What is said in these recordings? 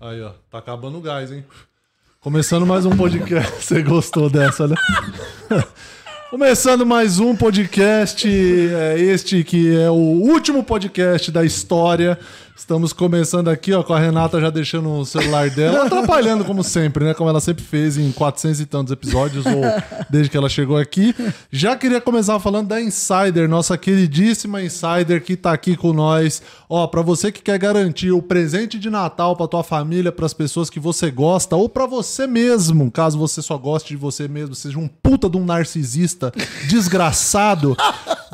Aí, ó. Tá acabando o gás, hein? Começando mais um podcast. Você gostou dessa, né? Começando mais um podcast, é este que é o último podcast da história. Estamos começando aqui, ó, com a Renata já deixando o celular dela, atrapalhando como sempre, né? Como ela sempre fez em 400 e tantos episódios, ou desde que ela chegou aqui. Já queria começar falando da Insider, nossa queridíssima Insider que tá aqui com nós. Ó, para você que quer garantir o presente de Natal para tua família, para as pessoas que você gosta, ou para você mesmo, caso você só goste de você mesmo, seja um puta de um narcisista desgraçado,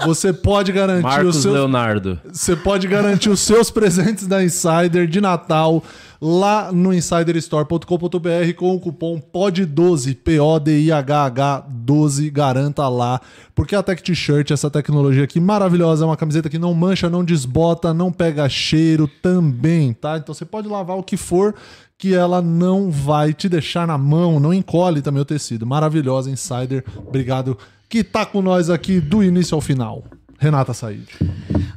você pode garantir Marcos o seu Leonardo. você pode garantir os seus presentes da Insider de Natal lá no insiderstore.com.br com o cupom POD12, P-O-D-I-H-H 12, garanta lá. Porque a Tech T-shirt, essa tecnologia aqui maravilhosa, é uma camiseta que não mancha, não desbota, não pega cheiro também, tá? Então você pode lavar o que for que ela não vai te deixar na mão, não encolhe também o tecido. Maravilhosa Insider. Obrigado que tá com nós aqui do início ao final. Renata Said.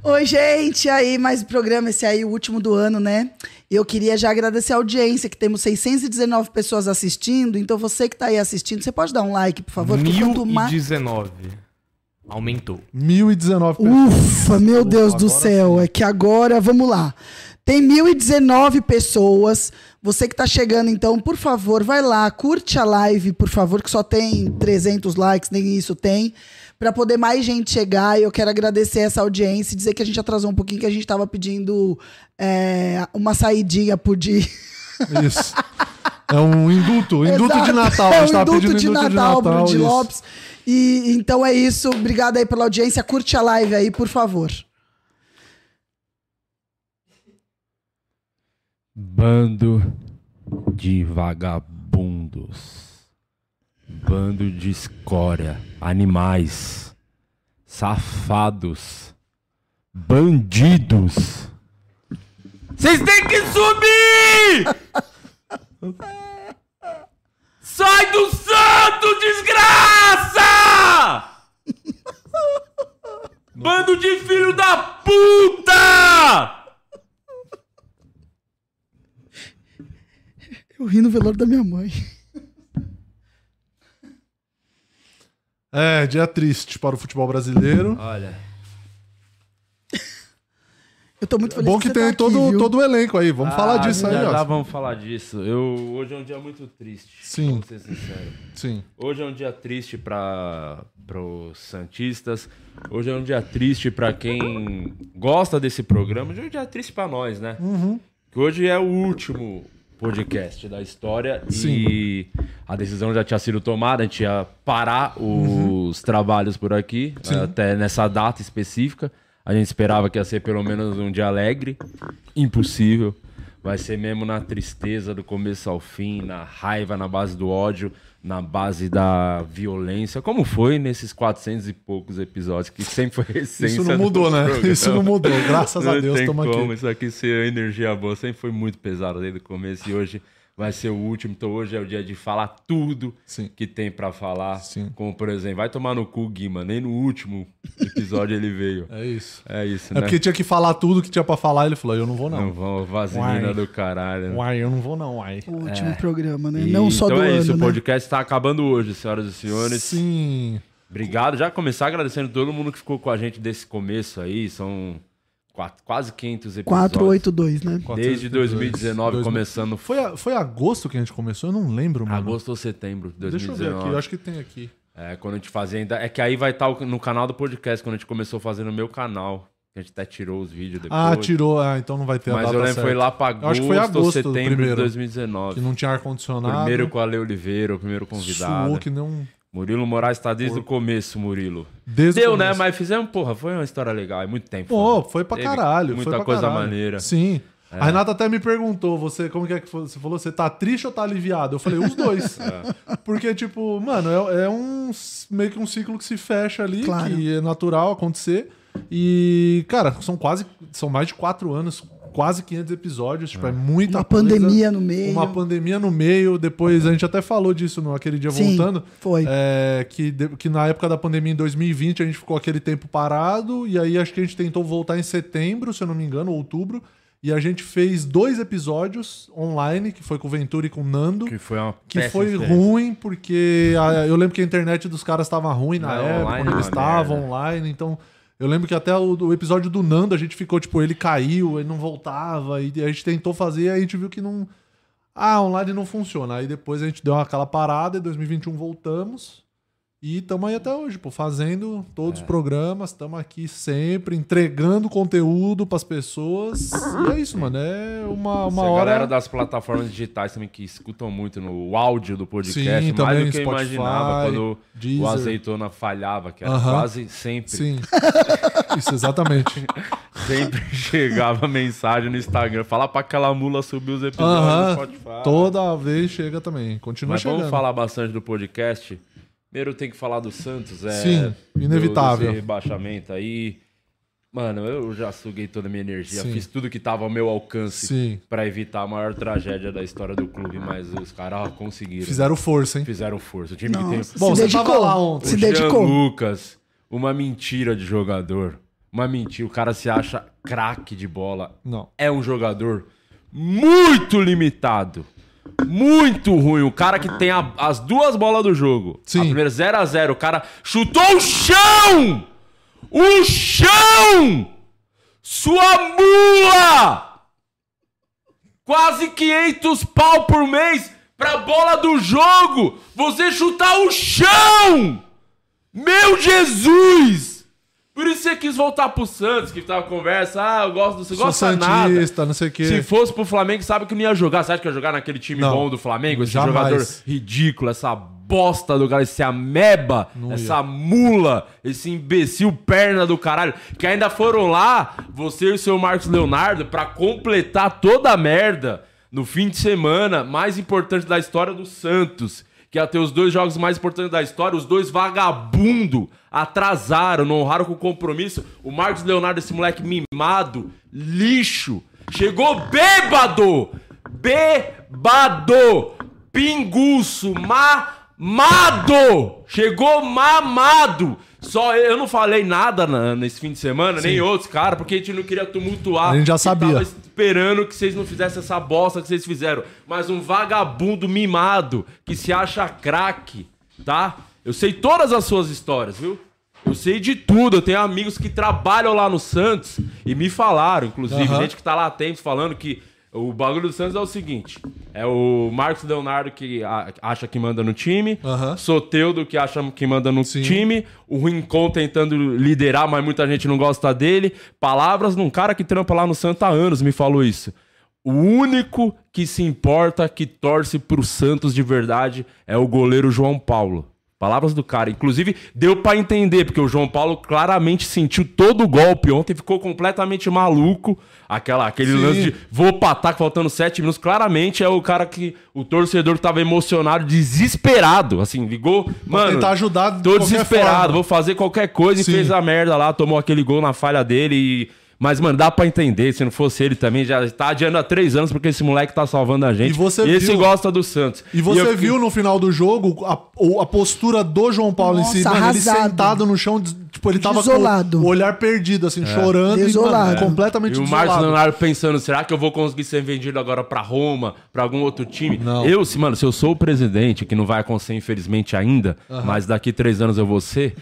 Oi, gente, aí mais um programa, esse aí, o último do ano, né? Eu queria já agradecer a audiência, que temos 619 pessoas assistindo, então você que tá aí assistindo, você pode dar um like, por favor? Porque quanto mais... 1019. Aumentou. 1019 pessoas. Ufa, meu Deus do céu, é que agora, vamos lá. Tem 1019 pessoas. Você que tá chegando, então, por favor, vai lá, curte a live, por favor, que só tem 300 likes, nem isso tem, Pra poder mais gente chegar. E eu quero agradecer essa audiência e dizer que a gente atrasou um pouquinho, que a gente tava pedindo é, uma saidinha por dia. Isso. É um induto, induto Exato. de Natal. É um induto pedindo de induto Natal, Bruno de isso. Lopes. E então é isso. Obrigado aí pela audiência. Curte a live aí, por favor. Bando de vagabundos. Bando de escória. Animais. Safados. Bandidos. Vocês têm que subir! Sai do santo, desgraça! Bando de filho da puta! Eu ri no velório da minha mãe. É, dia triste para o futebol brasileiro. Olha. Eu tô muito feliz Bom que você tem tá aqui, todo, viu? todo o elenco aí. Vamos falar disso aí, Ah, ó. vamos falar disso. Eu, hoje é um dia muito triste. Sim. Vamos ser sincero. Sim. Hoje é um dia triste para os Santistas. Hoje é um dia triste para quem gosta desse programa. Hoje é um dia triste para nós, né? Uhum. Que hoje é o último podcast da história e a decisão já tinha sido tomada. A gente ia parar os trabalhos por aqui, Sim. até nessa data específica. A gente esperava que ia ser pelo menos um dia alegre. Impossível. Vai ser mesmo na tristeza do começo ao fim, na raiva, na base do ódio, na base da violência. Como foi nesses 400 e poucos episódios, que sempre foi essência Isso não do mudou, né? programa. Isso não mudou. Graças a Deus, estamos como. aqui. Isso aqui ser energia boa sempre foi muito pesado desde o começo e hoje vai ser o último. Então hoje é o dia de falar tudo Sim. que tem pra falar. Sim. Como, por exemplo, vai tomar no cu, Guima. Nem no último episódio ele veio. É isso. É isso, É né? porque tinha que falar tudo que tinha pra falar. Ele falou: Eu não vou, Não não. vão, vaselina do caralho. Uai, eu não vou, não, uai. O último programa, né? E Não só então do é ano, isso, o né? podcast tá acabando hoje, senhoras e senhores. Sim. Obrigado. Já começar agradecendo todo mundo que ficou com a gente desse começo aí. São quatro- quase 500 episódios. 482, né? Desde 2019 Dois- começando. Foi, a- foi agosto que a gente começou? Eu não lembro, mano. Agosto ou setembro de Deixa eu 2019. ver aqui. Eu acho que tem aqui. É, quando a gente fazia ainda. É que aí vai estar no canal do podcast, quando a gente começou a fazer no meu canal. A gente até tirou os vídeos depois. Ah, tirou. Ah, então não vai ter a Mas data eu lembro que foi lá pra agosto, Eu acho que foi agosto ou setembro primeiro. de 2019. Que não tinha ar-condicionado. Primeiro com a Ale Oliveira, o primeiro convidado. Suou que não... Murilo Moraes tá desde o começo, Murilo. Desde o Deu, né? Mas fizemos, porra, foi uma história legal. É muito tempo. Pô, né? foi pra Teve caralho. Muita foi pra coisa caralho. maneira. Sim. A Renata até me perguntou, você, como que é que foi? você falou? Você tá triste ou tá aliviado? Eu falei, os dois. Porque, tipo, mano, é, é um meio que um ciclo que se fecha ali, Claro. que é natural acontecer. E, cara, são quase, são mais de quatro anos, quase 500 episódios, tipo, é muita Uma coisa. pandemia no meio. Uma pandemia no meio, depois a gente até falou disso no aquele dia Sim, voltando. foi. É, que, que na época da pandemia em 2020 a gente ficou aquele tempo parado, e aí acho que a gente tentou voltar em setembro, se eu não me engano, outubro. E a gente fez dois episódios online, que foi com o Ventura e com o Nando. Que foi uma Que foi ruim, porque a- eu lembro que a internet dos caras estava ruim na Não, época, online quando é eles uma estavam online. Então, eu lembro que até o, o episódio do Nando, a gente ficou, tipo, ele caiu, ele não voltava, e a gente tentou fazer, aí a gente viu que não. Ah, online não funciona. Aí depois a gente deu aquela parada, em 2021 voltamos. E estamos aí até hoje, pô, fazendo É. todos os programas, estamos aqui sempre, entregando conteúdo pras pessoas. E é isso, mano. É uma, uma Se a hora. galera das plataformas digitais também que escutam muito no áudio do podcast, Sim, mais também do que eu Spotify, imaginava quando Deezer. o azeitona falhava, que era Aham. quase sempre. Sim. Isso, exatamente. Sempre chegava mensagem no Instagram. Fala pra aquela mula subir os episódios Aham. no Spotify. Toda vez chega também. Continua Mas chegando. vamos falar bastante do podcast. Primeiro tem que falar do Santos. É, Sim, inevitável. do- rebaixamento aí. Mano, eu já suguei toda a minha energia. Sim. Fiz tudo que tava ao meu alcance pra evitar a maior tragédia da história do clube. Mas os caras conseguiram. Fizeram força, hein? Fizeram força. O time que tem Bom, se você dedicou. tava lá ontem. Se o Jean dedicou. Lucas, uma mentira de jogador. Uma mentira. O cara se acha craque de bola. Não. É um jogador muito limitado. Muito ruim. O cara que tem a- as duas bolas do jogo. Sim. A primeira 0x0. O cara chutou o chão! O chão! Sua mula! Quase 500 pau por mês pra bola do jogo! Você chutar o chão! Meu Jesus! Por isso você quis voltar pro Santos, que tava conversa. Ah, eu gosto do Você Sou gosta nada. Santista, não sei o quê. Se fosse pro Flamengo, sabe que não ia jogar. Você acha que ia jogar naquele time Não. bom do Flamengo? Esse Jamais. jogador ridículo, essa bosta do cara, esse ameba, Não essa mula, esse imbecil perna do caralho, que ainda foram lá, você e o seu Marcos Leonardo, pra completar toda a merda no fim de semana mais importante da história do Santos. Que ia ter os dois jogos mais importantes da história, os dois vagabundo atrasaram, não honraram com o compromisso. O Marcos Leonardo, esse moleque mimado, lixo, chegou bêbado! Bêbado! Pinguço, mamado! Chegou mamado! Só eu não falei nada na- nesse fim de semana, nem outros, cara, porque a gente não queria tumultuar. A gente já sabia. tava esperando que vocês não fizessem essa bosta que vocês fizeram. Mas um vagabundo mimado que se acha craque, tá? Eu sei todas as suas histórias, viu? Eu sei de tudo. Eu tenho amigos que trabalham lá no Santos e me falaram, inclusive, Aham. gente que tá lá atento falando que o bagulho do Santos é o seguinte: é o Marcos Leonardo que acha que manda no time, Aham. Soteudo que acha que manda no Sim. time, o Rincon tentando liderar, mas muita gente não gosta dele. Palavras de um cara que trampa lá no Santos há anos me falou isso. O único que se importa, que torce pro Santos de verdade, é o goleiro João Paulo. Palavras do cara. Inclusive, deu pra entender, porque o João Paulo claramente sentiu todo o golpe ontem, ficou completamente maluco. Aquela, aquele Sim. lance de vou ataque faltando sete minutos. Claramente é o cara que. O torcedor que tava emocionado, desesperado. Assim, ligou. Mano, tentar ajudar de Tô desesperado, forma. vou fazer qualquer coisa Sim. e fez a merda lá, tomou aquele gol na falha dele e. Mas, mano, dá pra entender. Se não fosse ele também, já tá adiando há três anos porque esse moleque tá salvando a gente. E você esse viu- gosta do Santos. E você eu- viu no final do jogo a, a postura do João Paulo em si, Nossa, mano, ele sentado no chão, des- tipo, ele tava Desolado. com o olhar perdido, assim, chorando Desolado. e mano, completamente E o desolado. Marcos Leonardo pensando, será que eu vou conseguir ser vendido agora pra Roma, pra algum outro time? Não. Eu, se, mano, se eu sou o presidente, que não vai acontecer infelizmente ainda, mas daqui três anos eu vou ser,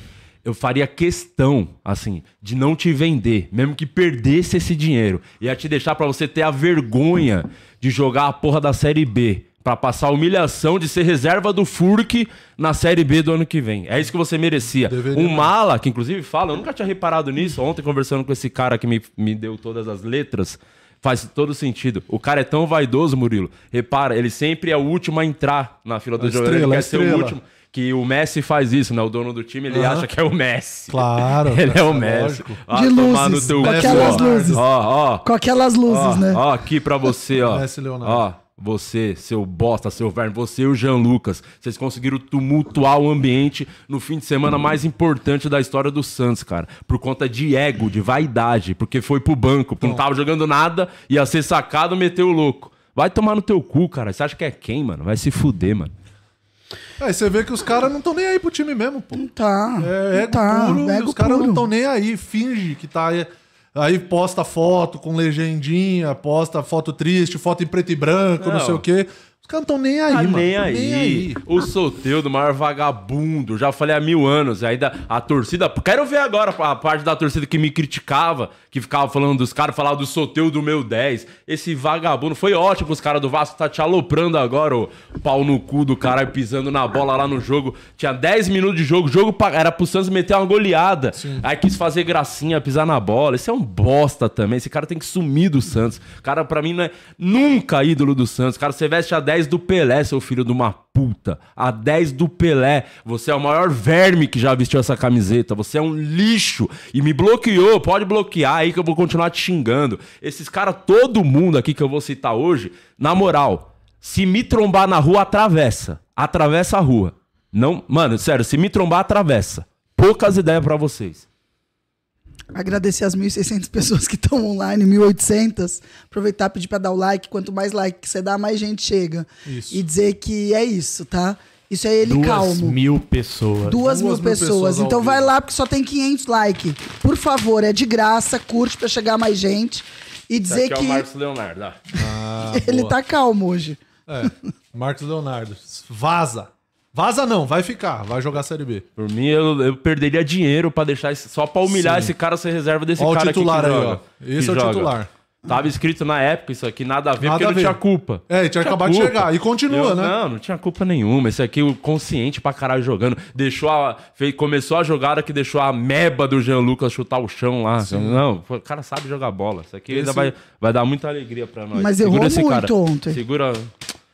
eu faria questão, assim, de não te vender, mesmo que perdesse esse dinheiro. Ia te deixar pra você ter a vergonha de jogar a porra da Série B. Pra passar a humilhação de ser reserva do Furk na Série B do ano que vem. É isso que você merecia. Deveria um mala, que inclusive fala, eu nunca tinha reparado nisso. Ontem, conversando com esse cara que me, me deu todas as letras, faz todo sentido. O cara é tão vaidoso, Murilo. Repara, ele sempre é o último a entrar na fila do estrela, Ele quer ser o último. Que o Messi faz isso, né? O dono do time, ele Aham. acha que é o Messi. Claro. Ele é o Messi. Ah, De luzes, com aquelas luzes. Ó, ó. Com aquelas luzes, Ó, né? ó, aqui pra você, ó. Messi Leonardo. Ó, você, seu bosta, seu verme, você e o Jean Lucas. Vocês conseguiram tumultuar o ambiente no fim de semana mais importante da história do Santos, cara. Por conta de ego, de vaidade. Porque foi pro banco, porque não tava jogando nada, ia ser sacado, meteu o louco. Vai tomar no teu cu, cara. Você acha que é quem, mano? Vai se fuder, mano. É, você vê que os caras não estão nem aí pro time mesmo, pô. Tá. É ego tá. puro, e ego os caras não estão nem aí. Finge que tá aí. Aí posta foto com legendinha, posta foto triste, foto em preto e branco, não, Não. sei o quê. Os caras não estão nem aí, Ah, mano. nem aí. O Soteudo, maior vagabundo. Já falei há mil anos. Aí da, a torcida. Quero ver agora a parte da torcida que me criticava, que ficava falando dos caras, falava do Soteudo do meu 10. Esse vagabundo. Foi ótimo os caras do Vasco tá te aloprando agora, o pau no cu do caralho, pisando na bola lá no jogo. Tinha 10 minutos de jogo. Jogo era pro Santos meter uma goleada. Aí quis fazer gracinha, pisar na bola. Esse é um bosta também. Esse cara tem que sumir do Santos. O cara, pra mim, não é nunca ídolo do Santos. Cara, você veste a 10 do Pelé, seu filho de uma puta. A 10 do Pelé. Você é o maior verme que já vestiu essa camiseta. Você é um lixo. E me bloqueou. Pode bloquear aí que eu vou continuar te xingando. Esses caras, todo mundo aqui que eu vou citar hoje, na moral, se me trombar na rua, atravessa. Atravessa a rua. Não, mano, sério, se me trombar, atravessa. Poucas ideias pra vocês. Agradecer as 1.600 pessoas que estão online, 1.800. Aproveitar e pedir pra dar o like. Quanto mais like você dá, mais gente chega. Isso. E dizer que é isso, tá? Isso é ele Duas calmo. mil pessoas. Duas, Duas mil mil pessoas. pessoas então vai lá, porque só tem 500 likes. Por favor, é de graça. Curte pra chegar mais gente. E dizer Esse aqui que é o Marcos Leonardo. Ah, ele boa. tá calmo hoje. É, Marcos Leonardo. Vaza. Vaza não, vai ficar. Vai jogar a Série B. Por mim, eu, eu perderia dinheiro pra deixar esse, só pra humilhar Sim. esse cara ser reserva desse Ó o cara titular aqui que aí, joga, ó. Esse é o joga. titular. Tava escrito na época isso aqui, nada a ver, Nada porque a não ver. tinha culpa. É, e tinha Não acabado de chegar. E continua, Eu- né? Não, não tinha culpa nenhuma. Esse aqui, o consciente pra caralho jogando. Deixou a. Fez, começou a jogada que deixou a meba do Jean Lucas chutar o chão lá. Não, o cara sabe jogar bola. Isso aqui ainda Esse- vai, vai dar muita alegria pra nós. Mas errou esse muito cara. ontem. Segura.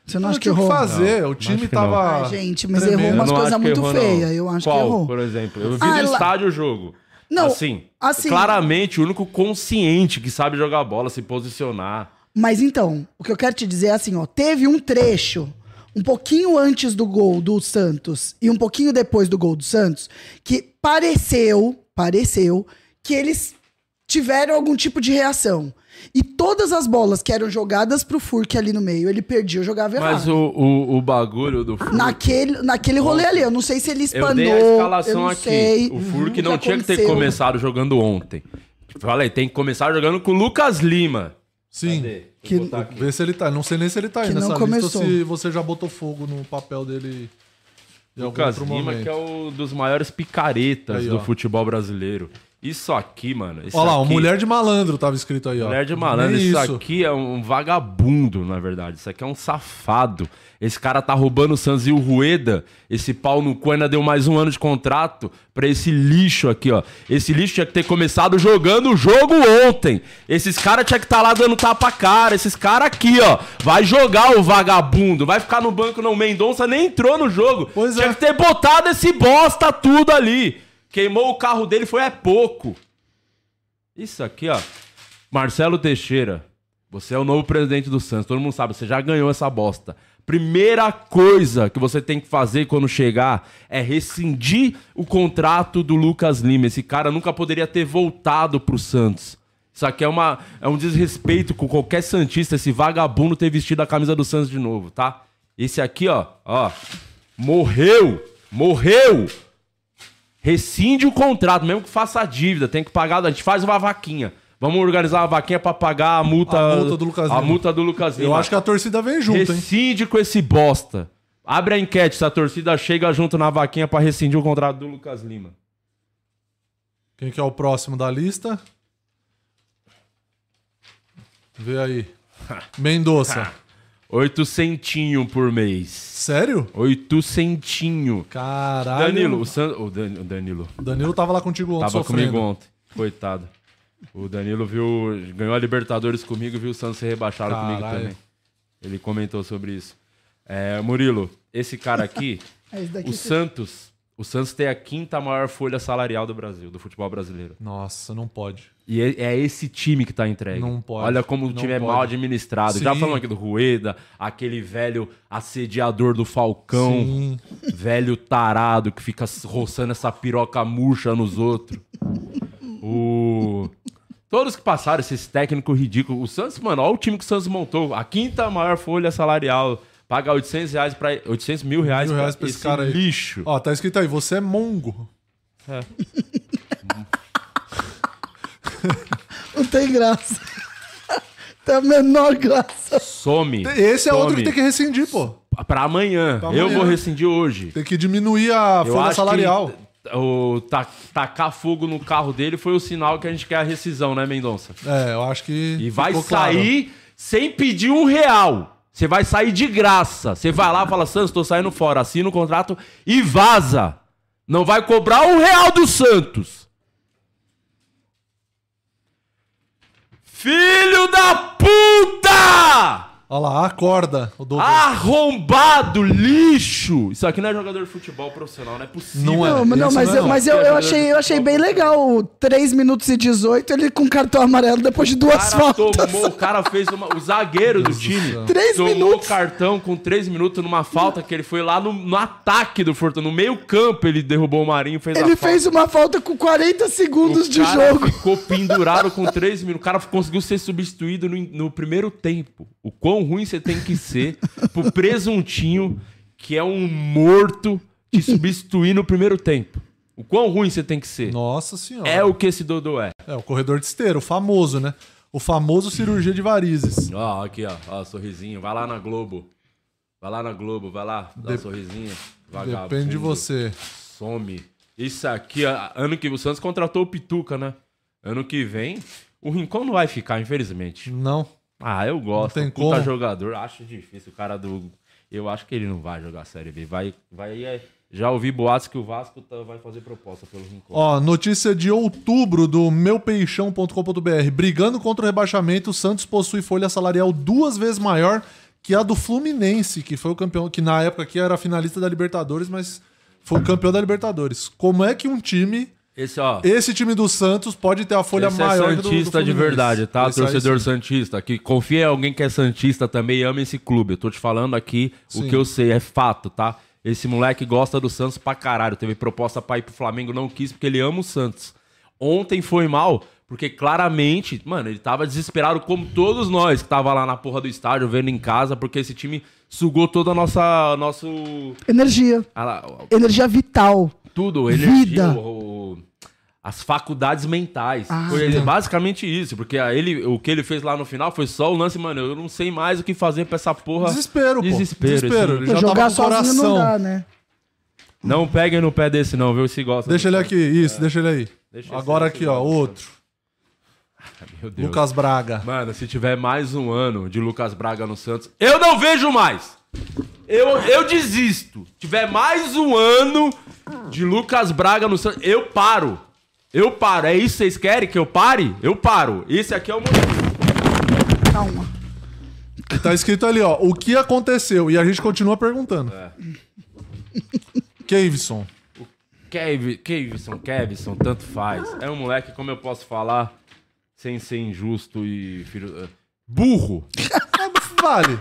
Você não Não acha que tinha o que errou? fazer. o Não, time que não. tava. Ah, gente, mas tremendo. errou umas coisas muito errou, feias. Eu acho Qual, que errou. por exemplo? Eu vi Ah, no estádio o jogo. Não, assim, assim- claramente, o único consciente que sabe jogar bola, se posicionar. Mas então, o que eu quero te dizer é assim, ó, teve um trecho um pouquinho antes do gol do Santos e um pouquinho depois do gol do Santos que pareceu, pareceu que eles tiveram algum tipo de reação. E todas as bolas que eram jogadas pro Furk ali no meio, ele perdia, eu jogava errado. Mas o, o, o bagulho do Furk... Naquele, naquele rolê ali, eu não sei se ele Eu espanou, dei a eu escalação não aqui. sei o Furk o não tinha que ter aconteceu. começado jogando ontem. Falei, tem que começar jogando com o Lucas Lima. Sim. Cadê? Que- eu. Vê se ele tá. Não sei nem se ele tá aí Que nessa começou. lista ou se você já botou fogo no papel dele algum Lucas outro Lima, momento. que é o dos maiores picaretas Aí, do ó. futebol brasileiro. Isso aqui, mano. Isso Olha lá, o aqui- Mulher de Malandro tava escrito aí, ó. Mulher de malandro, Nem isso, aqui é um vagabundo, na verdade. Isso aqui é um safado. Esse cara tá roubando o Santos e o Rueda. Esse pau no cu ainda deu mais um ano de contrato pra esse lixo aqui, ó. Esse lixo tinha que ter começado jogando o jogo ontem. Esses caras tinha que estar lá dando tapa cara. Esses caras aqui, ó. Vai jogar o vagabundo. Vai ficar no banco, não. Mendonça nem entrou no jogo. Pois tinha é. que ter botado esse bosta tudo ali. Queimou o carro dele, foi é pouco. Isso aqui, ó. Marcelo Teixeira, você é o novo presidente do Santos. Todo mundo sabe, você já ganhou essa bosta. Primeira coisa que você tem que fazer quando chegar é rescindir o contrato do Lucas Lima. Esse cara nunca poderia ter voltado pro Santos. Isso aqui é, uma, é um desrespeito com qualquer Santista, esse vagabundo ter vestido a camisa do Santos de novo, tá? Esse aqui, ó, ó, morreu, morreu. Rescinde o contrato, mesmo que faça a dívida, tem que pagar, a gente faz uma vaquinha. Vamos organizar uma vaquinha pra pagar a multa, A multa do Lucas a Lima. multa do Lucas Lima. Eu acho que a torcida vem junto, hein? Rescinde com esse bosta. Abre a enquete se a torcida chega junto na vaquinha pra rescindir o contrato do Lucas Lima. Quem que é o próximo da lista? Vê aí. Mendonça. Oito centinho por mês. Sério? Oito centinho. Caralho. Danilo, o, San... o, Dan- o Danilo Danilo tava lá contigo ontem tava sofrendo. comigo ontem. Coitado. O Danilo viu, ganhou a Libertadores comigo e viu o Santos ser rebaixado comigo Caralho. também. Ele comentou sobre isso. É, Murilo, esse cara aqui, É, esse daqui o você- Santos, o Santos tem a quinta maior folha salarial do Brasil, do futebol brasileiro. Nossa, não pode. E é, é esse time que tá entregue. Não pode, Olha como o time é pode. mal administrado. Já Sim. falamos aqui do Rueda, aquele velho assediador do Falcão, Sim. velho tarado que fica roçando essa piroca murcha nos outros. O... Todos que passaram, esses técnicos ridículos. O Santos, mano, olha o time que o Santos montou. A quinta maior folha salarial. Paga 800, reais pra, 800 mil reais, Mil reais pra pra esse esse cara aí. lixo. Ó, tá escrito aí, você é mongo. Não tem graça. tem a menor graça. Some. Esse é some. outro que tem que rescindir, pô. Pra amanhã. Pra Eu amanhã. vou rescindir hoje. Tem que diminuir a Eu folha acho salarial. que o ta- tacar fogo no carro dele foi o sinal que a gente quer a rescisão, né, Mendonça? É, eu acho que. E vai ficou claro. sair sem pedir um real. Você vai sair de graça. Você vai lá e fala, Santos, tô saindo fora. Assina o contrato e vaza. Não vai cobrar um real do Santos. Filho da puta! Olha lá, acorda. O. Arrombado, lixo! Isso aqui não é jogador de futebol profissional, não é possível. Não é. Não, mas não, mas, não é eu, mas eu, eu achei, eu achei bem legal. 3 minutos e 18, ele com cartão amarelo depois de O duas cara, faltas. tomou, o cara fez uma. O zagueiro do time Três tomou minutos. cartão com três minutos numa falta que ele foi lá no, no ataque do Fortaleza. No meio-campo ele derrubou o Marinho fez a Ele fez uma falta com 40 segundos o de cara jogo. ficou pendurado com três minutos. O cara conseguiu ser substituído no, no primeiro tempo. O quão ruim você tem que ser pro presuntinho, que é um morto, te substituir no primeiro tempo. O quão ruim você tem que ser. Nossa senhora. É o que esse Dodô é. É, o corredor de esteira, o famoso, né? O famoso cirurgia de varizes. Ó, aqui, ó, ó, sorrisinho. Vai lá na Globo. Vai lá na Globo, vai lá, dá um sorrisinho. Vagabundo. Depende de você. Some. Isso aqui, ó, ano que o Santos contratou o Pituca, né? Ano que vem, o Rincon não vai ficar, infelizmente. Não. Ah, eu gosto. Não tem Puta como. jogador. Acho difícil o cara do. Eu acho que ele não vai jogar a Série B. Vai, vai, é, já ouvi boatos que o Vasco tá- vai fazer proposta pelo Rincon. Ó, notícia de outubro do meupeixão.com.br. Brigando contra o rebaixamento, o Santos possui folha salarial duas vezes maior que a do Fluminense, que foi o campeão, que na época aqui era finalista da Libertadores, mas foi o campeão da Libertadores. Como é que um time, Esse, ó. esse time do Santos, pode ter a folha Esse maior é que a do- do Santista de verdade, tá? Esse Torcedor. Santista, que confia em alguém que é Santista também e ama esse clube. Eu tô te falando aqui Sim. o que eu sei, é fato, tá? Esse moleque gosta do Santos pra caralho. Teve proposta pra ir pro Flamengo, não quis porque ele ama o Santos. Ontem foi mal, porque claramente, mano, ele tava desesperado como todos nós que tava lá na porra do estádio, vendo em casa, porque esse time sugou toda a nossa. Nosso. Energia. ah, Energia vital. Tudo, energia, Vida. o- o- as faculdades mentais. Ah, foi tá. basicamente isso, porque a ele, o que ele fez lá no final foi só o lance, mano, eu não sei mais o que fazer pra essa porra. Desespero, pô. Desespero, Desespero. esse- Ele já jogar tava com sozinho não coração. dá, né? Não peguem no pé desse não, viu? Se gosta. Deixa ele aqui, isso, deixa ele aí. Deixa Agora aqui ó, outro. Meu Deus. Lucas Braga. Mano, se tiver mais um ano de Lucas Braga no Santos, eu não vejo mais. Eu, eu desisto. Tiver mais um ano de Lucas Braga no Santos, eu paro. Eu paro. É isso que vocês querem que eu pare? Eu paro. Esse aqui é o motivo. Calma. Tá escrito ali, ó, o que aconteceu? E a gente continua perguntando. É. Kevson. Kev, Kevson, Kevson, tanto faz. É um moleque, como eu posso falar, sem ser injusto e. filho- eh, Burro! Vale.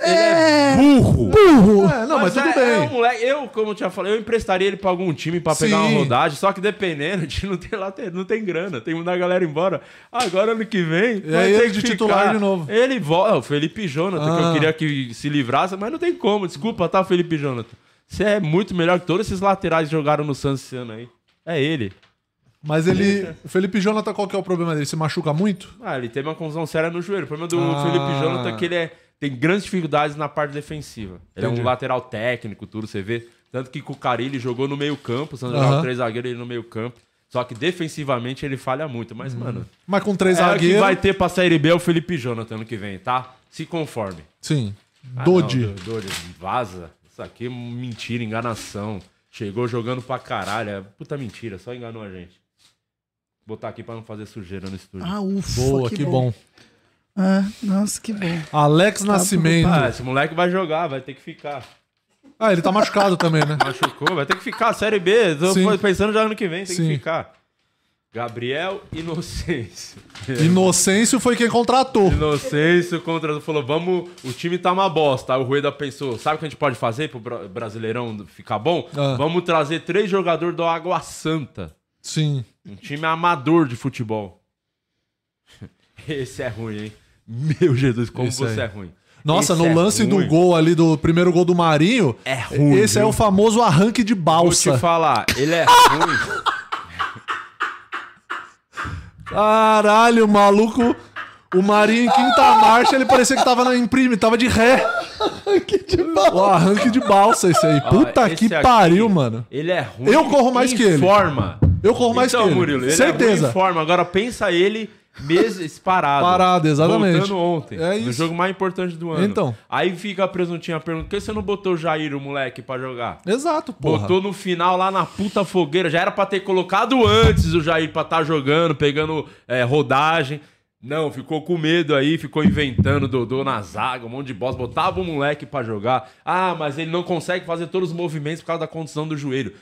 Ele é burro! Burro. É, não, mas, tudo é, bem. é um moleque, eu, como eu tinha falado, eu emprestaria ele pra algum time pra pegar Sim. uma rodagem, só que dependendo, a gente não tem, lá, não tem grana, tem que mandar a galera embora. Agora ano que vem. E aí ele de titular de novo. Ele volta, o Felipe Jonathan, que Ah. eu queria que se livrasse, mas não tem como. Desculpa, tá, Felipe Jonathan? Você é muito melhor que todos esses laterais que jogaram no Santos esse ano aí. É ele. Mas ele. O Felipe Jonathan, qual que é o problema dele? Se machuca muito? Ah, ele teve uma confusão séria no joelho. O problema do Ah. Felipe Jonathan é que ele é, tem grandes dificuldades na parte defensiva. Ele é um lateral técnico, tudo, você vê. Tanto que com o Carilli jogou no meio campo, o Santos jogava três zagueiros ele no meio campo. Só que defensivamente ele falha muito. Mas, mano, Mas com três é o que zagueiros. vai ter pra Série B é o Felipe Jonathan ano que vem, tá? Se conforme. Sim. Ah, Dodi. não, Dodi, vaza. Isso aqui é mentira, enganação. Chegou jogando pra caralho. É puta mentira, só enganou a gente. Vou botar aqui pra não fazer sujeira no estúdio. Ah, ufa, Boa, que, bom. Ah, nossa, que bom. Alex Nascimento. Ah, esse moleque vai jogar, vai ter que ficar. Ah, ele tá machucado também, né? Machucou, vai ter que ficar. Série B, tô Sim. pensando já ano que vem, tem Sim. que ficar. Gabriel Inocêncio. Inocêncio foi quem contratou. Inocêncio contra. Falou, vamos. O time tá uma bosta. Aí o Rueda pensou: sabe o que a gente pode fazer pro Bra- Brasileirão ficar bom? Ah. Vamos trazer três jogadores do Água Santa. Sim. Um time amador de futebol. Esse é ruim, hein? Meu Jesus, como Esse você aí. é ruim. Nossa, Esse no é lance do gol ali, do primeiro gol do Marinho. É ruim, Esse é viu? o famoso arranque de Vou balsa. te falar, ele é ruim. Caralho, o maluco. O Marinho em quinta marcha, ele parecia que tava na imprime, tava de ré. Que de mal. O arranque de balsa, esse aí. Ó, Puta esse que aqui, pariu, mano. Ele é ruim. Eu corro mais em que ele. forma. Eu corro mais então, que ele. Murilo, ele é Certeza. ruim em forma. Agora pensa ele mesmo parado. Parado, exatamente. Voltando ontem. É No isso. jogo mais importante do ano. Então. Aí fica a presuntinha pergunta: por que você não botou o Jair, o moleque, pra jogar? Exato, porra. Botou no final lá na puta fogueira. Já era pra ter colocado antes o Jair pra estar jogando, pegando é, rodagem. Não, ficou com medo aí, ficou inventando Dodô na zaga, um monte de bosta. Botava o moleque pra jogar. Ah, mas ele não consegue fazer todos os movimentos por causa da condição do joelho.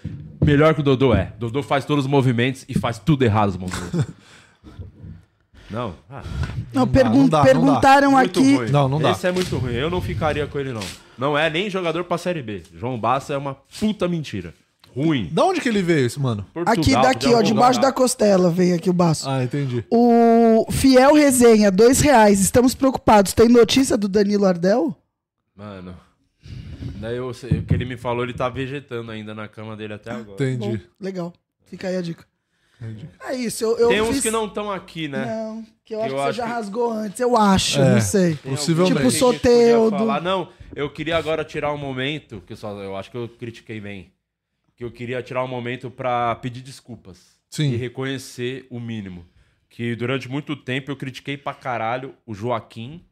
Melhor que o Dodô é. Dodô faz todos os movimentos e faz tudo errado os movimentos. Não, ah, Não, dá, pergun- não dá, não perguntaram muito aqui. ruim. Não, não dá. Esse é muito ruim. Eu não ficaria com ele, não. Não é nem jogador pra Série B. João Bassa é uma puta mentira. Ruim. Da onde que ele veio, esse mano? Portugal, Aqui, daqui, ó, debaixo da costela veio aqui o baço. Ah, entendi. O Fiel Resenha, dois reais. Estamos preocupados. Tem notícia do Danilo Ardel? Mano. Daí eu, sei- o que ele me falou, ele tá vegetando ainda na cama dele até agora. Entendi. Bom, legal. Fica aí a dica. É isso, eu, eu Tem uns fiz- que não estão aqui, né? Não, que eu Que acho eu que você acho já que- rasgou antes. Eu acho, É. não sei. Possivelmente. Tipo, Soteldo. falar. Não, eu queria agora tirar um momento, que eu, só, eu acho que eu critiquei bem. Que eu queria tirar um momento pra pedir desculpas. Sim. E reconhecer o mínimo. Que durante muito tempo eu critiquei pra caralho o Joaquim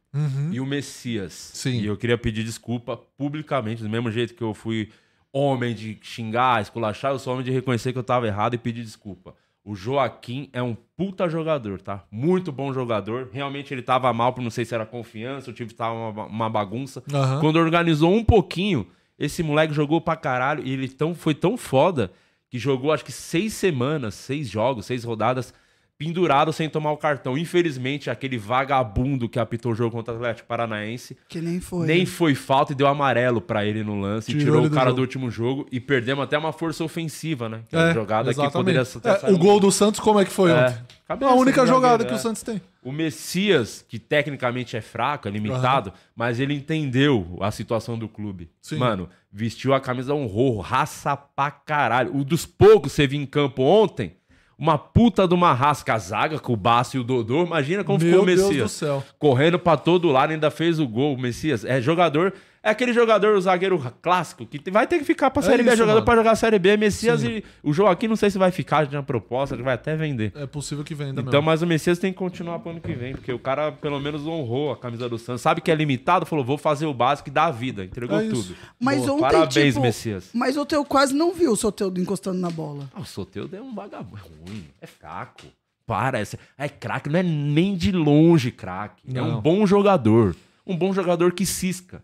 e o Messias. Sim. E eu queria pedir desculpa publicamente, do mesmo jeito que eu fui homem de xingar, esculachar, eu sou homem de reconhecer que eu tava errado e pedir desculpa. O Joaquim é um puta jogador, tá? Muito bom jogador. Realmente ele tava mal, por não sei se era confiança, o time tava uma, uma bagunça. Aham. Quando organizou um pouquinho, esse moleque jogou pra caralho e ele tão, foi tão foda que jogou acho que seis semanas, seis jogos, seis rodadas, pendurado sem tomar o cartão. Infelizmente, aquele vagabundo que apitou o jogo contra o Atlético Paranaense Que nem foi. nem foi falta e deu amarelo pra ele no lance. Tirou tirou o do cara jogo. do último jogo e perdemos até uma força ofensiva, né? Que é, É, uma jogada que poderia ter É, o gol do Santos, como é que foi É, ontem? cabeça a única do jogada zagueiro, que é. o Santos tem. O Messias, que tecnicamente é fraco, é limitado, mas ele entendeu a situação do clube. Sim. Mano, vestiu a camisa honrou, raça pra caralho. O dos poucos que você viu em campo ontem, uma puta de uma raça, a zaga com o Baço e o Dodô. Imagina como ficou Meu o Deus Messias. do céu. Correndo pra todo lado, ainda fez o gol. O Messias é jogador. É aquele jogador, o zagueiro clássico, que vai ter que ficar pra Série B. É isso, jogador mano. pra jogar a Série B. Messias e o Joaquim, não sei se vai ficar, já tinha proposta, ele vai até vender. É possível que venda Então, mesmo. mas o Messias tem que continuar pro ano que vem, porque o cara pelo menos honrou a camisa do Santos. Sabe que é limitado, falou, vou fazer o básico e dá a vida. Entregou É tudo. Mas Boa. ontem, Parabéns, tipo, Messias. Mas o teu quase não viu o Soteldo encostando na bola. Ah, o Soteldo é um vagabundo, é ruim, é fraco. Para, é, é craque, não é nem de longe craque. É um bom jogador. Um bom jogador que cisca.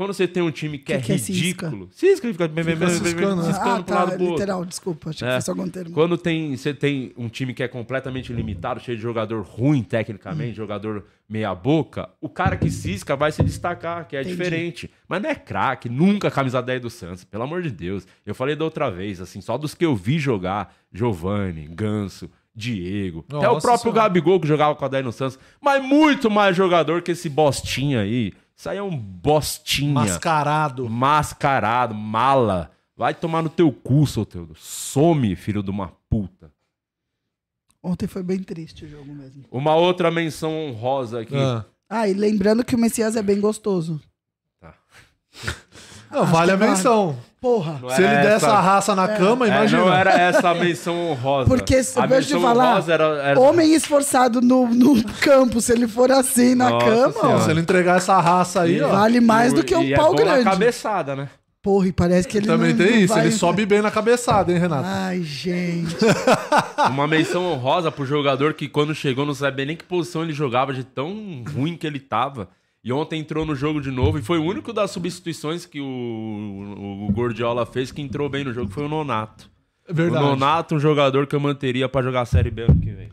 Quando você tem um time que, Que é que é cisca? ridículo. Cisca, ele fica, Fica ciscando, né? ciscando ah, tá, lado pro outro. literal, desculpa. Achei que É. fosse algum termo. Quando tem, você tem um time que é completamente limitado, cheio de jogador ruim Hum. tecnicamente, jogador meia boca, o cara que cisca vai se destacar, que é Entendi. diferente. Mas não é craque, nunca camisa 10 do Santos, pelo amor de Deus. Eu falei da outra vez, assim, só dos que eu vi jogar, Giovani, Ganso, Diego, até o Nossa próprio Senhora. Gabigol que jogava com a 10 no Santos, mas muito mais jogador que esse bostinha aí. Isso aí é um bostinha. Mascarado. Mascarado, mala. Vai tomar no teu cu, Soteldo. Some, filho de uma puta. Ontem foi bem triste o jogo mesmo. Uma outra menção honrosa aqui. Ah. Ah, e lembrando que o Messias é bem gostoso. Não, vale a menção. Porra. Não Se ele era der essa- raça na cama, É, imagina. não era essa a menção honrosa. Porque, se a eu te menção falar, honrosa era, era- Homem esforçado no, no campo, se ele for assim na Nossa cama, ó, Senhora. Se ele entregar essa raça aí, ó. vale mais do que um E é pau bom na grande. cabeçada, né? Porra, e parece que ele Também não, tem não isso, vai- ele sobe bem na cabeçada, hein, Renato? Ai, gente. Uma menção honrosa pro jogador que quando chegou não sabia nem que posição ele jogava, de tão ruim que ele tava. E ontem entrou no jogo de novo e foi o único das substituições que o, o, o Gordiola fez que entrou bem no jogo, foi o Nonato. É verdade. O Nonato, um jogador que eu manteria pra jogar a Série B ano que vem.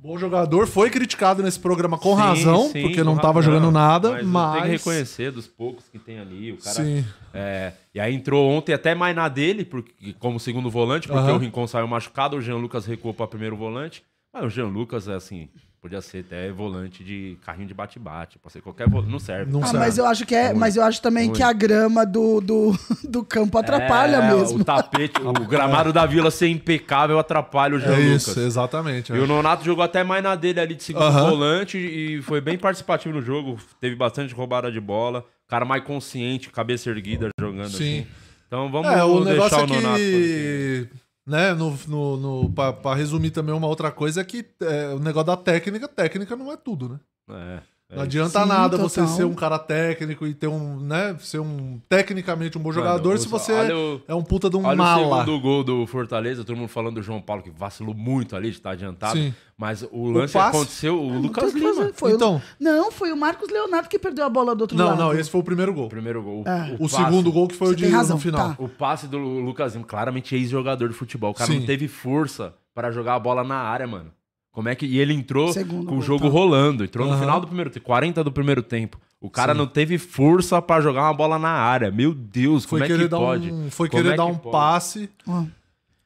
Bom jogador, foi criticado nesse programa com Sim, razão, sim, porque não tava razão. jogando nada, Mas, mas. tem que reconhecer dos poucos que tem ali. O cara, Sim. É, e aí entrou ontem até mais na dele, porque, como segundo volante, porque Aham. o Rincon saiu machucado, o Jean Lucas recuou para primeiro volante. Ah, o Jean Lucas, é assim, podia ser até volante de carrinho de bate-bate. Pode ser qualquer volante. Não serve. Não Ah, serve. mas eu acho que é, mas eu acho também Ruim. que a grama do, do, do campo atrapalha É, mesmo. O tapete, o gramado da vila ser impecável atrapalha o Jean É Lucas. isso, exatamente. E o Nonato jogou até mais na dele ali de segundo Aham. volante e foi bem participativo no jogo. Teve bastante roubada de bola. Cara mais consciente, cabeça erguida jogando Sim. assim. Então vamos É, o deixar negócio o é Nonato. que. Né, no, no, no, pra resumir também uma outra coisa é que é, o negócio da técnica, técnica não é tudo, né? É Não adianta Sim, nada você total. ser um cara técnico e ter um, né, ser um tecnicamente um bom jogador Mano, se o- você olha o- é um puta de um Olha o mala. segundo gol do Fortaleza, todo mundo falando do João Paulo, que vacilou muito ali de estar adiantado. Sim. Mas o lance passe? aconteceu, o Não Lucas o Lima. Foi o- Então. Não, foi o Marcos Leonardo que perdeu a bola do outro Não, lado. não, esse foi o primeiro gol. O primeiro gol. É. O passe- segundo gol que foi Você o de razão, no final. tá. O passe do Lucas Lima, claramente ex-jogador de futebol. O cara Sim. não teve força para jogar a bola na área, mano. Como é que. E ele entrou Segundo com o jogo tá. rolando. Entrou no Aham. final do primeiro tempo, 40 do primeiro tempo. O cara Sim. não teve força para jogar uma bola na área. Meu Deus, Foi como é querer que dar pode? um, foi Como querer é dar que um pode? passe.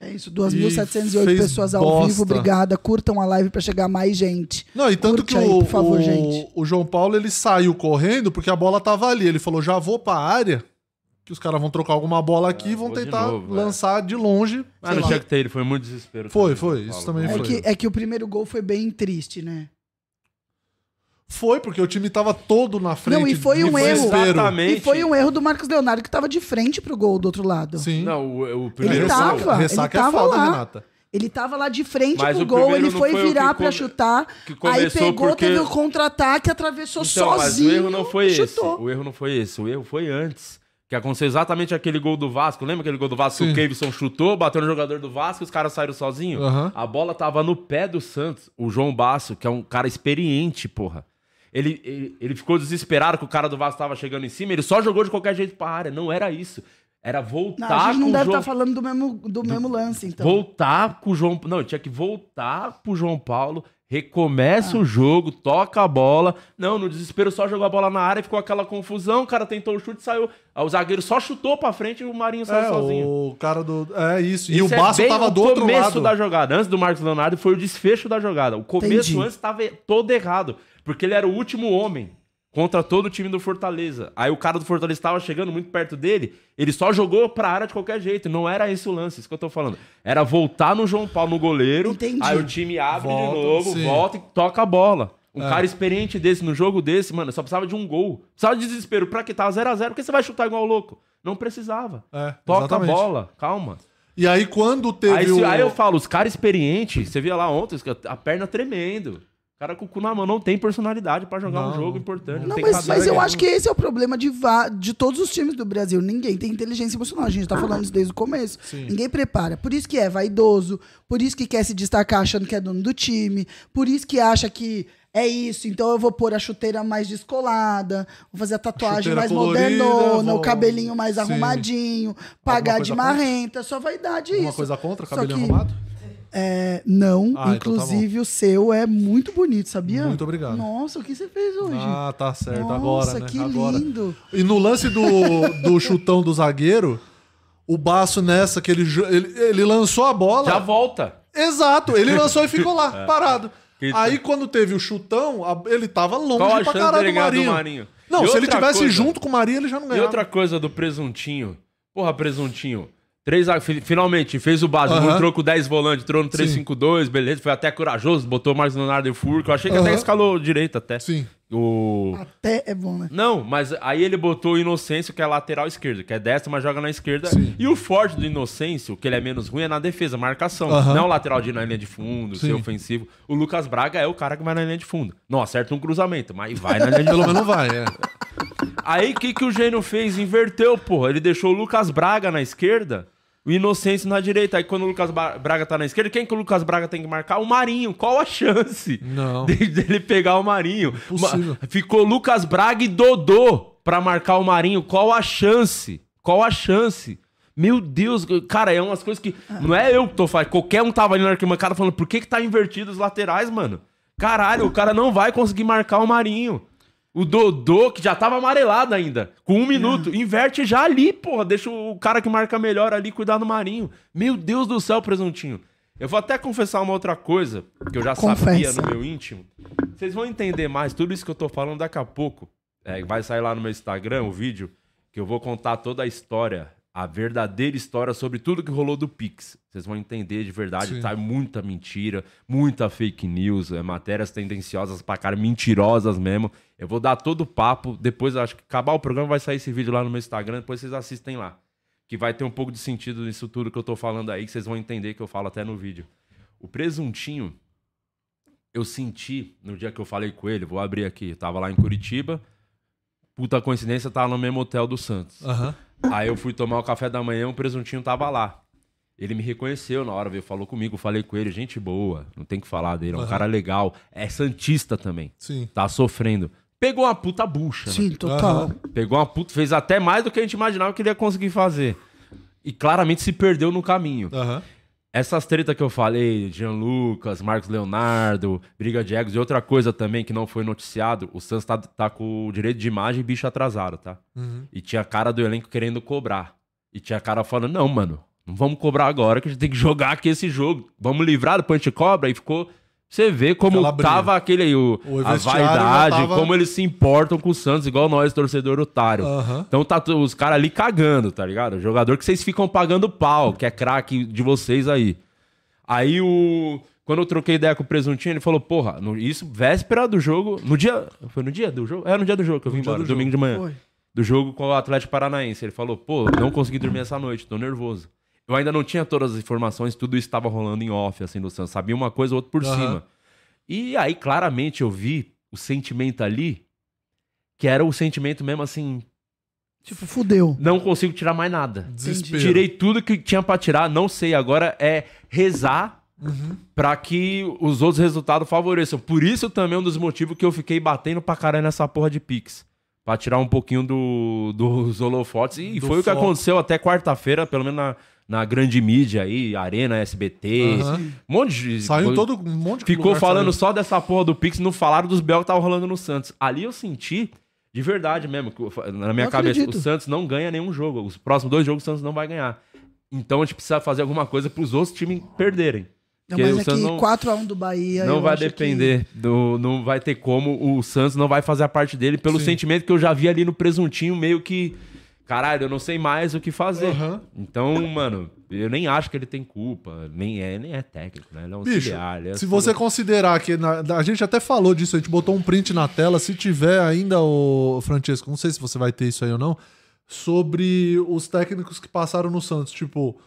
É isso, E 2.708 fez pessoas ao bosta. vivo, obrigada. Curtam a live pra chegar mais gente. Não, e tanto Curte que aí, o, por favor, o, gente. o João Paulo ele saiu correndo porque a bola tava ali. Ele falou: já vou pra área, que os caras vão trocar alguma bola aqui e vão vou de tentar novo, é. lançar de longe. Ah, sei não tinha que ter, ele foi muito desespero. Foi, também, foi, isso Paulo. também É foi. que, é que o primeiro gol foi bem triste, né? Foi, porque o time tava todo na frente. Não, e foi um erro. Exatamente. E foi um erro do Marcos Leonardo que tava de frente pro gol do outro lado. Sim. Não, o, o Ele primeiro tava, gol Ressaca ele é tava foda, lá. Renata. Ele tava lá de frente Mas pro o gol, ele foi foi virar que pra come- chutar. que Aí pegou, porque- teve o contra-ataque, atravessou Então, mas o sozinho. erro não foi e esse. chutou. O erro não foi esse. O erro foi antes. Que aconteceu exatamente aquele gol do Vasco. Lembra aquele gol do Vasco que Sim. o Kevson chutou, bateu no jogador do Vasco e os caras saíram sozinhos? Aham. A bola tava no pé do Santos. O João Basso, que é um cara experiente, porra. Ele, ele, ele ficou desesperado que o cara do Vasco tava chegando em cima. Ele só jogou de qualquer jeito pra área. Não era isso. Era Não, voltar a gente não deve João... estar falando do mesmo, do mesmo lance, então. Voltar com o João. Não, tinha que voltar pro João Paulo, recomeça Ah. o jogo, toca a bola. Não, no desespero só jogou a bola na área, ficou aquela confusão. O cara tentou o chute saiu. O zagueiro só chutou pra frente e o Marinho saiu É, sozinho. o cara do. É isso. E Isso o é Baço bem tava o do outro começo lado. da jogada. Antes do Marcos Leonardo foi o desfecho da jogada. O começo Entendi. antes estava todo errado. Porque ele era o último homem contra todo o time do Fortaleza. Aí o cara do Fortaleza estava chegando muito perto dele. Ele só jogou pra área de qualquer jeito. Não era esse o lance, isso que eu tô falando. Era voltar no João Paulo, no goleiro. Entendi. Aí o time abre Volta, de novo, sim. volta e toca a bola. Um É. cara experiente desse, no jogo desse, mano, só precisava de um gol. Precisava de desespero. Pra que tava 0x0? Porque você vai chutar igual louco. Não precisava. É, Toca exatamente. a bola, calma. E aí quando teve Aí, o. se- aí eu falo, os caras experientes, você via lá ontem, a perna tremendo. O cara com o cu na mão não tem personalidade pra jogar um Não, jogo importante. Não, mas, mas eu acho que esse é o problema de, de todos os times do Brasil. Ninguém tem inteligência emocional. A gente tá falando isso desde o começo. Sim. Ninguém prepara. Por isso que é vaidoso, por isso que quer se destacar achando que é dono do time, por isso que acha que é isso, então eu vou pôr a chuteira mais descolada, vou fazer a tatuagem Chuteira mais colorida, modernona, vou- o cabelinho mais Sim. arrumadinho, pagar de contra? marrenta, só vaidade é Uma isso. coisa contra, cabelinho que- arrumado? É, não, Ah, então tá inclusive o seu é muito bonito, sabia? Muito obrigado. Nossa, o que você fez hoje? Ah, tá certo. Nossa, agora, né? que agora. lindo. E no lance do, do chutão do zagueiro, o Baço nessa, que ele, ele, ele lançou a bola. Já volta. Exato, ele lançou e ficou lá, parado. Que- Aí quando teve o chutão, ele tava longe Qual a pra caralho do Marinho. do Marinho? Não, E se ele tivesse coisa- junto com o Marinho, ele já não E ganhava. outra coisa do presuntinho. Porra, presuntinho. Três, finalmente, fez o básico. Aham. Entrou com 10 volantes, entrou no 3-5-2, beleza. Foi até corajoso, botou mais Leonardo e Furco. Eu achei que até Aham. escalou direito até. Sim. O... Até é bom, né? Não, mas aí ele botou o Inocêncio, que é lateral esquerdo, que é destro, mas joga na esquerda. Sim. E o forte do Inocêncio, que ele é menos ruim, é na defesa, marcação. Aham. Não é o lateral de ir na linha de fundo, Sim. ser ofensivo. O Lucas Braga é o cara que vai na linha de fundo. Não acerta um cruzamento, mas vai na linha de Pelo fundo. menos vai, é. Aí o que, que o Gênio fez? Inverteu, porra. Ele deixou o Lucas Braga na esquerda, o Inocêncio na direita. Aí quando o Lucas Braga tá na esquerda, quem que o Lucas Braga tem que marcar? O Marinho. Qual a chance Não. de- dele pegar o Marinho? Impossível. Ficou Lucas Braga e Dodô pra marcar o Marinho. Qual a chance? Qual a chance? Meu Deus, cara, é umas coisas que. Não é eu que tô falando. Qualquer um tava ali na arquibancada falando por que, que tá invertido os laterais, mano? Caralho, o cara não vai conseguir marcar o Marinho. O Dodô, que já tava amarelado ainda, com um minuto, inverte já ali, porra. Deixa o cara que marca melhor ali cuidar do Marinho. Meu Deus do céu, presuntinho. Eu vou até confessar uma outra coisa, que eu já Confessa. sabia no meu íntimo. Vocês vão entender mais tudo isso que eu tô falando daqui a pouco. É, vai sair lá no meu Instagram o vídeo, que eu vou contar toda a história, a verdadeira história sobre tudo que rolou do Pix. Vocês vão entender de verdade, Sim. tá muita mentira, muita fake news, é, matérias tendenciosas pra cara, mentirosas mesmo. Eu vou dar todo o papo, depois acho que acabar o programa vai sair esse vídeo lá no meu Instagram, depois vocês assistem lá. Que vai ter um pouco de sentido nisso tudo que eu tô falando aí, que vocês vão entender que eu falo até no vídeo. O presuntinho, eu senti no dia que eu falei com ele, vou abrir aqui, eu tava lá em Curitiba, puta coincidência, tava no mesmo hotel do Santos. Aham. Aí eu fui tomar o café da manhã, o presuntinho tava lá. Ele me reconheceu na hora, veio, falou comigo, falei com ele, gente boa, não tem que falar dele, é um Aham. cara legal, é santista também, Sim. tá sofrendo. Pegou uma puta bucha, né? Sim, total. Aham. Pegou uma puta, fez até mais do que a gente imaginava que ele ia conseguir fazer. E claramente se perdeu no caminho. Aham. Essas tretas que eu falei, Jean Lucas, Marcos Leonardo, Briga de Egos e outra coisa também que não foi noticiado, o Santos tá, tá com o direito de imagem e bicho atrasado, tá? Uhum. E tinha cara do elenco querendo cobrar. E tinha cara falando, não, mano, não vamos cobrar agora que a gente tem que jogar aqui esse jogo. Vamos livrar, depois a gente cobra. E ficou... Você vê como tava aquele aí, o, O a vaidade, tava- como eles se importam com o Santos, igual nós, torcedor otário. Aham. Então tá os caras ali cagando, tá ligado? O jogador que vocês ficam pagando pau, que é craque de vocês aí. Aí o. Quando eu troquei ideia com o presuntinho, ele falou, porra, no- isso, véspera do jogo. No dia. Foi no dia do jogo? É no dia do jogo que eu vim embora, do domingo de manhã. Foi. Do jogo com o Atlético Paranaense. Ele falou, pô, não consegui dormir essa noite, tô nervoso. Eu ainda não tinha todas as informações, tudo isso estava rolando em off, assim, do Santos. Sabia uma coisa ou outra por Aham. cima. E aí, claramente, eu vi o sentimento ali, que era o sentimento mesmo assim, Tipo, fudeu. não consigo tirar mais nada. Desespero. Tirei tudo que tinha pra tirar, não sei. Agora é rezar Uhum. pra que os outros resultados favoreçam. Por isso também é um dos motivos que eu fiquei batendo pra caralho nessa porra de Pix. Pra tirar um pouquinho do, dos holofotes. E Do foi o que foco. aconteceu até quarta-feira, pelo menos na, na grande mídia aí, Arena, SBT. Aham. Um monte de. Saiu todo um monte de Ficou falando saiu. só dessa porra do Pix, não falaram dos Bel que tava rolando no Santos. Ali eu senti, de verdade mesmo, na minha Eu cabeça, acredito. o Santos não ganha nenhum jogo. Os próximos dois jogos o Santos não vai ganhar. Então a gente precisa fazer alguma coisa pros outros times perderem. Não, mas é que Santos não, 4x1 do Bahia. não vai acho que- depender, do, não vai ter como, o Santos não vai fazer a parte dele pelo Sim. sentimento que eu já vi ali no presuntinho, meio que, caralho, eu não sei mais o que fazer. Aham. Então, mano, eu nem acho que ele tem culpa, nem é, nem é técnico, né? Ele é um Bicho, auxiliar. é se só- você considerar que. na- a gente até falou disso, a gente botou um print na tela. Se tiver ainda, o Francesco, não sei se você vai ter isso aí ou não, sobre os técnicos que passaram no Santos. Tipo,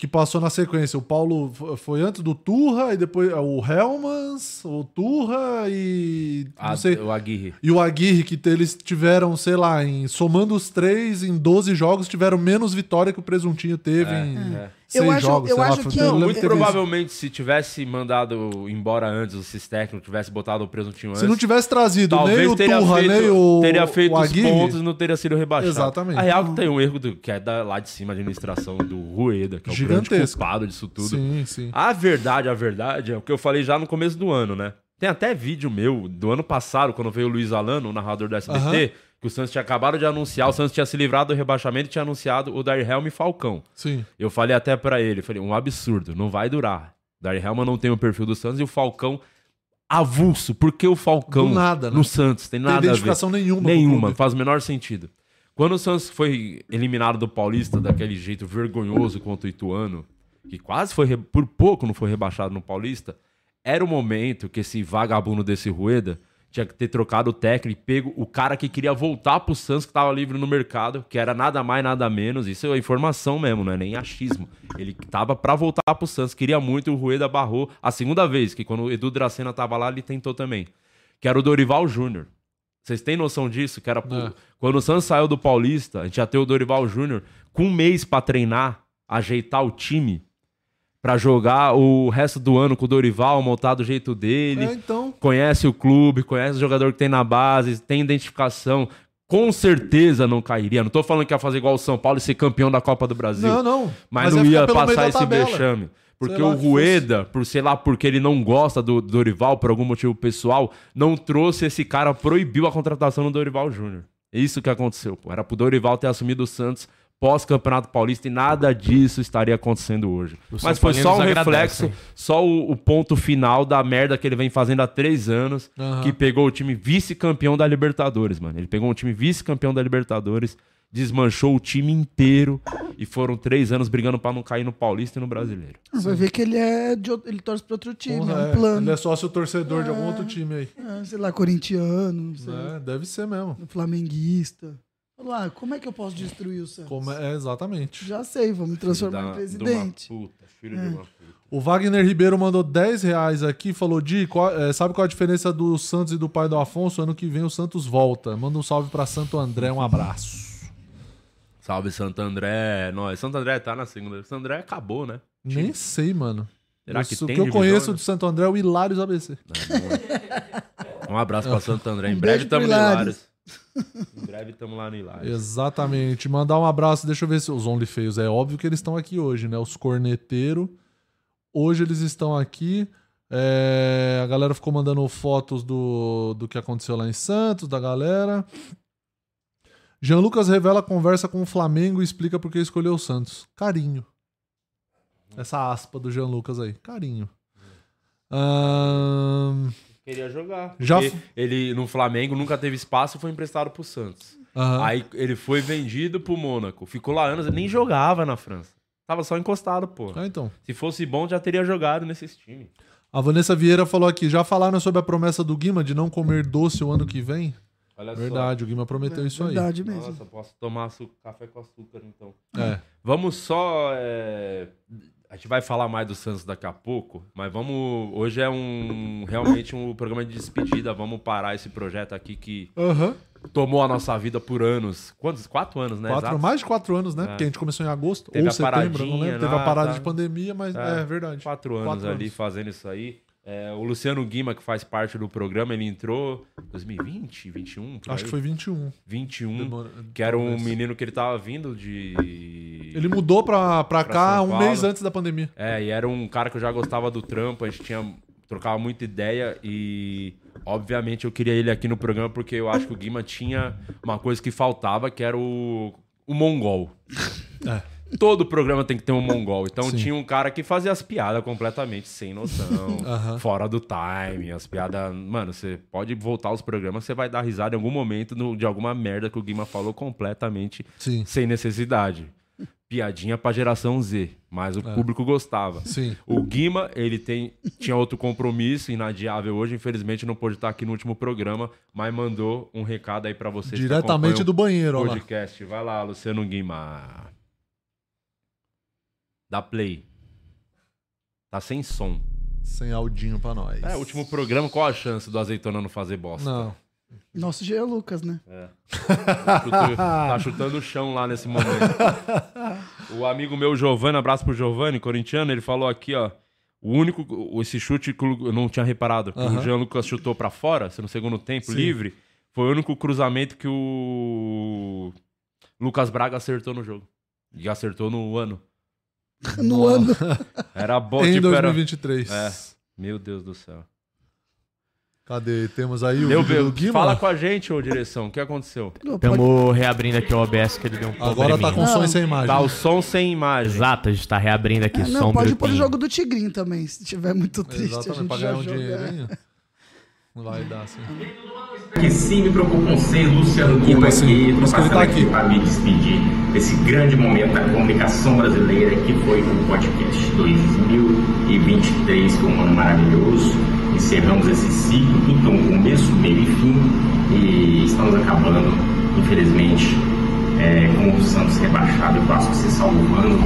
que passou na sequência. O Paulo foi antes do Turra, e depois é, o Helmans, o Turra e. Não sei. o Aguirre. E o Aguirre, que eles tiveram, sei lá, em, somando os três, em 12 jogos, tiveram menos vitória que o Presuntinho teve É, em é. Seis Eu acho- jogos. eu sei lá, acho foi- que- Não, lembro Muito provavelmente, se tivesse mandado embora antes esses técnicos, tivesse botado o presuntinho antes. Se não tivesse trazido nem Talvez o teria Turra, feito, nem o, teria feito o os pontos e não teria sido rebaixado. Exatamente. A real que tem um erro do, que é da, lá de cima, a administração do Rueda, que é o grande Gigantesco. culpado disso tudo. Sim, sim. A verdade, a verdade, é o que eu falei já no começo do ano, né? Tem até vídeo meu do ano passado, quando veio o Luiz Alano, o narrador do SBT, Aham. Que o Santos tinha acabado de anunciar, o Santos tinha se livrado do rebaixamento e tinha anunciado o Dair Helm e Falcão. Sim. Eu falei até pra ele, falei, um absurdo, não vai durar. Dair Helman não tem o perfil do Santos e o Falcão avulso. Por que o Falcão Do nada, né? no Santos? Tem Tem nada a ver. identificação nenhuma. Nenhuma, faz o menor sentido. Quando o Santos foi eliminado do Paulista daquele jeito vergonhoso contra o Ituano, que quase foi, por pouco não foi rebaixado no Paulista, era o momento que esse vagabundo desse Rueda tinha que ter trocado o técnico e pego o cara que queria voltar pro Santos, que tava livre no mercado, que era nada mais, nada menos. Isso é informação mesmo, não é nem achismo. Ele tava pra voltar pro Santos, queria muito, o Rueda barrou a segunda vez, que quando o Edu Dracena tava lá, ele tentou também. Que era o Dorival Júnior. Vocês têm noção disso? Que era pro- É. quando o Santos saiu do Paulista, a gente já tem o Dorival Júnior com um mês pra treinar, ajeitar o time pra jogar o resto do ano com o Dorival, montar do jeito dele. É, então. Conhece o clube, conhece o jogador que tem na base, tem identificação. Com certeza não cairia. Não tô falando que ia fazer igual o São Paulo e ser campeão da Copa do Brasil. Não, não. Mas, ia não ia passar esse vexame. Porque o Rueda, por sei lá, porque ele não gosta do do Dorival, por algum motivo pessoal, não trouxe esse cara, proibiu a contratação do Dorival Júnior. É Isso que aconteceu, pô. Era pro Dorival ter assumido o Santos pós-campeonato paulista e nada disso estaria acontecendo hoje. Os Mas foi só um reflexo, agradecem. só o, o ponto final da merda que ele vem fazendo há três anos, Aham. que pegou o time vice-campeão da Libertadores, mano. Ele pegou um time vice-campeão da Libertadores, desmanchou o time inteiro e foram três anos brigando pra não cair no Paulista e no Brasileiro. Vai ver que ele é de outro- ele torce pra outro time, Porra, é um é, plano. Ele é sócio torcedor de algum outro time aí. Ah, sei lá, corintiano, não sei, É, deve ser mesmo. flamenguista. Falou, ah, como é que eu posso destruir o Santos? Como é, é, exatamente. Já sei, vou me transformar Da- em de presidente. uma puta, filho de uma puta. O Wagner Ribeiro mandou 10 reais aqui, falou: Di, qual- é, sabe qual a diferença do Santos e do pai do Afonso? Ano que vem o Santos volta. Manda um salve pra Santo André, um abraço. Salve Santo André. Nós, Santo André tá na segunda. Santo André acabou, né? Nem sei, mano. Será que o tem que eu conheço né? do Santo André é o Hilários ABC. Um abraço pra Santo André. Em Um breve tamo no Hilários. Em breve tamo lá no Hilários. Exatamente. Mandar um abraço, deixa eu ver se os Only Feios. É óbvio que eles estão aqui hoje, né? Os corneteiros. Hoje eles estão aqui. É, a galera ficou mandando fotos do, do que aconteceu lá em Santos, da galera. Jean Lucas revela conversa com o Flamengo e explica por que escolheu o Santos. Carinho. Essa aspa do Jean Lucas aí. Carinho. Ahn, Queria jogar. Já f- ele no Flamengo nunca teve espaço e foi emprestado pro Santos. aham. Aí ele foi vendido pro Mônaco. Ficou lá anos, ele nem jogava na França. Tava só encostado, pô. Ah, então. Se fosse bom, já teria jogado nesses times. A Vanessa Vieira falou aqui: já falaram sobre a promessa do Guima de não comer doce o ano que vem? Olha Verdade, o Guima prometeu isso aí. Verdade só. mesmo. Nossa, posso tomar açu- café com açúcar, então. É. Vamos só. é, A gente vai falar mais do Santos daqui a pouco, mas vamos. Hoje é um realmente um programa de despedida. Vamos parar esse projeto aqui que Aham. tomou a nossa vida por anos. Quantos? Quatro anos, né? Quatro, Exato. mais de quatro anos, né? É. Porque a gente começou em agosto Teve ou a setembro, não lembro. Teve a parada tá. de pandemia, mas é, É, verdade. Quatro anos Quatro ali anos. fazendo isso aí. É, o Luciano Guima, que faz parte do programa, ele entrou 2020, 21, por Acho que foi 21. 21, Demora- que era um menino que ele tava vindo de... Ele mudou pra, pra, Pra cá um mês antes da pandemia. É, e era um cara que eu já gostava do trampo, a gente tinha trocava muita ideia e obviamente eu queria ele aqui no programa porque eu acho que o Guima tinha uma coisa que faltava, que era o, o mongol. É. Todo programa tem que ter um mongol. Então Sim. tinha um cara que fazia as piadas completamente sem noção, fora do time, as piadas. Mano, você pode voltar aos programas, você vai dar risada em algum momento no- de alguma merda que o Guima falou completamente Sim. sem necessidade. Piadinha pra geração Z, mas o público gostava. Sim. O Guima, ele tem, tinha outro compromisso inadiável hoje, infelizmente não pôde estar aqui no último programa, mas mandou um recado aí pra vocês. Diretamente do banheiro, ó lá. podcast. Vai lá, Luciano Guima. Dá play. Tá sem som. Sem aldinho pra nós. É, último programa, qual a chance do azeitona não fazer bosta? Não. Nosso Jean Lucas, né? Chutou- tá chutando o chão lá nesse momento. O amigo meu, Giovanni, abraço pro Giovanni, corintiano, ele falou aqui, ó. O único, esse chute que eu não tinha reparado, que Aham. o Jean Lucas chutou pra fora, no segundo tempo, Sim. livre, foi o único cruzamento que o Lucas Braga acertou no jogo. E acertou no ano. No ano. Era bom, em tipo, era... 2023. É. Meu Deus do céu. Cadê? Temos aí o Deu, vídeo do Bel- Guima. Fala com a gente, ô direção, o que aconteceu? Pode- Estamos reabrindo aqui o OBS que ele deu um Agora tá com som Não. e sem imagem. Tá o som sem imagem. Exato, a gente tá reabrindo aqui. É, não, um pode pôr o jogo do Tigrinho também. Se tiver muito triste, a Exatamente, gente pra já ganhar um joga. dinheirinho. Vai dar, sim. que sim me preocupa com você, Luciano Guima assim? que ele passando tá aqui para me despedir desse grande momento da comunicação brasileira que foi o podcast 2023, que é um ano maravilhoso. Encerramos esse ciclo, tudo tem um começo, meio e fim, e estamos acabando, infelizmente, é, com o Santos rebaixado e quase que se salvando,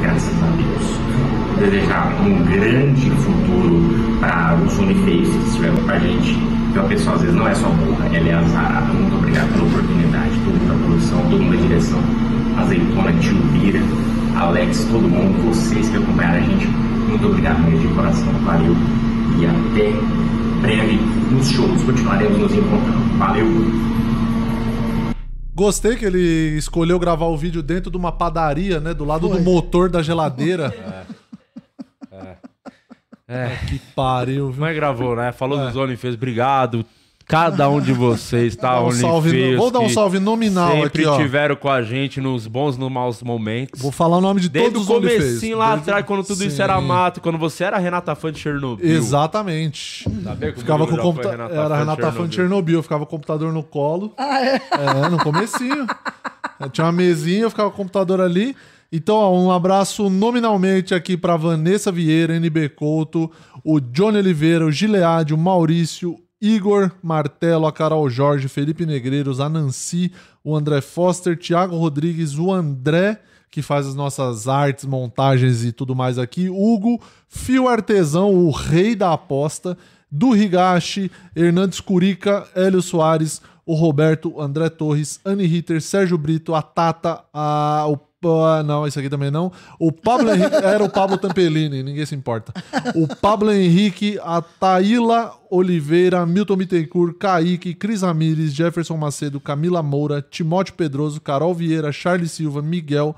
graças a Deus desejar um grande futuro para os unifeios que estiveram com a gente. Então a pessoa às vezes não é só burra, ela é azarada. Muito obrigado pela oportunidade, todo mundo da produção, todo mundo da direção, Azeitona, Tio Bira, Alex, todo mundo, vocês que acompanharam a gente. Muito obrigado mesmo de coração, valeu e até breve nos shows. Continuaremos nos encontrando. Valeu! Gostei que ele escolheu gravar o vídeo dentro de uma padaria, né? Do lado Foi. do motor da geladeira. É. Que pariu, viu? Mas gravou, né? Falou É. dos OnlyFans, obrigado. Cada um de vocês, tá? Um salve, vou dar um salve nominal sempre aqui, ó. tiveram com a gente nos bons e nos maus momentos. Vou falar o nome de Desde todos o os OnlyFans. comecinho lá Desde- atrás, quando tudo isso Sim. era mato, quando você era Renata Fã de Chernobyl. Exatamente. Sabia o Ficava com o computador. Renata Era Renata Fã de Chernobyl? Eu ficava com o computador no colo. Ah, é? É, no comecinho. Eu tinha uma mesinha, eu ficava com o computador ali. Então, ó, um abraço nominalmente aqui pra Vanessa Vieira, NB Couto, o Johnny Oliveira, o Gilead, o Maurício, Igor Martelo, a Carol Jorge, Felipe Negreiros, a Nancy, o André Foster, Thiago Rodrigues, o André, que faz as nossas artes, montagens e tudo mais aqui, Hugo, Fio Artesão, o rei da aposta, do Higashi, Hernandes Curica, Hélio Soares, o Roberto, André Torres, Anne Ritter, Sérgio Brito, a Tata, a, o ah, não, esse aqui também não. O Pablo Henrique, era o Pablo Tampelini, ninguém se importa. O Pablo Henrique, a Taíla Oliveira, Milton Bittencourt, Kaique, Cris Ramires, Jefferson Macedo, Camila Moura, Timóteo Pedroso, Carol Vieira, Charles Silva, Miguel,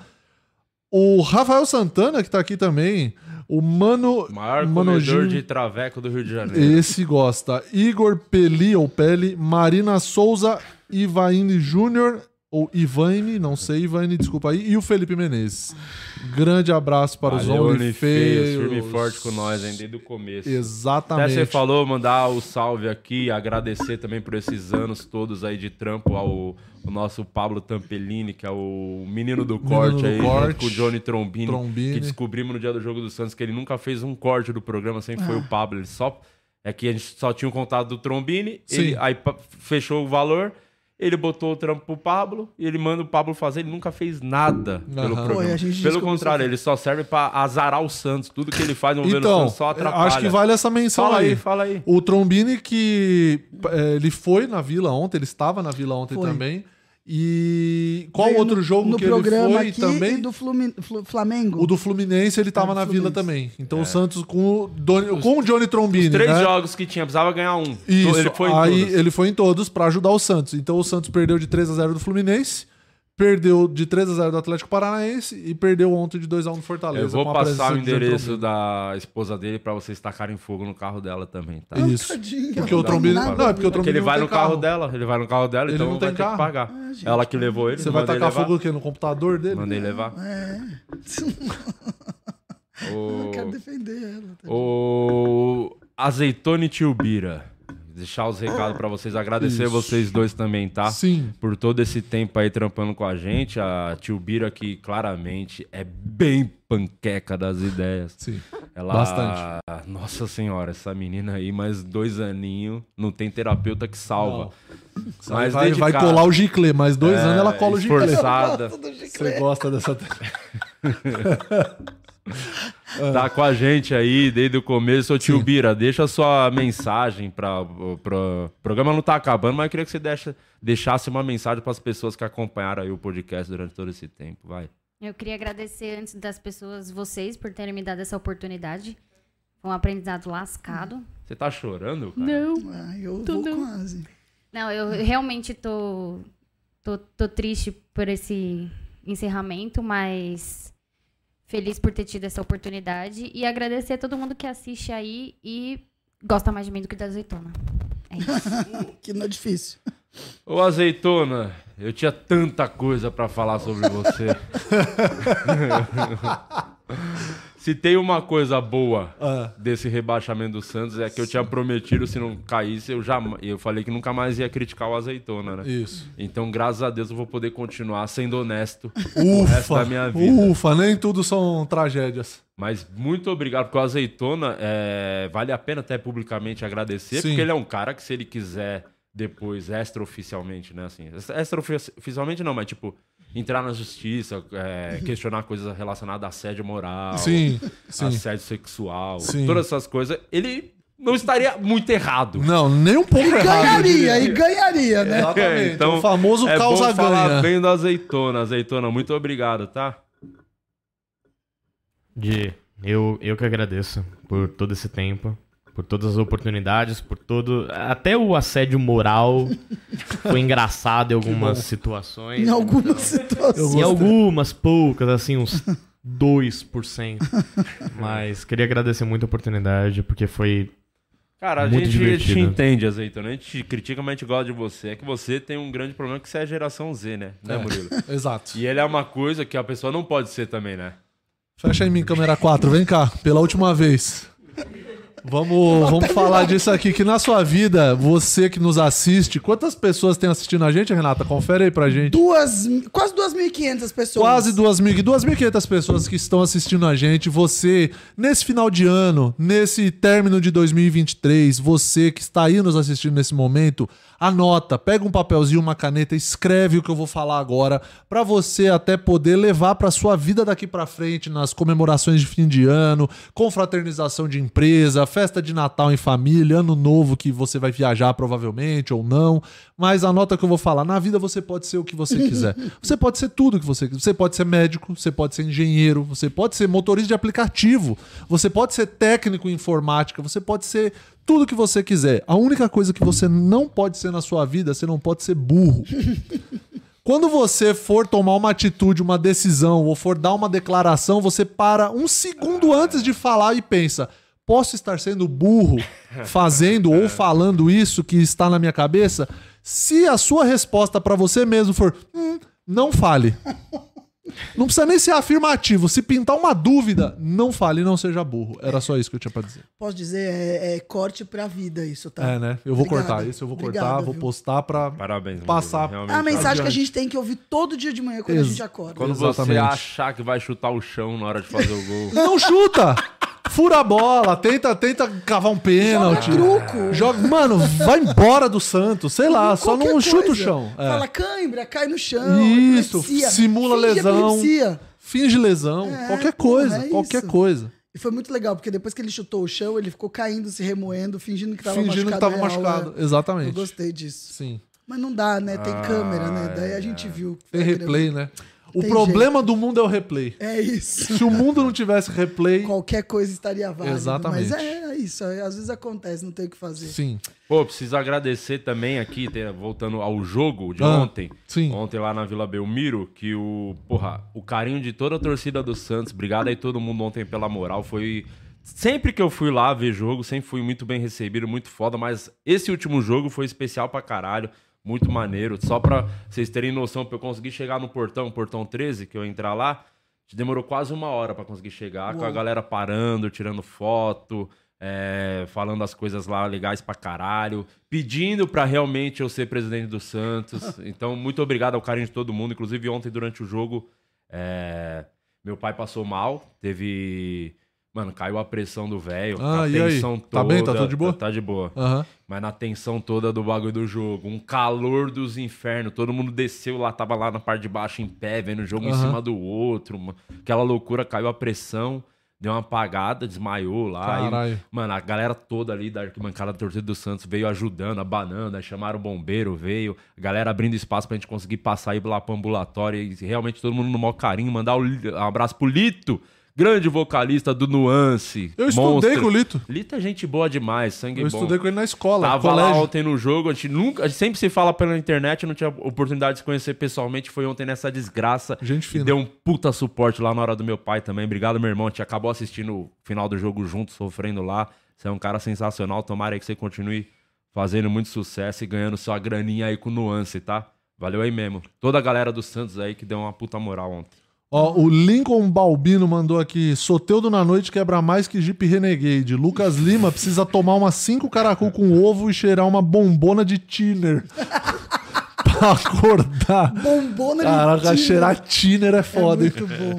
o Rafael Santana, que tá aqui também, o Mano, Maior comedor de traveco do Rio de Janeiro. esse gosta. Igor Peli ou Pele, Marina Souza, Ivaine Júnior ou Ivaine, não sei, Ivaine, desculpa aí, e o Felipe Menezes. Grande abraço para os Valeu, Onlyfeios, OnlyFeios. firme e forte com nós, hein, desde o começo. Exatamente. Até você falou, mandar o salve aqui, agradecer também por esses anos todos aí de trampo ao, ao nosso Pablo Tampellini, que é o menino do corte do aí, corte. com o Johnny Trombini, Trombini. que descobrimos no dia do Jogo do Santos que ele nunca fez um corte do programa, sempre foi o Pablo, ele só... É que a gente só tinha um contato do Trombini, ele, aí fechou o valor, ele botou o trampo pro Pablo, e ele manda o Pablo fazer, ele nunca fez nada pelo Aham. programa. Pô, Pelo contrário, ele só serve pra azarar o Santos, tudo que ele faz no governo Então, Santos só atrapalha. acho que vale essa menção Fala aí. aí, fala aí. O Trombini que é, ele foi na Vila ontem, ele estava na Vila ontem Foi. também. E qual Veio outro jogo no que ele programa foi aqui também? e do Flumi- Flu- Flamengo. O do Fluminense ele tava É, do na Vila Fluminense. também. Então o Santos com o, Doni- com o Johnny Trombini, Três né? jogos que tinha, precisava ganhar um. Isso, Ele foi em aí todos. ele foi em todos pra ajudar o Santos. Então o Santos perdeu de 3 a 0 do Fluminense, perdeu de 3 a 0 do Atlético Paranaense e perdeu ontem de 2 a 1 do Fortaleza. Eu vou com a passar o endereço da esposa dele pra vocês tacarem fogo no carro dela também, tá? Isso. Tadinho, Porque o nada não, é porque o Trombini ele vai no carro, dela, ele vai no carro dela, Ele então não vai tem ter carro. que pagar. gente, Ela que levou ele, Você vai tacar levar. fogo o quê? No computador dele? Mandei levar. É. O... Eu quero defender ela. tá? O Azeitone Tio Bira. Deixar os recados pra vocês, agradecer Isso. vocês dois também, tá? Sim. Por todo esse tempo aí trampando com a gente. A Tio Bira que claramente é bem panqueca das ideias. Sim. Ela... Bastante. Nossa senhora, essa menina aí, mais dois aninhos, não tem terapeuta que salva. Vai, Mas vai, vai colar o giclê, mais dois É, anos ela cola o giclê. esforçada. Você gosta dessa. Tá com a gente aí desde o começo. Ô tio Bira, deixa a sua mensagem para o programa não tá acabando, mas eu queria que você deixa, deixasse uma mensagem para as pessoas que acompanharam aí o podcast durante todo esse tempo. Vai. Eu queria agradecer antes das pessoas, vocês, por terem me dado essa oportunidade. Foi um aprendizado lascado. Você tá chorando, cara? Não. Ah, eu Tô vou não. quase. Não, eu realmente tô, tô, tô triste por esse encerramento, mas feliz por ter tido essa oportunidade. E agradecer a todo mundo que assiste aí e gosta mais de mim do que da azeitona. É isso. Que não é difícil. Ô azeitona, eu tinha tanta coisa para falar sobre você. Se tem uma coisa boa Ah. desse rebaixamento do Santos é que eu tinha prometido se não caísse, eu já eu falei que nunca mais ia criticar o azeitona, né? Isso. Então, graças a Deus, eu vou poder continuar sendo honesto o resto Ufa, da minha vida. ufa, nem tudo são tragédias. Mas muito obrigado, porque o Azeitona é, vale a pena até publicamente agradecer, Sim. porque ele é um cara que, se ele quiser depois, extraoficialmente, né? Assim, extraoficialmente não, mas tipo, entrar na justiça, é, questionar coisas relacionadas a assédio moral, Sim, sim. assédio sexual, Sim. todas essas coisas, ele não estaria muito errado. Não, nem um pouco errado. eu Ganharia, e ganharia, né? Exatamente. então, o famoso é causa bom falar ganha. bem do Azeitona. Azeitona, muito obrigado, tá? De, eu, eu que agradeço por todo esse tempo, por todas as oportunidades, por todo. Até o assédio moral foi engraçado em algumas situações. Em algumas Eu situações. Em algumas poucas, assim, uns 2%. Mas queria agradecer muito a oportunidade, porque foi. Cara, a Muito gente te divertido. entende, Azeitona. A gente te critica, mas a gente gosta de você. É que você tem um grande problema que você é a geração Z, né? Né, Murilo? Exato. E ele é uma coisa que a pessoa não pode ser também, né? Fecha em mim, câmera 4. Vem cá, pela última vez. Vamos, vamos falar disso aqui, que na sua vida, você que nos assiste, quantas pessoas tem assistindo a gente, Renata? Confere aí pra gente. Duas, quase 2.500 pessoas. Quase 2.000 2.500 pessoas que estão assistindo a gente. Você, nesse final de ano, nesse término de 2023, você que está aí nos assistindo nesse momento, anota, pega um papelzinho, uma caneta, escreve o que eu vou falar agora, para você até poder levar para sua vida daqui para frente nas comemorações de fim de ano, confraternização de empresa, festa de Natal em família, ano novo que você vai viajar provavelmente ou não. Mas anota que eu vou falar. Na vida você pode ser o que você quiser. Você pode ser tudo o que você quiser. Você pode ser médico, você pode ser engenheiro, você pode ser motorista de aplicativo, você pode ser técnico em informática, você pode ser tudo que você quiser. A única coisa que você não pode ser na sua vida, você não pode ser burro. Quando você for tomar uma atitude, uma decisão, ou for dar uma declaração, você para um segundo antes de falar e pensa: posso estar sendo burro fazendo ou falando isso que está na minha cabeça? Se a sua resposta para você mesmo for: "Hum, não fale. Não precisa nem ser afirmativo. Se pintar uma dúvida, não fale, não seja burro. Era só isso que eu tinha pra dizer. Posso dizer, é, é corte pra vida isso, tá? É, né? Eu vou Obrigado. cortar isso, eu vou cortar, vou viu? postar pra. Parabéns, Passar. Murilo. É a mensagem que a gente tem que ouvir todo dia de manhã quando a Ex- gente acorda. Quando você Exatamente. achar que vai chutar o chão na hora de fazer o gol. Não chuta! Fura a bola, tenta, tenta cavar um pênalti. truco. Joga, mano, vai embora do Santos, sei lá, só não chuta o chão. É. Fala cãibra, cai no chão. Isso, epilepsia. simula Finge lesão. epilepsia. Finge lesão, É, qualquer coisa, é qualquer coisa. E foi muito legal, porque depois que ele chutou o chão, ele ficou caindo, se remoendo, fingindo que tava Fingindo que machucado. tava real, machucado. né? Eu Exatamente. gostei disso. Sim. Mas não dá, né? Tem Ah, câmera, né? Daí a é. gente viu. que Tem replay, né? O Tem problema do mundo é o replay. É isso. Se o mundo não tivesse replay, Qualquer coisa estaria válido. Exatamente. Mas é isso. é, Às vezes acontece, não tem o que fazer. sim. Pô, preciso agradecer também aqui, voltando ao jogo de Ah, ontem. sim. Ontem lá na Vila Belmiro, que o, porra, o carinho de toda a torcida do Santos, obrigado aí todo mundo ontem pela moral, foi sempre que eu fui lá ver jogo, sempre fui muito bem recebido, muito foda, mas esse último jogo foi especial pra caralho, muito maneiro. Só pra vocês terem noção, pra eu conseguir chegar no portão, portão 13, que eu entrar lá, demorou quase uma hora pra conseguir chegar, com a galera parando, tirando foto, é, falando as coisas lá legais pra caralho, pedindo pra realmente eu ser presidente do Santos. Então, muito obrigado ao carinho de todo mundo. Inclusive, ontem, durante o jogo, é, meu pai passou mal, teve. Mano, caiu a pressão do velho. Ah, a e tensão Tá bem? Tá toda- tudo de boa? Tá, de boa. Aham. Mas na tensão toda do bagulho do jogo, um calor dos infernos, todo mundo desceu lá, tava lá na parte de baixo em pé, vendo o jogo em Aham. cima do outro, aquela loucura, caiu a pressão, deu uma apagada, desmaiou lá. Caralho. mano, a galera toda ali da arquibancada da torcida do Santos veio ajudando, abanando, chamaram o bombeiro, veio, a galera abrindo espaço pra gente conseguir passar aí lá pro ambulatório e realmente todo mundo no maior carinho, mandar um abraço pro Lito, grande vocalista do Nuance. Eu estudei monstro. com o Lito. Lito é gente boa demais, sangue Eu bom. estudei com ele na escola, Tava lá colégio. ontem no jogo, a gente nunca, a gente sempre se fala pela internet, não tinha oportunidade de se conhecer pessoalmente, foi ontem nessa desgraça. Gente fina. Deu um puta suporte lá na hora do meu pai também. Obrigado, meu irmão. A gente acabou assistindo o final do jogo junto, sofrendo lá. Você é um cara sensacional. Tomara que você continue fazendo muito sucesso e ganhando sua graninha aí com nuance, tá? Valeu aí mesmo. Toda a galera do Santos aí que deu uma puta moral ontem. Ó, o Lincoln Balbino mandou aqui: Soteudo na noite quebra mais que Jeep Renegade. Lucas Lima precisa tomar umas cinco caracol com ovo e cheirar uma bombona de tiner. pra acordar. Bombona de Caraca, cheirar tiner é É foda, hein? muito bom.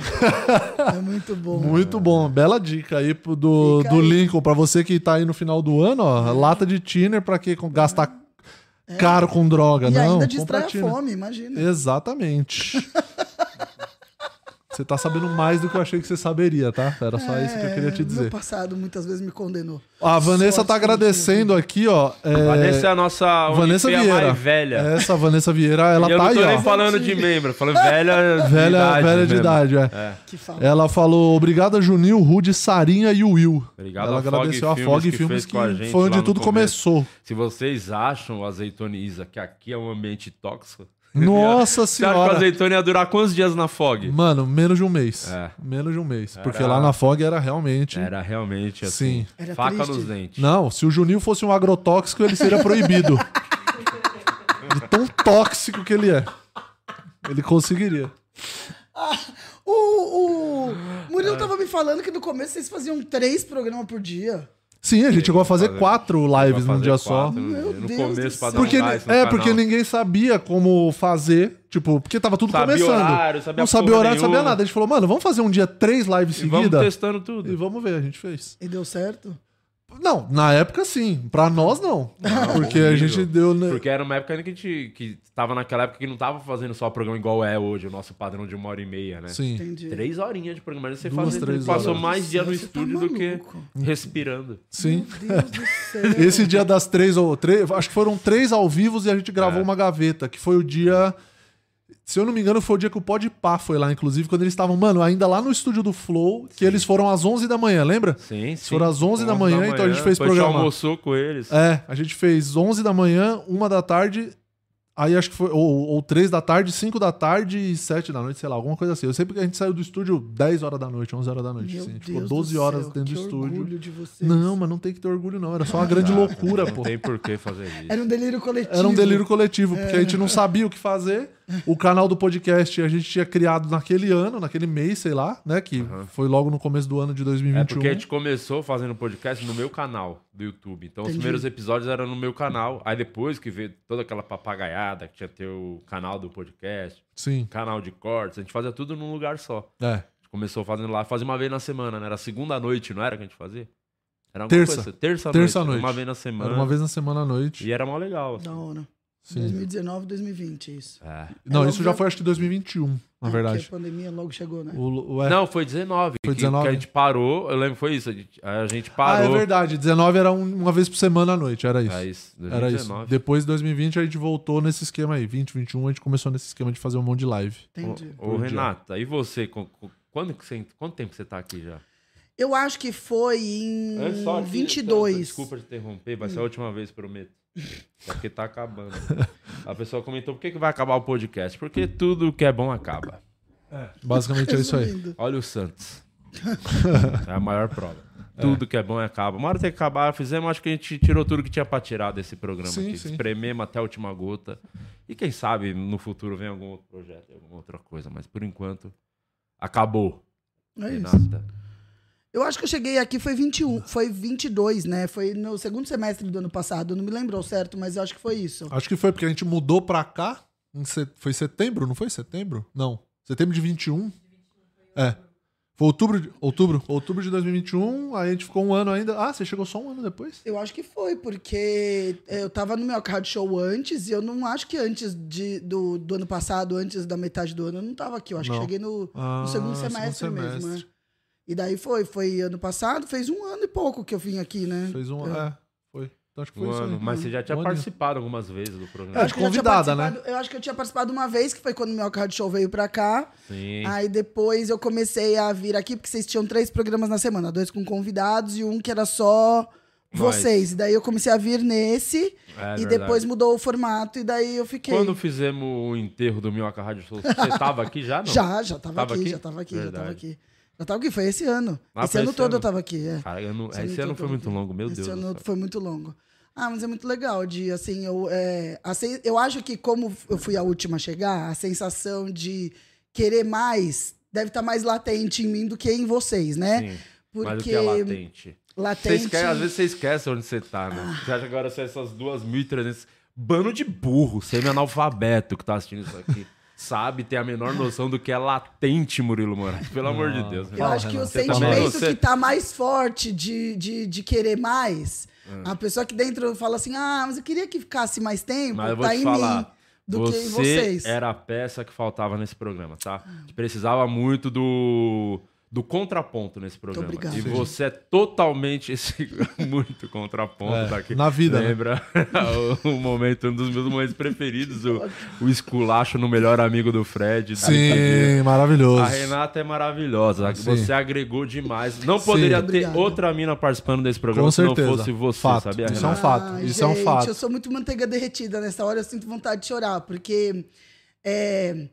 É muito bom. Muito bom. Bela dica aí do, Fica do aí. Lincoln. Pra você que tá aí no final do ano, ó. Lata de tiner pra que gastar caro com droga. É. E Não, ainda distrai a fome, imagina. Exatamente. Você tá sabendo mais do que eu achei que você saberia, tá? Era só isso que eu queria te É, dizer. Meu passado muitas vezes me condenou. A Vanessa Sorte tá que eu não agradecendo aqui, ó. é, Vanessa é a nossa Vanessa Vieira. mais velha. Essa Vanessa Vieira, ela eu tá não aí, tô nem ó. falando de membro, falando velha de Velha, idade velha de mesmo. idade, é. É. Que fala. Ela falou, obrigada Juninho, Rude, Sarinha e o Will. Obrigado Ela a Fog agradeceu a Filmes Fog que Filmes fez que, com a gente foi onde tudo começo. começou. Se vocês acham, Azeitoniza, que aqui é um ambiente tóxico, Nossa Você acha que o senhora. azeitona ia durar quantos dias na Fog? Mano, menos de um mês. É. Menos de um mês. Porque Era- lá na Fog era realmente. Era realmente assim. Sim. Era faca triste. nos dentes. Não, se o Juninho fosse um agrotóxico, ele seria proibido. de tão tóxico que ele é. Ele conseguiria. O, o Murilo tava me falando que no começo vocês faziam três programas por dia. Sim, a gente chegou a fazer fazer- quatro lives num dia só. quatro no Meu dia. No Deus começo, pra um Porque, no é, canal. porque ninguém sabia como fazer. Tipo, porque tava tudo Sabia começando. horário, sabia não sabia horário, sabia nenhuma. nada. A gente falou, mano, vamos fazer um dia três lives E vamos seguidas? testando tudo. E vamos ver, a gente fez. E deu certo? Não, na época sim. Pra nós não. porque a horrível. gente deu. né, Porque era uma época que a gente que tava naquela época que não tava fazendo só programa igual é hoje, o nosso padrão de uma hora e meia, né? Sim. Entendi. Três horinhas de programa. Mas você Duas, três passou horas. mais dia no Você tá estúdio do que respirando. Sim. Meu Deus do céu. Esse dia das três, ou três, acho que foram três ao vivo e a gente gravou É. uma gaveta, que foi o dia. Se eu não me engano, foi o dia que o Podpah foi lá, inclusive, quando eles estavam, mano, ainda lá no estúdio do Flow, que eles foram às 11 da manhã, lembra? Sim, sim. foram às 11 da manhã, então a gente fez depois a gente programa. almoçou com eles. É, a gente fez 11 da manhã, 1 da tarde, aí acho que foi, ou, ou 3 da tarde, 5 da tarde e 7 da noite, sei lá, alguma coisa assim. Eu sei porque a gente saiu do estúdio 10 horas da noite, 11 horas da noite, Meu assim. A ficou 12 do horas céu, dentro do estúdio. orgulho de vocês. Não, mas não tem que ter orgulho, não. Era só uma grande loucura, pô. Não tem por que fazer isso. Era um delírio coletivo. Era um delírio coletivo, porque a É. gente não sabia o que fazer. O canal do podcast a gente tinha criado naquele ano, naquele mês, sei lá, né? Que foi logo no começo do ano de É 2021. porque a gente começou fazendo podcast no meu canal do YouTube. Então os Entendi. primeiros episódios eram no meu canal. Aí depois que veio toda aquela papagaiada que tinha ter o canal do podcast, Sim, canal de cortes, a gente fazia tudo num lugar só. é. A gente começou fazendo lá, fazia uma vez na semana, né? Era segunda noite, não era que a gente fazia? Era Terça. coisa. Terça, Terça noite. noite. Uma vez na semana. Era uma vez na semana à noite. E era mó legal. assim. Da hora. Sim. 2019, 2020, isso. É. Não, É isso logo já foi acho que 2021, na Ah, Porque verdade. a pandemia logo chegou, né? O, o- é. Não, foi 19. Foi que- 19? Que a gente parou. Eu lembro que foi isso. A gente, a gente Ah, parou. é verdade. 19 era um- uma vez por semana à noite, era isso. É isso. Era isso. 2019. Depois de 2020 a gente voltou nesse esquema aí. 20, 21 a gente começou nesse esquema de fazer um monte de live. Entendi. Ô. Renata, e você? Quando que você, quanto tempo você tá aqui já? Eu acho que foi em É só que- 22. Desculpa te interromper, vai ser a última vez, prometo. Porque tá acabando. A pessoa comentou, por que, que vai acabar o podcast? Porque tudo que é bom acaba. Basicamente é isso aí. Olha o Santos. É a maior prova. Tudo que é bom acaba. Uma hora tem que acabar, fizemos, acho que a gente tirou tudo que tinha pra tirar desse programa Sim, aqui. sim. Esprememos até a última gota. E quem sabe no futuro vem algum outro projeto, alguma outra coisa. Mas por enquanto, acabou. É isso. Eu acho que eu cheguei aqui foi 21, foi 22, né? Foi no segundo semestre do ano passado. Não me lembro certo, mas eu acho que foi isso. Acho que foi porque a gente mudou pra cá. Set... Foi setembro, não foi setembro? Não. Setembro de 21? É. Foi outubro de... Outubro. Outubro de 2021. Aí a gente ficou um ano ainda. Ah, você chegou só um ano depois? Eu acho que foi, porque eu tava no meu card show antes e eu não acho que antes de, do, do ano passado, antes da metade do ano, eu não tava aqui. Eu acho Não. que cheguei no, Ah, no segundo segundo semestre, mesmo, semestre. né? E daí foi, foi ano passado, fez um ano e pouco que eu vim aqui, né? Fez um. É. É, foi. Então acho que foi Um isso ano. Mas você já tinha Um participado algumas vezes do programa. acho eu já tinha convidada, né? Eu acho que eu tinha participado uma vez, que foi quando o meu card show veio pra cá. Sim. Aí depois eu comecei a vir aqui, porque vocês tinham três programas na semana, dois com convidados e um que era só vocês. E daí eu comecei a vir nesse É e verdade. depois mudou o formato e daí eu fiquei. Quando fizemos o enterro do Minhoca Rádio Show, você tava aqui já? Não? Já, já tava, Tava aqui, aqui? já tava aqui, já tava Verdade. aqui. Já tava aqui, foi esse ano. Ah, esse ano esse todo ano? eu tava aqui, é. Cara, eu Esse esse ano ano eu foi muito aqui. longo, meu Esse Deus. do ano foi muito longo. Ah, mas é muito legal de, assim, eu, é, a sen- eu acho que como eu fui a última a chegar, a sensação de querer mais deve estar mais latente em mim do que em vocês, né? Sim. Porque Mas o que é latente? Você latente... esquece, às vezes você esquece onde você tá, né? Você acha que agora são essas 2.300... Bando de burro, semi-analfabeto que tá assistindo isso aqui. Sabe, tem a menor noção do que é latente, Murilo Moraes. Pelo amor de Deus. Eu acho que o. Você também- sentimento você- que tá mais forte de, de, de querer mais, É. a pessoa que dentro fala assim, ah, mas eu queria que ficasse mais tempo, Mas eu vou tá te em falar. mim do que em vocês. Você era a peça que faltava nesse programa, tá? A gente precisava muito do, do contraponto nesse programa. obrigado. E Sim. você é totalmente esse muito contraponto É, daqui. na vida, né? Lembra o, o momento, um dos meus momentos preferidos, o, o esculacho no melhor amigo do Fred. Sim, maravilhoso. a Renata é maravilhosa. Sim. Você agregou demais. Não poderia ter Obrigado. outra mina participando desse programa Com se não certeza. fosse você, Fato. sabia, Isso é um fato. Ai, Isso é um gente, fato. Eu sou muito manteiga derretida nessa hora, eu sinto vontade de chorar, porque É,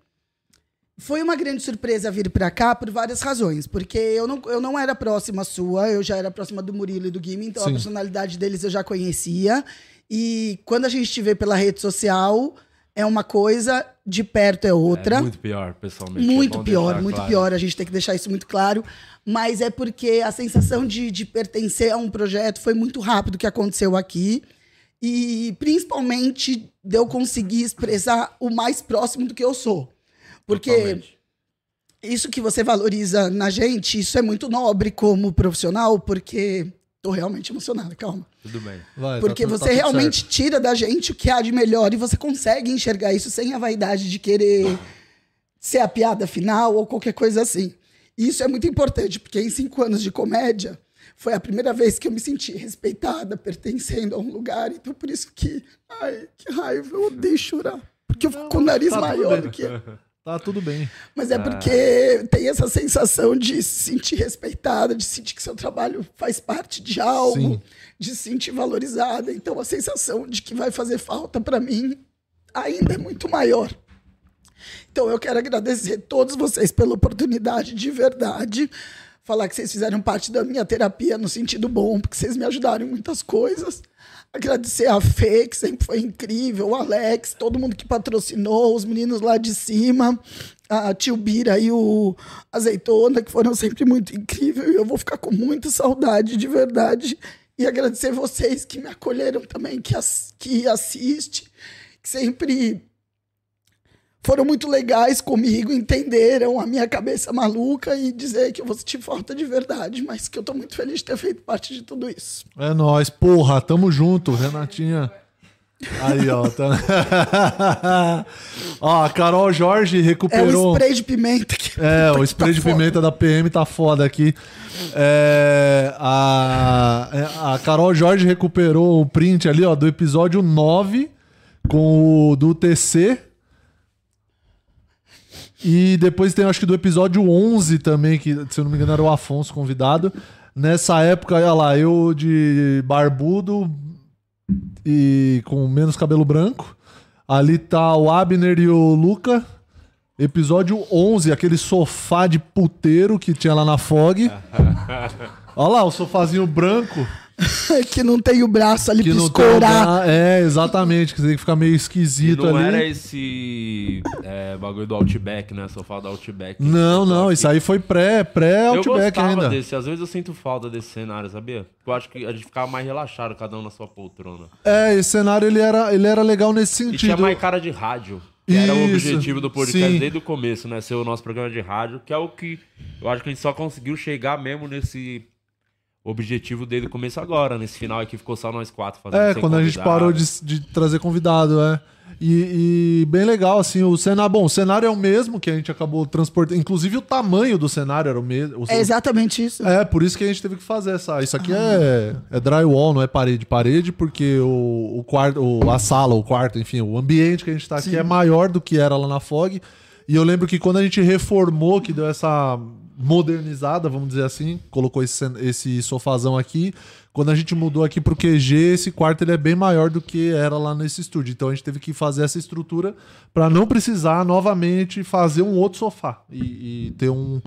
foi uma grande surpresa vir para cá por várias razões. Porque eu não, eu não era próxima sua, eu já era próxima do Murilo e do Guime, então Sim. a personalidade deles eu já conhecia. E quando a gente te vê pela rede social, é uma coisa, de perto é outra. É muito pior, pessoalmente. Muito É pior, muito claro. pior. A gente tem que deixar isso muito claro. Mas é porque a sensação de, de pertencer a um projeto foi muito rápido que aconteceu aqui. E principalmente de eu conseguir expressar o mais próximo do que eu sou. Porque Totalmente. isso que você valoriza na gente, isso é muito nobre como profissional, porque tô realmente emocionada, calma. Tudo bem. Vai, tá Porque tudo- você tá realmente certo. tira da gente o que há de melhor e você consegue enxergar isso sem a vaidade de querer ser a piada final ou qualquer coisa assim. E isso é muito importante, porque em cinco anos de comédia foi a primeira vez que eu me senti respeitada, pertencendo a um lugar. Então, por isso que. Ai, que raiva, eu odeio chorar. Porque eu fico com o nariz tá tudo maior do que. Tá tudo bem. Mas é porque tem essa sensação de se sentir respeitada, de sentir que seu trabalho faz parte de algo, Sim. de se sentir valorizada. Então a sensação de que vai fazer falta para mim ainda é muito maior. Então eu quero agradecer a todos vocês pela oportunidade de verdade. Falar que vocês fizeram parte da minha terapia no sentido bom, porque vocês me ajudaram em muitas coisas. Agradecer a Fê, que sempre foi incrível, o Alex, todo mundo que patrocinou, os meninos lá de cima, a tio Bira e o Azeitona, que foram sempre muito incríveis. E eu vou ficar com muita saudade, de verdade. E agradecer vocês que me acolheram também, que, as, que assiste, que sempre foram muito legais comigo, entenderam a minha cabeça maluca e dizer que eu vou sentir falta de verdade, mas que eu tô muito feliz de ter feito parte de tudo isso. É nóis, porra, tamo junto, Renatinha. Aí, ó. Tá... ó, a Carol Jorge É o recuperou. spray de pimenta que É, o spray tá de foda. pimenta da PM tá foda aqui. É, a, é, a Carol Jorge recuperou o print ali, ó, do episódio 9 com o do TC. E depois tem, acho que do episódio 11 também, que se eu não me engano era o Afonso convidado. Nessa época, olha lá, eu de barbudo e com menos cabelo branco. Ali tá o Abner e o Luca. Episódio 11, aquele sofá de puteiro que tinha lá na Fog. Olha lá, o sofazinho branco que não tem o braço ali que pra não tem escorar. É, exatamente, que tem que ficar meio E esquisito não ali. era esse é, bagulho do Outback, né? Sofá do Outback. Não, não, isso aí foi pré, pré Eu Outback gostava ainda. desse. Às vezes eu sinto falta desse cenário, sabia? Eu acho que a gente ficava mais relaxado, cada um na sua poltrona. É, esse cenário ele era, ele era legal nesse E sentido. tinha mais cara de rádio. Que era o Isso, objetivo do podcast sim. desde o começo, né? Ser o nosso programa de rádio, que é o que eu acho que a gente só conseguiu chegar mesmo nesse objetivo desde o começo agora. Nesse final aqui ficou só nós quatro fazendo É, quando a gente convidado. parou de, de trazer convidado, é. E, e bem legal, assim, o cenário. Bom, o cenário é o mesmo que a gente acabou transportando. Inclusive o tamanho do cenário era o mesmo. É exatamente isso. É, por isso que a gente teve que fazer essa. Isso aqui é, é drywall, não é parede. Parede, porque o, o quarto, o- a sala, o quarto, enfim, o ambiente que a gente tá aqui é maior do que era lá na Fog. E eu lembro que quando a gente reformou, que deu essa modernizada, vamos dizer assim, colocou esse, esse sofazão aqui. Quando a gente mudou aqui pro QG, esse quarto ele é bem maior do que era lá nesse estúdio. Então a gente teve que fazer essa estrutura para não precisar novamente fazer um outro sofá e, e ter um,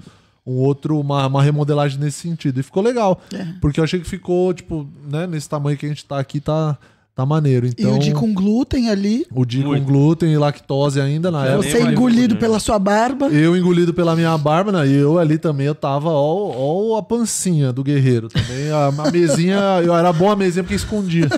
um outro, uma, uma remodelagem nesse sentido. E ficou legal. Porque eu achei que ficou, tipo, né, nesse tamanho que a gente tá aqui, tá, tá maneiro. E Então, o de com glúten ali, o de com glúten e lactose ainda na É, época. você engolido glúten. pela sua barba. Eu engolido pela minha barba, né? E eu ali também, eu tava, ó, ó a pancinha do guerreiro. Também a, a mesinha, eu era bom a mesinha porque escondia.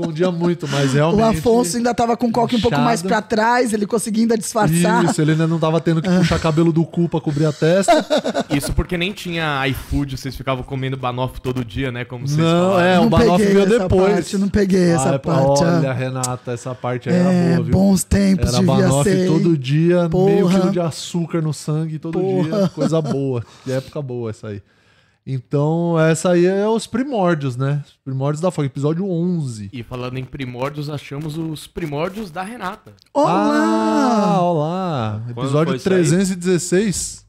Escondia muito, mas realmente... O Afonso ainda tava com o coque um pouco mais pra trás, ele conseguia ainda disfarçar. Isso, ele ainda não tava tendo que puxar cabelo do cu pra cobrir a testa. Isso porque nem tinha iFood, vocês ficavam comendo banoffee todo dia, né? Como vocês Não, falaram. é, o Não Banoff peguei veio essa depois. parte, não peguei essa Ah, é, parte, Olha, ah. Renata, essa parte aí É, era boa, viu? bons tempos Era devia banoffee ser. todo dia, meio Porra. quilo de açúcar no sangue todo Porra. dia. Coisa boa. Que época boa essa aí. Então, essa aí é os primórdios, né? Os primórdios da Fogo, episódio 11. E falando em primórdios, achamos os primórdios da Renata. Ah, Olá! olá. Quando Episódio foi isso aí? 316.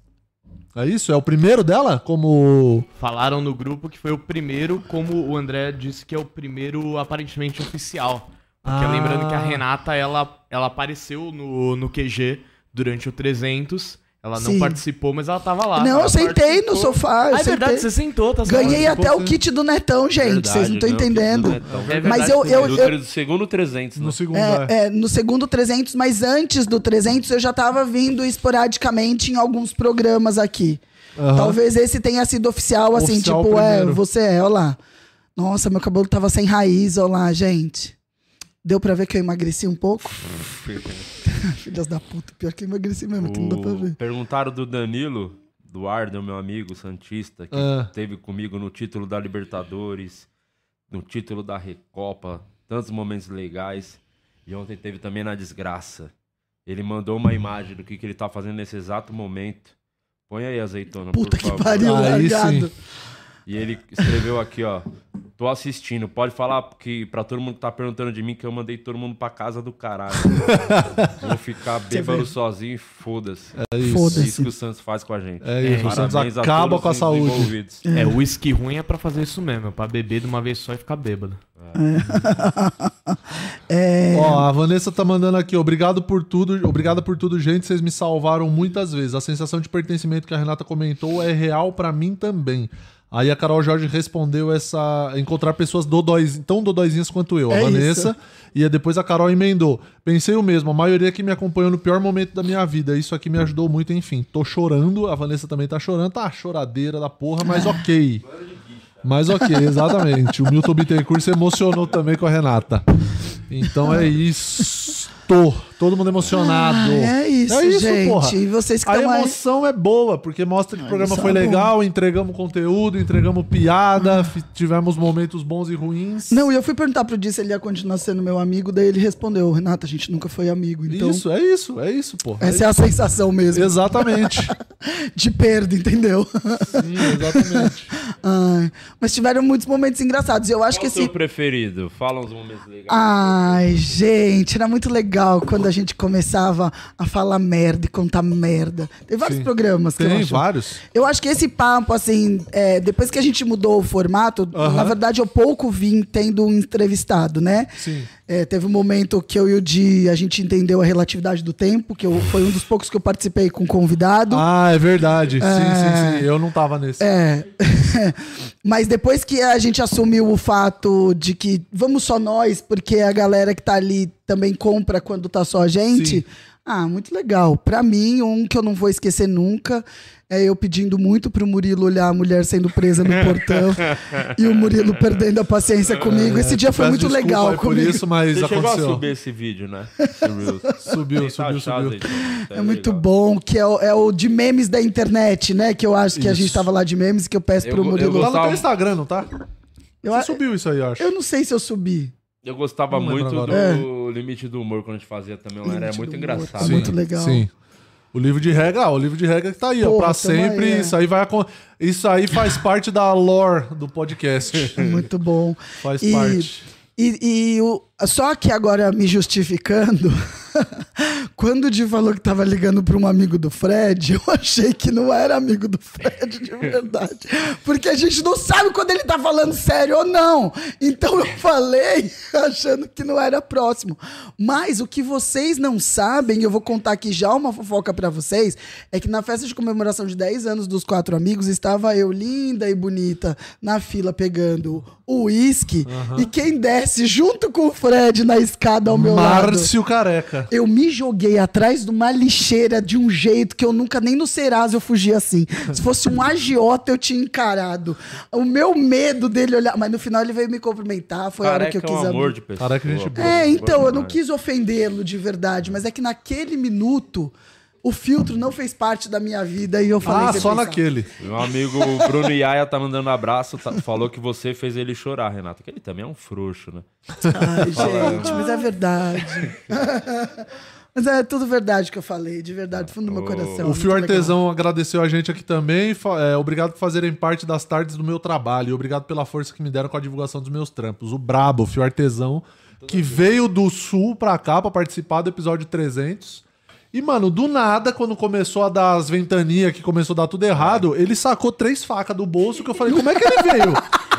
É isso? É o primeiro dela? Como. Falaram no grupo que foi o primeiro, como o André disse que é o primeiro aparentemente oficial. Porque Ah. lembrando que a Renata, ela ela apareceu no, no QG durante o 300. Ela não Sim. participou, mas ela tava lá. Não, Ela eu sentei no participou. sofá. eu Ah, é verdade, sentei. você sentou, tá Ganhei até o kit do Netão, gente. Vocês não estão Verdade, entendendo. É Mas verdade, eu- eu- Do tre- do segundo 300, né? No segundo, é. É, é, no segundo 300, mas antes do 300 eu já tava vindo esporadicamente em alguns programas aqui. Aham. Talvez esse tenha sido oficial, assim, Oficial tipo, é, primeiro. você é, olha lá. Nossa, meu cabelo tava sem raiz, olha lá, gente. Deu pra ver que eu emagreci um pouco? Filhas da puta, pior que eu emagreci mesmo, que não dá pra O- ver. Perguntaram do Danilo, do Arden, meu amigo Santista, que Ah. teve comigo no título da Libertadores, no título da Recopa, tantos momentos legais. E ontem teve também na desgraça. Ele mandou uma imagem do que, que ele tá fazendo nesse exato momento. Põe aí, azeitona, Puta por que favor. pariu, Aí largado. sim. E ele escreveu aqui, ó. Tô assistindo. Pode falar que pra todo mundo que tá perguntando de mim que eu mandei todo mundo pra casa do caralho. Vou ficar bêbado sozinho e foda-se. É isso. Foda-se. É isso que o Santos faz com a gente. É isso, o Santos acaba todos com a os saúde. envolvidos. É, o uísque ruim é pra fazer isso mesmo, é pra beber de uma vez só e ficar bêbado. É, Ó, a Vanessa tá mandando aqui, obrigado por tudo, obrigado por tudo, gente, vocês me salvaram muitas vezes. A sensação de pertencimento que a Renata comentou é real pra mim também. Aí a Carol Jorge respondeu essa encontrar pessoas dodóis, tão dodóizinhas quanto eu, a É Vanessa. isso. E aí depois a Carol emendou. Pensei o mesmo, a maioria que me acompanhou no pior momento da minha vida. Isso aqui me ajudou muito, enfim. Tô chorando, a Vanessa também tá chorando, tá choradeira da porra, mas ok. Mas ok, exatamente. O Milton Bittencourt se emocionou também com a Renata. Então é isso. Todo mundo emocionado. Ah, é isso, gente. E vocês que A estão aí- emoção é boa, porque mostra que o programa emoção foi é legal, entregamos conteúdo, entregamos piada, fi- tivemos momentos bons e ruins. Não, e eu fui perguntar pro Di se ele ia continuar sendo meu amigo, daí ele respondeu, Renata, a gente nunca foi amigo, então... Isso, é isso, é isso, pô. Essa é a sensação mesmo, Exatamente. de perda, entendeu? Sim, exatamente. Ai, mas tiveram muitos momentos engraçados. Eu acho Qual que o seu esse... preferido? Fala uns momentos legais. Ai, gente, era muito legal quando a gente começava a falar merda e contar merda. Tem vários Sim. programas que eu Tem acho. vários. Eu acho que esse papo, assim, é, depois que a gente mudou o formato, Aham. na verdade eu pouco vim tendo um entrevistado, né? Sim. É, teve um momento que eu e o Di, a gente entendeu a relatividade do tempo, que eu, foi um dos poucos que eu participei com convidado. Ah, é verdade. Sim, sim, sim. Eu não tava nesse. É. Mas depois que a gente assumiu o fato de que vamos só nós, porque a galera que tá ali também compra quando tá só a gente. Sim. Ah, muito legal. Pra mim, um que eu não vou esquecer nunca é eu pedindo muito pro Murilo olhar a mulher sendo presa no portão e o Murilo perdendo a paciência comigo. Esse dia foi muito desculpa legal aí por comigo. isso, mas Você chegou a aconteceu. subir esse vídeo, né? Subiu, que tá subiu, subiu. aí, tá É muito bom, que é o, é o de memes da internet, né? Que eu acho que a gente tava lá de memes e que eu peço Eu pro go- eu Murilo. Lá no Gostava- teu Instagram, não tá? Eu, Você subiu isso aí, eu acho. eu não sei se eu subi. Eu gostava Não muito do agora. Limite do Humor quando a gente fazia também. Era muito engraçado. tá né? muito legal. Sim. O livro de regra, ah, o livro de regra que tá aí, ó, Porra, pra tamo sempre. aí, é. Isso aí vai Isso aí faz parte da lore do podcast. Muito bom. Faz E- parte. E, e o, só que agora me justificando, quando o Di falou que tava ligando para um amigo do Fred, eu achei que não era amigo do Fred de verdade. Porque a gente não sabe quando ele tá falando sério ou não. Então eu falei achando que não era próximo. Mas o que vocês não sabem, e eu vou contar aqui já uma fofoca para vocês, é que na festa de comemoração de 10 anos dos quatro amigos, estava eu linda e bonita na fila pegando o uísque. E quem desce junto com o Fred na escada ao meu lado. Márcio Careca. Eu me joguei atrás de uma lixeira de um jeito que eu nunca nem no Serasa eu fugia assim. Se fosse um agiota, eu tinha encarado. O meu medo dele olhar. Mas no final ele veio me cumprimentar. Foi a hora que eu Careca é quis um amor de pessoa. Careca é gente boa. É, então, eu não quis ofendê-lo de verdade, mas é que naquele minuto o filtro não fez parte da minha vida e eu falei. Ah, só pensar. naquele. Meu amigo Bruno Iaia tá mandando abraço, tá- falou que você fez ele chorar, Renato. Que ele também é um frouxo, né? Ai, gente, mas é verdade. mas é tudo verdade que eu falei, de verdade, do fundo do meu coração. O Fio Muito legal. Artesão agradeceu a gente aqui também. é, obrigado por fazerem parte das tardes do meu trabalho. E obrigado pela força que me deram com a divulgação dos meus trampos. O Brabo, o Fio Artesão, que veio do sul pra cá pra participar do episódio 300. E, mano, do nada, quando começou a dar as ventanias, que começou a dar tudo errado, ele sacou três facas do bolso que eu falei, como é que ele veio?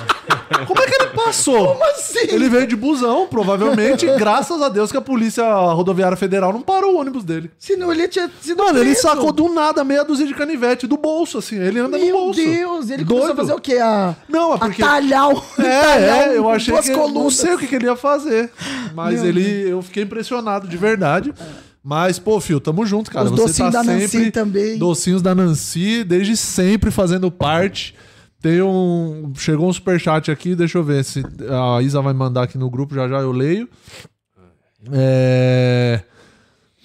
Como é que ele passou? Como assim? Ele veio de busão, provavelmente, graças a Deus que a Polícia Rodoviária Federal não parou o ônibus dele. Senão ele tinha sido Mano, ele preso. sacou do nada meia dúzia de canivete do bolso, assim. Ele anda no Meu bolso. Deus, ele Doido. começou a fazer o quê? A, Não, é porque... a talhar o. É, talhar é, eu achei que... Não colunas. sei o que, que ele ia fazer. Mas Meu ele... Eu fiquei impressionado, de verdade. Mas, pô, Fio, tamo junto, cara. Os Você docinhos tá da Nancy sempre... também. Docinhos da Nancy, desde sempre fazendo parte. Tem um... Chegou um superchat aqui, deixa eu ver se a Isa vai mandar aqui no grupo, já já eu leio. É...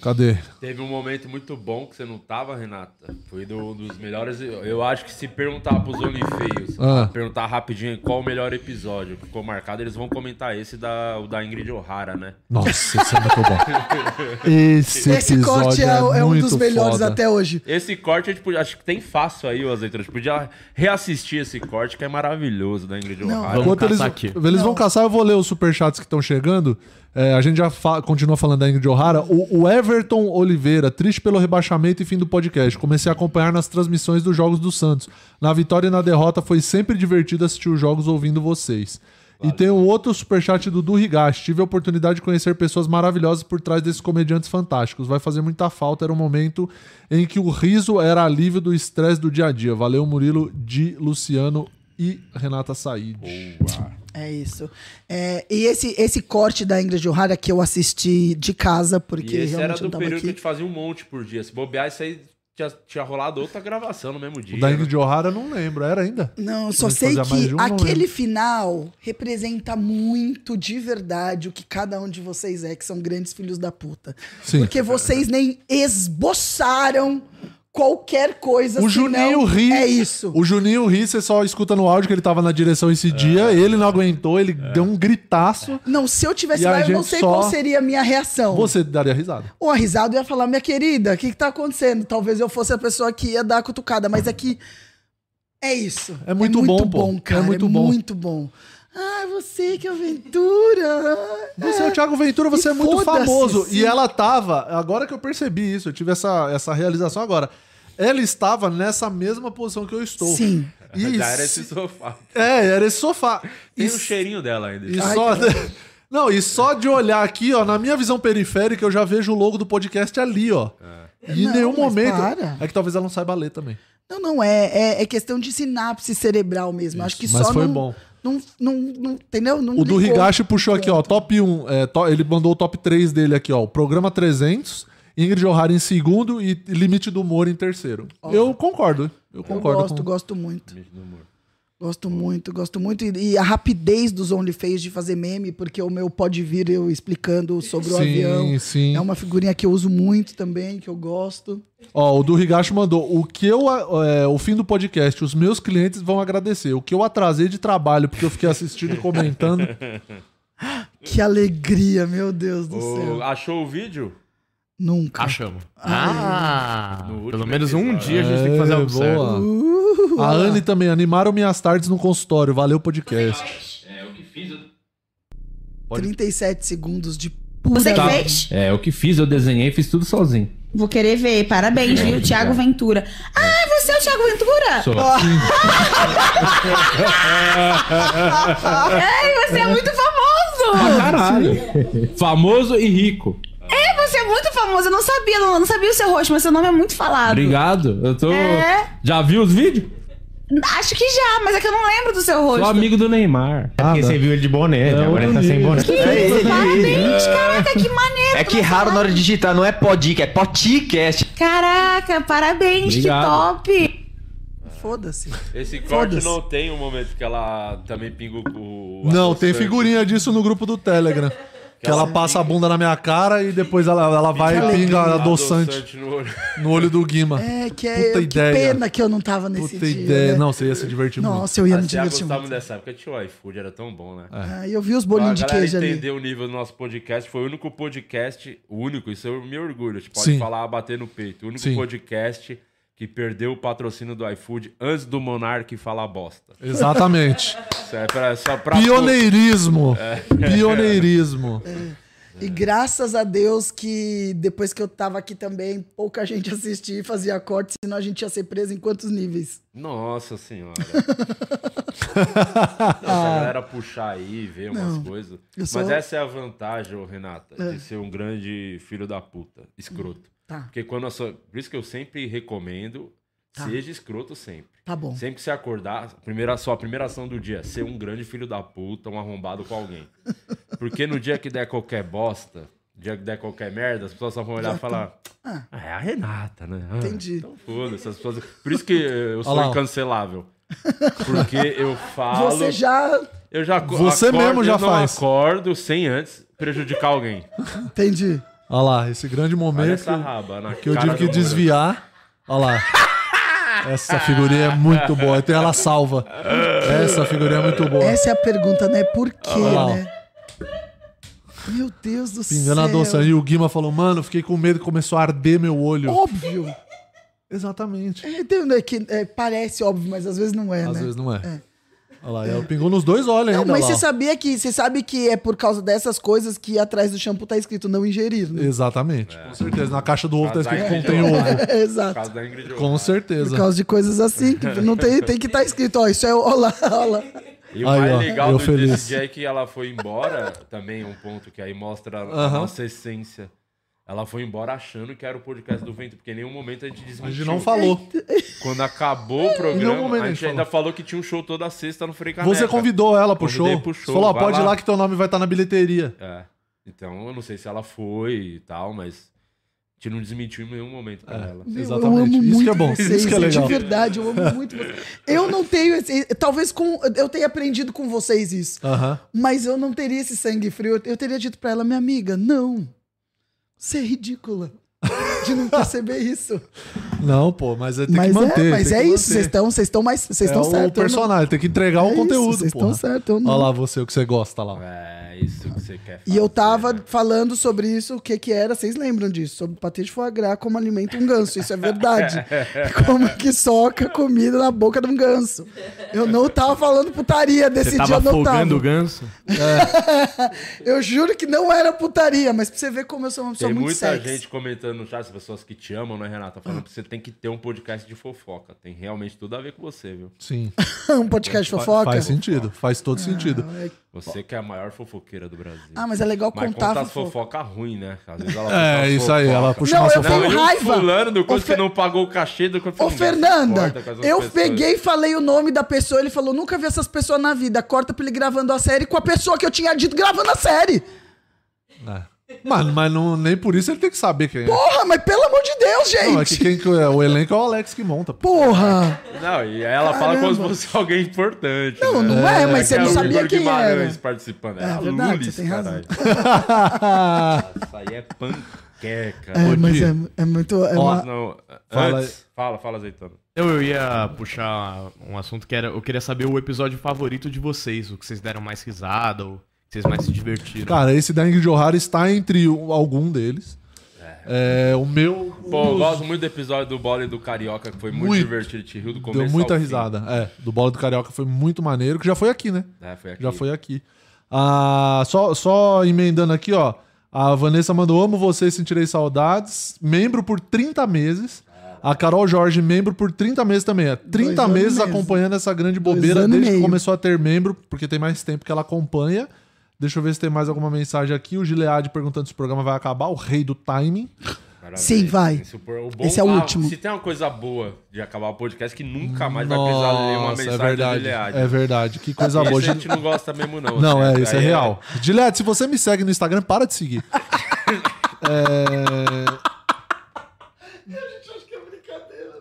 Cadê? Teve um momento muito bom que você não tava, Renata. Foi do- dos melhores. Eu acho que se perguntar pros Onlyfeios, Ah. perguntar rapidinho qual o melhor episódio que ficou marcado, eles vão comentar esse da, o da Ingrid O'Hara, né? Nossa, esse é muito bom. Esse, Esse episódio corte é, é um muito dos melhores foda. até hoje. Esse corte, gente podia- acho que tem fácil aí, o Azeitona. A gente podia reassistir esse corte, que é maravilhoso, da Ingrid Não. O'Hara. Vamos Enquanto eles, caçar aqui. eles vão caçar, eu vou ler os superchats que estão chegando. É, a gente já fa- continua falando da Ingrid O'Hara. O, o Everton Oliveira, triste pelo rebaixamento e fim do podcast. Comecei a acompanhar nas transmissões dos Jogos do Santos. Na vitória e na derrota foi sempre divertido assistir os jogos ouvindo vocês. E tem um outro superchat do Du Higashi. Tive a oportunidade de conhecer pessoas maravilhosas por trás desses comediantes fantásticos. Vai fazer muita falta. Era um momento em que o riso era alívio do estresse do dia a dia. Valeu, Murilo, de Luciano e Renata Said. É isso. É, e esse, esse corte da Ingrid O'Hara que eu assisti de casa, E porque esse era realmente do não tava período que a aqui. gente fazia um monte por dia. Se bobear, isso aí tinha, tinha rolado outra gravação no mesmo dia. O da né? Ingrid O'Hara eu não lembro. Era ainda? Não, eu só sei que um, aquele final representa muito de verdade o que cada um de vocês é, que são grandes filhos da puta. Sim. Porque vocês nem esboçaram qualquer coisa. O Juninho ri. É isso. O Juninho ri, você só escuta no áudio que ele tava na direção esse dia. Ele não aguentou, ele deu um gritaço. Não, se eu tivesse lá, eu não sei só- qual seria a minha reação. Você daria risada. Uma risada eu ia falar, minha querida, o que, que tá acontecendo? Talvez eu fosse a pessoa que ia dar a cutucada, mas é que é isso. É muito bom, pô. cara. É muito é bom. muito bom. Ah, você que aventura. Você é o Thiago Ventura, você E é muito famoso. sim. E ela tava, agora que eu percebi isso, eu tive essa, essa realização agora. Ela estava nessa mesma posição que eu estou. Sim. E Já era se- esse sofá. É, era esse sofá. Tem E o cheirinho dela ainda. E só... Não, e só de olhar aqui, ó, na minha visão periférica, eu já vejo o logo do podcast ali, ó. E em nenhum mas momento. para. É que talvez ela não saiba ler também. Não, não, é, é, é questão de sinapse cerebral mesmo. Acho que mas só foi não, bom. Não, não, não, entendeu? Não O do. Higashi puxou aqui, ó, top 1. é, to- ele mandou o top 3 dele aqui, ó. o Programa 300, Ingrid O'Hara em segundo e Limite do Humor em terceiro. Eu concordo. Eu Eu concordo. gosto, com- gosto muito. Gosto muito, gosto muito. E, e a rapidez dos OnlyFans de fazer meme, porque o meu pode vir eu explicando sobre o Sim, avião. sim. É uma figurinha que eu uso muito também, que eu gosto. Ó, o do Higashi mandou. O que eu. é, o fim do podcast, os meus clientes vão agradecer. O que eu atrasei de trabalho, porque eu fiquei assistindo e comentando. Que alegria, meu Deus do O- céu. achou o vídeo? Nunca. Achamos. Ah, No último pelo menos um episódio. dia a gente tem que fazer É, algo certo. boa. Uh, A Anne também animaram minhas tardes no consultório. Valeu, podcast. É, o que fiz. eu- 37 segundos de pura. Você que fez? É, o que fiz, eu desenhei, fiz tudo sozinho. Vou querer ver. Parabéns, viu? Thiago Ventura. Ah, você é o Thiago Ventura? Sou. Ei, você é muito famoso! Caralho. Famoso e rico. É, você é muito famoso. Eu não sabia, não, não sabia o seu rosto, mas seu nome é muito falado. Obrigado. Eu tô. É. Já viu os vídeos? Acho que já, mas é que eu não lembro do seu rosto. Sou amigo do Neymar. Porque você viu ele de boné, né? agora ele tá sem boné. É isso, parabéns, caraca, que maneiro. É que raro na hora de digitar, não é podcast, é podcast. Caraca, parabéns, Obrigado. que top. Foda-se. Esse corte Foda-se. não tem um momento que ela também pinga o. Não, tem figurinha disso no grupo do Telegram. Que ela passa a bunda na minha cara e depois ela, ela vai e pinga adoçante no olho. no olho do Guima. É, que é. Puta que ideia. pena que eu não tava nesse Puta dia. ideia. né? Não, você ia se divertir muito. Nossa, eu ia me Assim, eu divertir gostava muito. dessa época, tinha o iFood, era tão bom, né? Ah, eu vi os bolinhos de queijo ali. entender o nível do nosso podcast, foi o único podcast, o único, isso é o meu orgulho, a gente pode Sim. falar, bater no peito, o único Sim. podcast que perdeu o patrocínio do iFood antes do Monark falar bosta. Exatamente. Isso é pra, só pra... Pioneirismo. Pioneirismo. E graças a Deus que depois que eu tava aqui também, pouca gente assistia e fazia corte, senão a gente ia ser preso em quantos níveis? Nossa senhora. Se a galera puxar aí, ver umas Não, coisas. eu Mas sou- essa é a vantagem, Renata, É. de ser um grande filho da puta, escroto. Tá. Porque quando a sua... Por isso que eu sempre recomendo, Tá. seja escroto sempre. Tá bom. Sempre que você acordar, a primeira, a sua primeira ação do dia, ser um grande filho da puta, um arrombado com alguém. Porque no dia que der qualquer bosta, no dia que der qualquer merda, as pessoas só vão olhar Já e falar. Ah. Ah, é a Renata, né? Ah, Entendi. Então foda-se. as pessoas- Por isso que eu sou Olha lá, ó. incancelável. Porque eu falo. Você já. Eu já Você acordo, mesmo já eu não faz. acordo sem antes prejudicar alguém. Entendi. Olha lá, esse grande Olha momento essa que, raba na que eu tive que desviar. Olha lá. Essa figurinha é muito boa. Tem ela salva. Essa figurinha é muito boa. Essa é a pergunta, né? Por quê, Olha lá, né? Meu Deus do Pingando a céu. doça. E o Guima falou, mano, fiquei com medo que começou a arder meu olho. Óbvio. Exatamente. É, né, que, é, parece óbvio, mas às vezes não é, Às né? vezes não é. Olha lá, ela pingou nos dois olhos Não, ainda. mas lá, você sabia que você sabe que é por causa dessas coisas que atrás do shampoo tá escrito não ingerir, né? Exatamente, com certeza. Na caixa do ovo tá escrito contém ovo. Por Exato. causa da Ingrid Com Ovar. certeza. Por causa de coisas assim, que não tem, tem que estar escrito, ó, isso é, ó lá, ó lá. E o Aí, mais ó, legal eu do, feliz. desse dia é que ela foi embora, também um ponto que aí mostra a Aham. nossa essência. Ela foi embora achando que era o podcast do Vento, porque em nenhum momento a gente A desmentiu. gente não falou. Quando acabou o programa, a a gente gente ainda falou que tinha um show toda sexta no Frei Você convidou ela pro Convidei show. pro show, falou, pode ir lá. lá que teu nome vai estar na bilheteria. É. Então, eu não sei se ela foi e tal, mas a gente não desmentiu em nenhum momento pra ela. Meu, Exatamente. Eu amo Isso que é bom, vocês, isso que é legal. de verdade, eu amo muito vocês. Eu não tenho esse, talvez com, eu tenha aprendido com vocês isso, Aham. mas eu não teria esse sangue frio. Eu, eu teria dito pra ela, minha amiga, não. Você é ridícula de não perceber isso. Não, pô, mas é, tem mas que manter. é, mas tem é que isso, vocês estão, vocês estão mais, vocês É estão o certos. eu não- personagem, tem que entregar o É isso, conteúdo, Vocês porra. estão eu não. Olha lá você, o que você gosta lá. É isso que você quer E eu fazer, tava né? falando sobre isso, o que que era, vocês lembram disso? Sobre patê de foie gras, como alimenta um ganso, isso é verdade. como que soca comida na boca de um ganso. Eu não tava falando putaria desse Você dia, tava eu não afogando o tava. ganso? Eu juro que não era putaria, mas pra você ver como eu sou uma pessoa Tem muito muita sexy. gente comentando no chat, as pessoas que te amam, né, Renata? Falando que você tem que ter um podcast de fofoca. Tem realmente tudo a ver com você, viu? Sim. um podcast de fofoca. Faz sentido, faz todo sentido. Você que é a maior fofoqueira do Brasil. Ah, mas é legal Mas contar conta fofoca. fofoca ruim, né? Às vezes ela É, isso aí, ela puxa Não, uma eu fofoca. tenho raiva. fulano do coisa Ofe- que não pagou o cachê do Ô, Fernanda, eu peguei peguei e falei o nome da pessoa, ele falou, nunca vi essas pessoas na vida, corta pra ele gravando a série com a pessoa que eu tinha dito gravando a série. É. Mano, mas não, nem por isso ele tem que saber quem é. Porra, mas pelo Deus, Não, é que gente. quem que é, o elenco é o Alex que monta. Porra. Não, e aí ela fala como se Caramba. fosse alguém importante. Não, né? não é, mas que você é não o sabia Igor quem Guimarães era. participando. É É, verdade, Lulis, você tem razão. Isso aí é panqueca. É, Ô, mas é, é muito. É Ó, uma- Não, Fala antes, fala, fala, azeitona. Eu, eu ia puxar um assunto que era. Eu queria saber o episódio favorito de vocês, o que vocês deram mais risada, ou que vocês mais se divertiram. Cara, esse da Ingrid O'Hara está entre algum deles. É, o meu. Pô, eu gosto muito do episódio do Bola e do Carioca, que foi muito, Muito. divertido. Te riu do começo Deu muita ao fim. risada. É, do Bola do Carioca foi muito maneiro, que já foi aqui, né? É, foi aqui. Já foi aqui. Ah, só, só emendando aqui, ó. A Vanessa mandou: Amo vocês, sentirei saudades. Membro por 30 meses. A Carol Jorge, membro por 30 meses também. É 30 anos meses acompanhando essa grande bobeira e desde que começou a ter membro, porque tem mais tempo que ela acompanha. Deixa eu ver se tem mais alguma mensagem aqui. O Gilead perguntando se o programa vai acabar. O rei do timing. Parabéns. Sim, vai. Esse, Esse é o ah, último. Se tem uma coisa boa de acabar o podcast, que nunca mais vai precisar ler uma Nossa, mensagem é verdade. de Leade. É verdade. Que coisa boa. a gente não gosta mesmo, não. Não, assim, é, isso é aí real. Gillette, se você me segue no Instagram, para de seguir. é...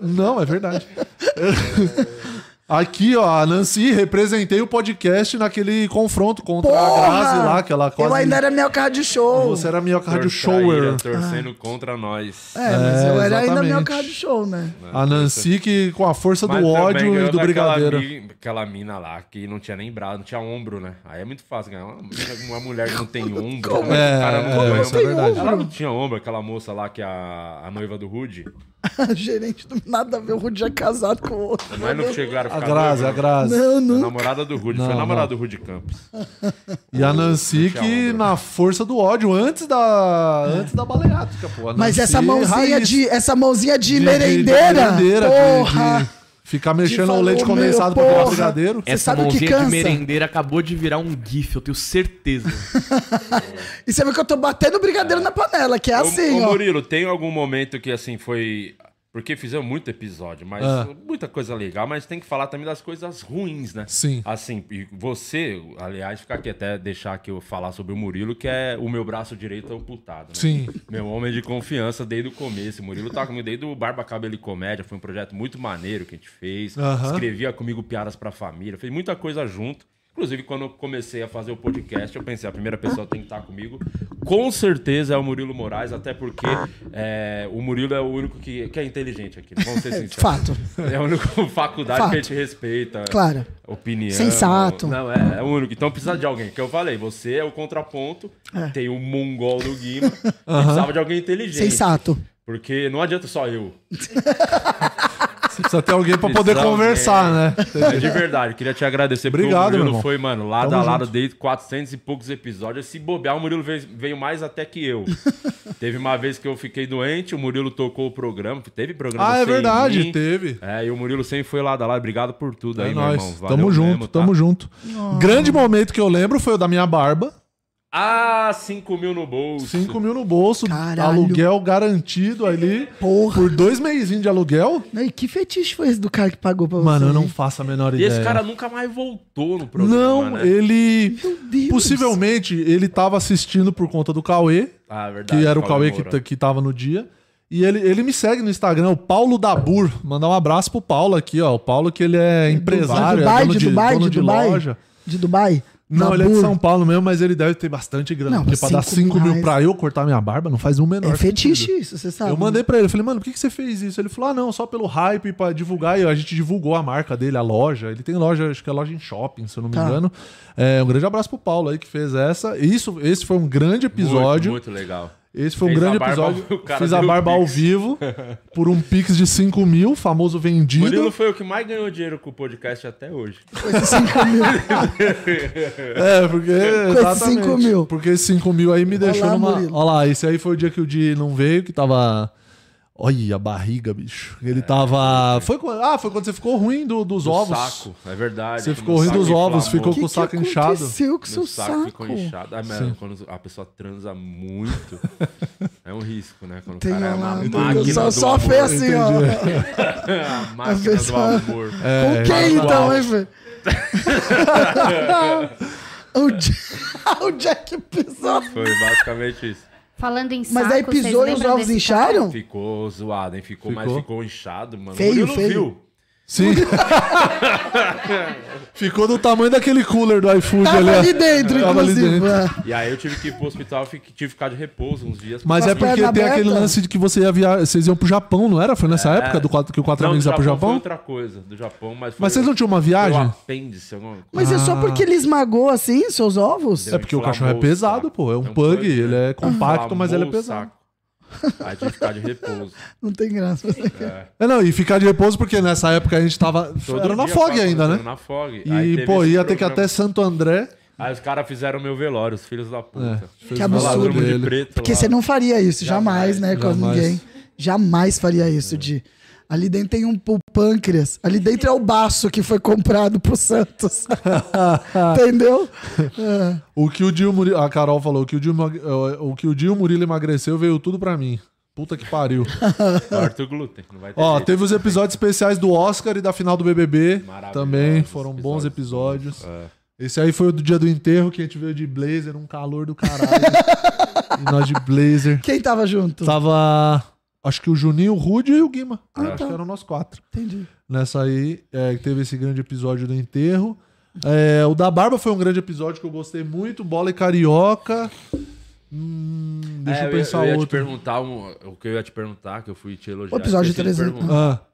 Não, é verdade. Aqui, ó, a Nancy, representei o podcast naquele confronto contra a Grazi lá, que ela quase... Eu ainda era meu carro de show. Você era minha rádio Tortraíra, shower. Torcendo contra nós. É, mas É, eu era ainda meu exatamente. carro de show, né? A Nancy que com a força do Mas também ódio e do brigadeiro. mi- Aquela mina lá que não tinha nem braço, não tinha ombro, né? Aí é muito fácil ganhar. Uma, uma mulher que não tem ombro. como é que o cara não É, é verdade. Ela não tinha ombro, aquela moça lá que é a, a noiva do Rude. Gerente do nada a ver o Rudy já casado com o outro. Mas não chegaram a A Grazi, a Grazi. Não, A não. namorada do Rude, Não, foi a namorada não. do Rude Campos. E a Nancy que na força do ódio, antes da, antes da baleátrica, pô. A Mas essa mãozinha raiz. de, essa mãozinha de, De- de- de merendeira, merendeira, de- porra. de ficar mexendo o leite meu, condensado pra porra. virar brigadeiro. Essa sabe o que mãozinha de merendeira acabou de virar um gif, eu tenho certeza. E você vê que eu tô batendo brigadeiro na panela, que é Ô- assim, ô, ó. Murilo, tem algum momento que assim foi. Porque fizemos muito episódio, mas Ah. muita coisa legal, mas tem que falar também das coisas ruins, né? Sim. Assim, e você, aliás, ficar aqui até deixar que eu falar sobre o Murilo, que é o meu braço direito amputado, né? Sim. Meu homem de confiança desde o começo. O Murilo tá comigo desde o Barba Cabelo e Comédia. Foi um projeto muito maneiro que a gente fez. Aham. Escrevia comigo piadas pra família. Fez muita coisa junto. Inclusive, quando eu comecei a fazer o podcast, eu pensei, a primeira pessoa tem que estar comigo. Com certeza é o Murilo Moraes, até porque é, o Murilo é o único que, que é inteligente aqui. Vamos ser sinceros. Fato. É a única faculdade Fato. que a gente respeita. Claro. Opinião. Sensato. Não, é, é o único. Então precisa de alguém. Que eu falei, você é o contraponto. É. Tem o mongol do Guima. e precisava de alguém inteligente. Sensato. Porque não adianta só eu. Você precisa ter alguém pra poder conversar, né? É de verdade. Queria te agradecer. porque Obrigado, o meu Murilo irmão. foi, mano, lado Tamo a lado junto. desde 400 e poucos episódios. Se bobear, o Murilo veio, mais até que eu. Teve uma vez que eu fiquei doente, o Murilo tocou o programa. Teve programa Ah, é sem verdade, mim. teve. É, e o Murilo sempre foi lado a lado. Obrigado por tudo É aí, meu nóis. irmão. Valeu Tamo junto, mesmo, tá? tamo junto. Grande momento que eu lembro foi o da minha barba. Ah, 5 mil no bolso. 5 mil no bolso, Caralho. aluguel garantido ali. Porra. Por dois meizinhos de aluguel. E que fetiche foi esse do cara que pagou pra você? Mano, eu não faço a menor E ideia. esse cara nunca mais voltou no programa, Não, né? ele. Meu Deus. Possivelmente ele tava assistindo por conta do Cauê, Ah, verdade. que era o Cauê que, Moura. t- que tava no dia. E ele, ele me segue no Instagram, o Paulo Dabur. Mandar um abraço pro Paulo aqui, ó. O Paulo que ele é empresário, de Dubai, é dono de de, Dubai, dono de Dubai? loja. De Dubai? Não, ele é de. São Paulo mesmo, mas ele deve ter bastante grana. Não, porque pra dar cinco 5 mil mil reais- pra eu cortar minha barba não faz um menor É fetiche sentido. isso, você sabe. Eu mandei pra ele, eu falei, mano, por que, que você fez isso? Ele falou, ah, não, só pelo hype, pra divulgar. E a gente divulgou a marca dele, a loja. Ele tem loja, acho que é loja em shopping, se eu não me Tá. engano. É, um grande abraço pro Paulo aí que fez essa. Isso, esse foi um grande episódio. Muito, muito legal. Esse foi um Fez grande a barba, episódio. o cara Fiz a deu barba ao pix. vivo por um pix de 5 mil, famoso vendido. Murilo foi o que mais ganhou dinheiro com o podcast até hoje. Esses 5 mil. É, porque. exatamente. 5 mil. Porque esses 5 mil aí me deixou numa. Murilo. Olha lá, esse aí foi o dia que o Di não veio, que tava. Olha a barriga, bicho. Ele tava. Foi, quando- ah, foi quando você ficou ruim do- dos Do ovos. saco, é verdade. Você que ficou ruim dos ovos, inflamou. ficou que com o saco que inchado. aconteceu com seu saco, saco? ficou inchado. Ah, mas quando a pessoa transa muito, é um risco, né? Quando Tem o cara é uma entendeu? máquina só, do só amor. fez assim, ó. a máquina do pessoa- amor. É, Com quem manual. então, hein, Fê? o, Ja- o Jack pisou. Foi basicamente isso. Falando em Mas saco, aí vocês pisou e os ovos incharam? Ficou zoado, hein? Ficou, mas Ficou? ficou inchado, mano. Feio, Murilo feio. viu. Sim. Ficou do tamanho daquele cooler do iFood Tava ali. ali dentro, Tava ali inclusive. dentro. é. E aí eu tive que ir pro hospital, tive que ficar de repouso uns dias. Mas é porque tem aquele abertas? lance de que você ia via... vocês iam pro Japão, não era? Foi nessa época do quatro... que o Quatro não, Amigos do ia pro Japão foi Japão? outra coisa, do Japão, mas foi Mas vocês não tinham uma viagem? um apêndice, alguma coisa. Mas é só Ah. porque ele esmagou assim seus ovos? É porque o cachorro é pesado, saco. pô. É um É um pug, pug, ele né? é compacto, mas ele é pesado. Aí tive que ficar de repouso. Não tem graça. É, não, e ficar de repouso porque nessa época a gente tava. Todo era na FOG ainda, né? Na FOG. Aí E, teve pô, ia ter que até Santo André. Aí os caras fizeram meu velório, os filhos da puta. fez Que absurdo. De preto Porque lá. você não faria isso, jamais, né? Com jamais. ninguém. Jamais faria isso de. Ali dentro tem um o pâncreas. Ali dentro é o baço que foi comprado pro Santos. Entendeu? É. O que o Dio Murilo. A Carol falou: o que o Mag- o que o Dio Murilo emagreceu veio tudo pra mim. Puta que pariu. Corta o glúten, não vai ter Ó, jeito. teve os episódios especiais do Oscar e da final do BBB. Também foram bons episódios. episódios. É. Esse aí foi o do dia do enterro que a gente veio de blazer, um calor do caralho. e nós de blazer. Quem tava junto? Tava. Acho que o Juninho, o Rude e o Guima. Ah, acho tá. que eram nós quatro. Entendi. Nessa aí, é, que teve esse grande episódio do enterro. É, o da Barba foi um grande episódio que eu gostei muito. Bola e Carioca. Hum, deixa É, eu pensar eu ia te outro. perguntar um- o que eu ia te perguntar, que eu fui te elogiar. O episódio de 300. perguntar. Ah,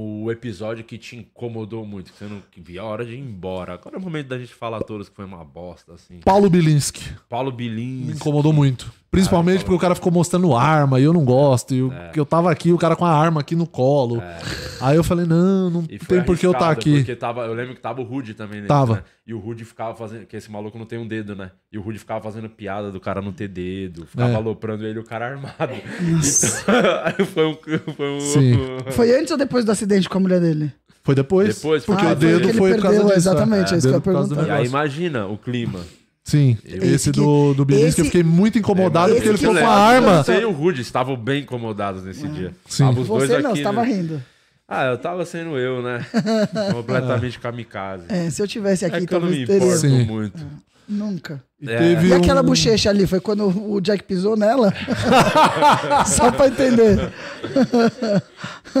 O episódio que te incomodou muito, que você não que via a hora de ir embora. Agora é o momento da gente falar todos que foi uma bosta, assim. Paulo Bilinski. Paulo Me Bilins. incomodou muito. Principalmente porque o cara ficou mostrando arma e eu não gosto. E eu, É. eu tava aqui, o cara com a arma aqui no colo. Aí eu falei, não, não foi tem por que eu estar arriscado, aqui. Porque tava, eu lembro que tava o Rude também nesse, Tava. né? E o Rude ficava fazendo. Que esse maluco não tem um dedo, né? E o Rude ficava fazendo piada do cara não ter dedo. Ficava É. aloprando ele, o cara armado. Então, aí foi um. Foi um Sim. Foi antes ou depois do acidente com a mulher dele? Foi depois? Depois, porque Ah, o foi dedo que ele foi por causa perdeu, disso. exatamente, é isso que eu ia perguntar. E aí imagina o clima. Sim, Eu- esse, Esse que- do, do Bilinski eu esse- fiquei muito incomodado É, porque ele ficou com a arma. Você e o Rude estavam bem incomodados nesse dia. Sim. Tava os dois Você não, aqui, você tava né? rindo. Ah, eu tava sendo eu, né? Completamente kamikaze. É, se eu tivesse aqui, É que eu não me importo muito. Nunca. E É. teve E aquela um- bochecha ali, foi quando o Jack pisou nela? Só pra entender.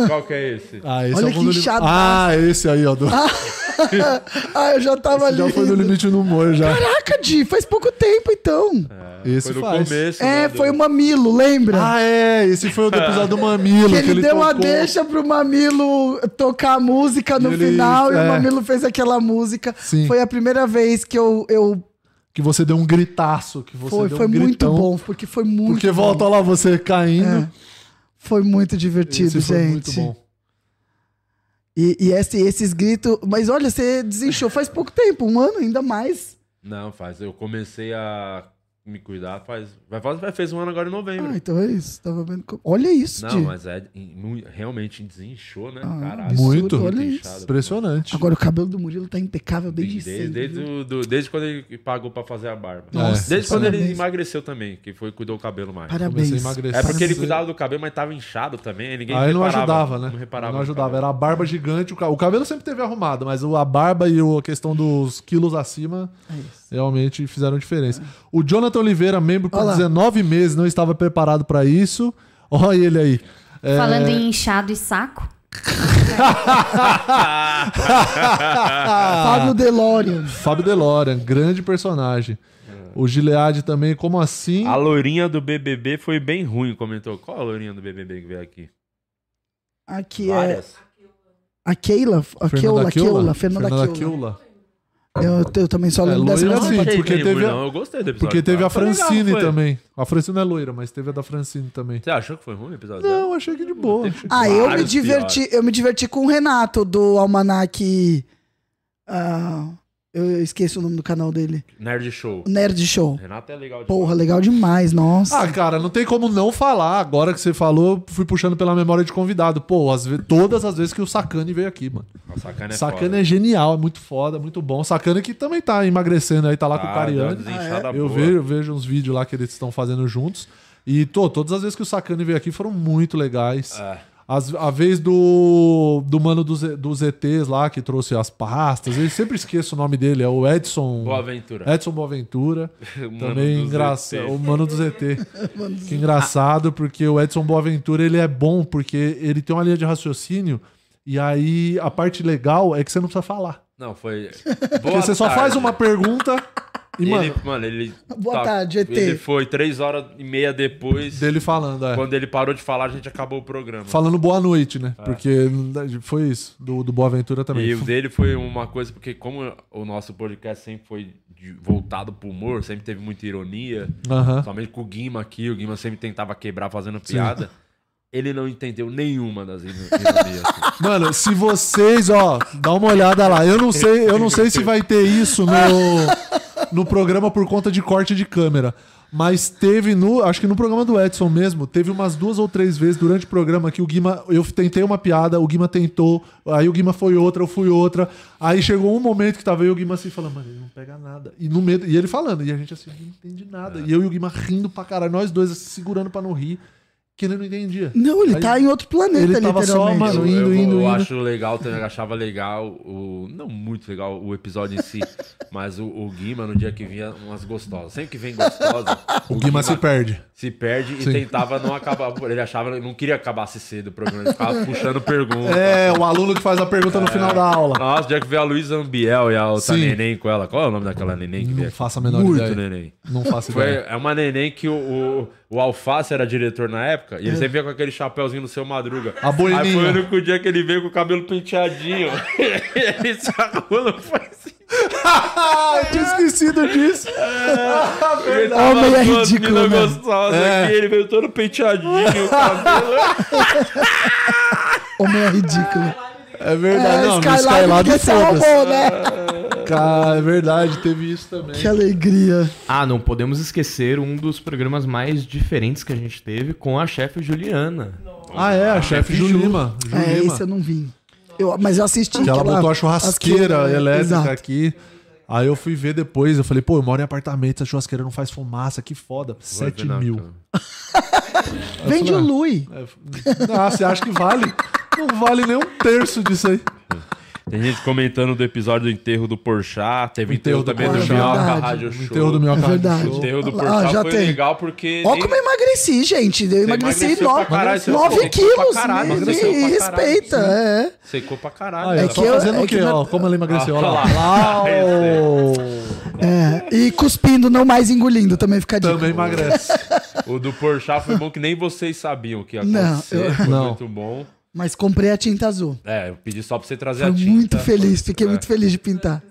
Qual que é esse? Ah, esse Olha é o que mundo lim- inchadaço. Ah, esse aí, ó. Do... ah, eu já tava Esse ali. já foi no limite no humor já. Caraca, Di, faz pouco tempo então. Esse foi no faz. começo. É, né, do- foi o Mamilo, lembra? Ah, é. Esse foi o do episódio do Mamilo. que ele, deu uma tocou. deixa pro Mamilo tocar a música no E ele- final e é. o Mamilo fez aquela música. Sim. Foi a primeira vez que eu. eu Que você deu um gritaço. Que você foi deu foi um muito gritão. bom, porque foi muito Porque bom. volta lá você caindo. É. Foi muito divertido, Esse foi gente. muito bom. E, e esse- esses gritos. Mas olha, você desinchou faz pouco tempo, um ano, ainda mais. Não, faz. Eu comecei a me cuidar faz. Vai, vai fez um ano agora em novembro. Ah, então é isso. Tava vendo. Olha isso, Não, mas é mu- realmente desinchou, né? Ah, Caralho. absurdo, Muito. olha Muito isso. inchado. Impressionante. Agora o cabelo do Murilo tá impecável desde, Desde, sempre. desde, viu? o- do- desde quando ele pagou pra fazer a barba. Nossa, desde quando ele parabéns. emagreceu também, que foi cuidou do cabelo mais. Parabéns. É porque ele Parabéns. cuidava do cabelo, mas tava inchado também. aí Ninguém Aí não reparava, ajudava, né? Não reparava. Não ajudava. Era a barba gigante. O ca- o cabelo sempre teve arrumado, mas o- a barba e o- a questão dos quilos acima É realmente fizeram diferença. O Jonathan Oliveira, membro. 19 meses, não estava preparado para isso. Olha ele aí. É, Falando em inchado e saco. Fábio Delorian. Fábio Delorian, grande personagem. O Gilead também, como assim? A loirinha do BBB foi bem ruim, comentou. Qual a loirinha do BBB que veio aqui? Aqui é. Várias. A Keila. A Keula, Keula. Fernanda Keula. Keula. Eu, eu também só É, lembro dessa loira sim, porque teve a- não. Eu gostei do episódio. Porque teve a legal, Francine foi? também. A Francine é loira, mas teve a da Francine também. Você achou que foi ruim o episódio? dela? Não, achei que de boa. Ah, eu me diverti. Eu me diverti com o Renato do Almanac. ah, eu esqueço o nome do canal dele. Nerd Show. Nerd Show. Renato é legal demais. Porra, legal demais, nossa. Ah, cara, não tem como não falar. Agora que você falou, fui puxando pela memória de convidado. Pô, ve- todas as vezes que o Sacane veio aqui, mano. A Sacana é Sacane foda. é genial, é muito foda, muito bom. Sacane que também tá emagrecendo aí, tá lá com o uma Cariani. desinchada Eu vejo, eu vejo uns vídeos lá que eles estão fazendo juntos. E tô, todas as vezes que o Sacane veio aqui foram muito legais. É. As- a vez do, do mano dos, dos ETs lá, que trouxe as pastas, eu sempre esqueço o nome dele, é o Edson. Boa aventura. Edson Boaventura. Mano também dos engraçado. ET. O mano do ZT. que engraçado, porque o Edson Boaventura ele é bom, porque ele tem uma linha de raciocínio. E aí a parte legal é que você não precisa falar. Não, foi. Porque Boa você só tarde. faz uma pergunta e, Ele, mano, mano, ele. Boa tarde, ET. Ele foi três horas e meia depois. dele falando, é. Quando ele parou de falar, a gente acabou o programa. Falando boa noite, né? Porque foi isso. Do, do Boaventura também. É. E o dele foi uma coisa, porque como o nosso podcast sempre foi de- voltado pro humor, sempre teve muita ironia, Aham. somente com o Guima aqui, o Guima sempre tentava quebrar fazendo piada. Ele não entendeu nenhuma das iro- ironias. assim. Mano, se vocês, ó, dá uma olhada lá. Eu não sei, eu não sei se vai ter isso no, no programa por conta de corte de câmera. Mas teve no. Acho que no programa do Edson mesmo, teve umas duas ou três vezes durante o programa que o Guima. Eu tentei uma piada, o Guima tentou, aí o Guima foi outra, eu fui outra. Aí chegou um momento que tava eu e o Guima assim falando, mano, ele não pega nada. E, no meio, e ele falando, e a gente assim, não entende nada. E eu e o Guima rindo pra caralho, nós dois assim, segurando pra não rir, que ele não entendia. Não, ele Aí- tá em outro planeta, ele tava só, literalmente. mano, eu, indo, eu- indo, eu indo. acho legal, eu achava legal o. Não muito legal o episódio em si, mas o, o Guima, no dia que vinha umas gostosas. Sempre que vem gostosa, O Guima se perde. se perde Sim. e tentava não acabar. Ele achava, ele não queria acabasse cedo o programa, ele ficava puxando pergunta. É, o aluno que faz a pergunta no final da aula. Nossa, o dia que veio a Luísa Ambiel e a outra Sim. neném com ela. Qual é o nome daquela neném que Não veio? faço a menor Muito ideia. neném. Não faço Foi, ideia. é uma neném que o, o, o Alface era diretor na época, e ele sempre vinha com aquele chapéuzinho no seu madruga. A boininha. Aí foi o único dia que ele veio com o cabelo penteadinho. ele se arrumou, não foi assim. Eu tinha esquecido disso. Ele Homem é ridículo, minas né? gostosas É. aqui, ele veio todo penteadinho, o cabelo. Homem é ridículo. É verdade. É, não, no Skylab Skylab porque né? Cara, é verdade, teve isso também. Que alegria. Ah, não podemos esquecer um dos programas mais diferentes que a gente teve com a chefe Juliana. Ah, é, a chefe Ju Lima. Ju É, esse eu não vi. Eu, mas eu assisti. Que ela botou a churrasqueira as que- elétrica Exato. aqui. Aí eu fui ver depois, eu falei, pô, eu moro em apartamento, essa churrasqueira não faz fumaça, que foda. 7 ver na mil. câmera. Vende o Lui. Ah, você acha que vale? Não vale nem um terço disso aí. Tem gente comentando do episódio do enterro do Porchat, teve enterro enterro, do também do. Minhoca. Rádio O Show. enterro do meu É verdade. O enterro do Ah, Porchat já foi tem. legal porque... Ó nem- como eu emagreci, gente. Eu emagreci emagreceu pra caralho, você 9 secou pra quilos. caralho, me, emagreceu me caralho, respeita, é. Secou pra caralho. Ah, né? é, É que eu- fazendo é o quê? Ó, como ela emagreceu. Ah, Olha lá. lá. Lá, É, e cuspindo, não mais engolindo, também fica a dica. Também emagrece. O do Porchat foi bom que nem vocês sabiam o que ia Não, eu- Foi Não. muito bom. Mas comprei a tinta azul. É, eu pedi só pra você trazer Fui a tinta. muito feliz, fiquei É. muito feliz de pintar.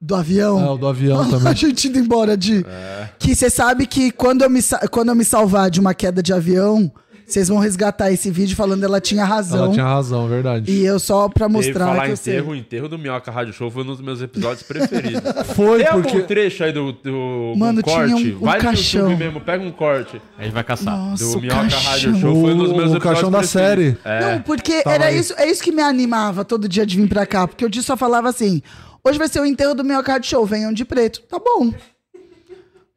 Do avião. É, o do avião a também. gente indo embora de. É. Que você sabe que quando eu, me, quando eu me salvar de uma queda de avião, vocês vão resgatar esse vídeo falando ela tinha razão. Ela tinha razão, verdade. E eu só pra Teve mostrar falar que eu sei. enterro, o enterro do Minhoca Rádio Show foi um dos meus episódios preferidos. Foi Tem porque. algum trecho aí do, do Mano, um corte? tinha um- um Vai no caixão. YouTube mesmo, pega um corte A gente vai caçar. Nossa, do o Minhoca caixão. Rádio Show. Foi um dos meus O episódios caixão da preferidos. série. É. Não, porque Tava era aí. isso, é isso que me animava todo dia de vir pra cá. Porque o dia só falava assim: hoje vai ser o enterro do meu card show, venham de preto. Tá bom.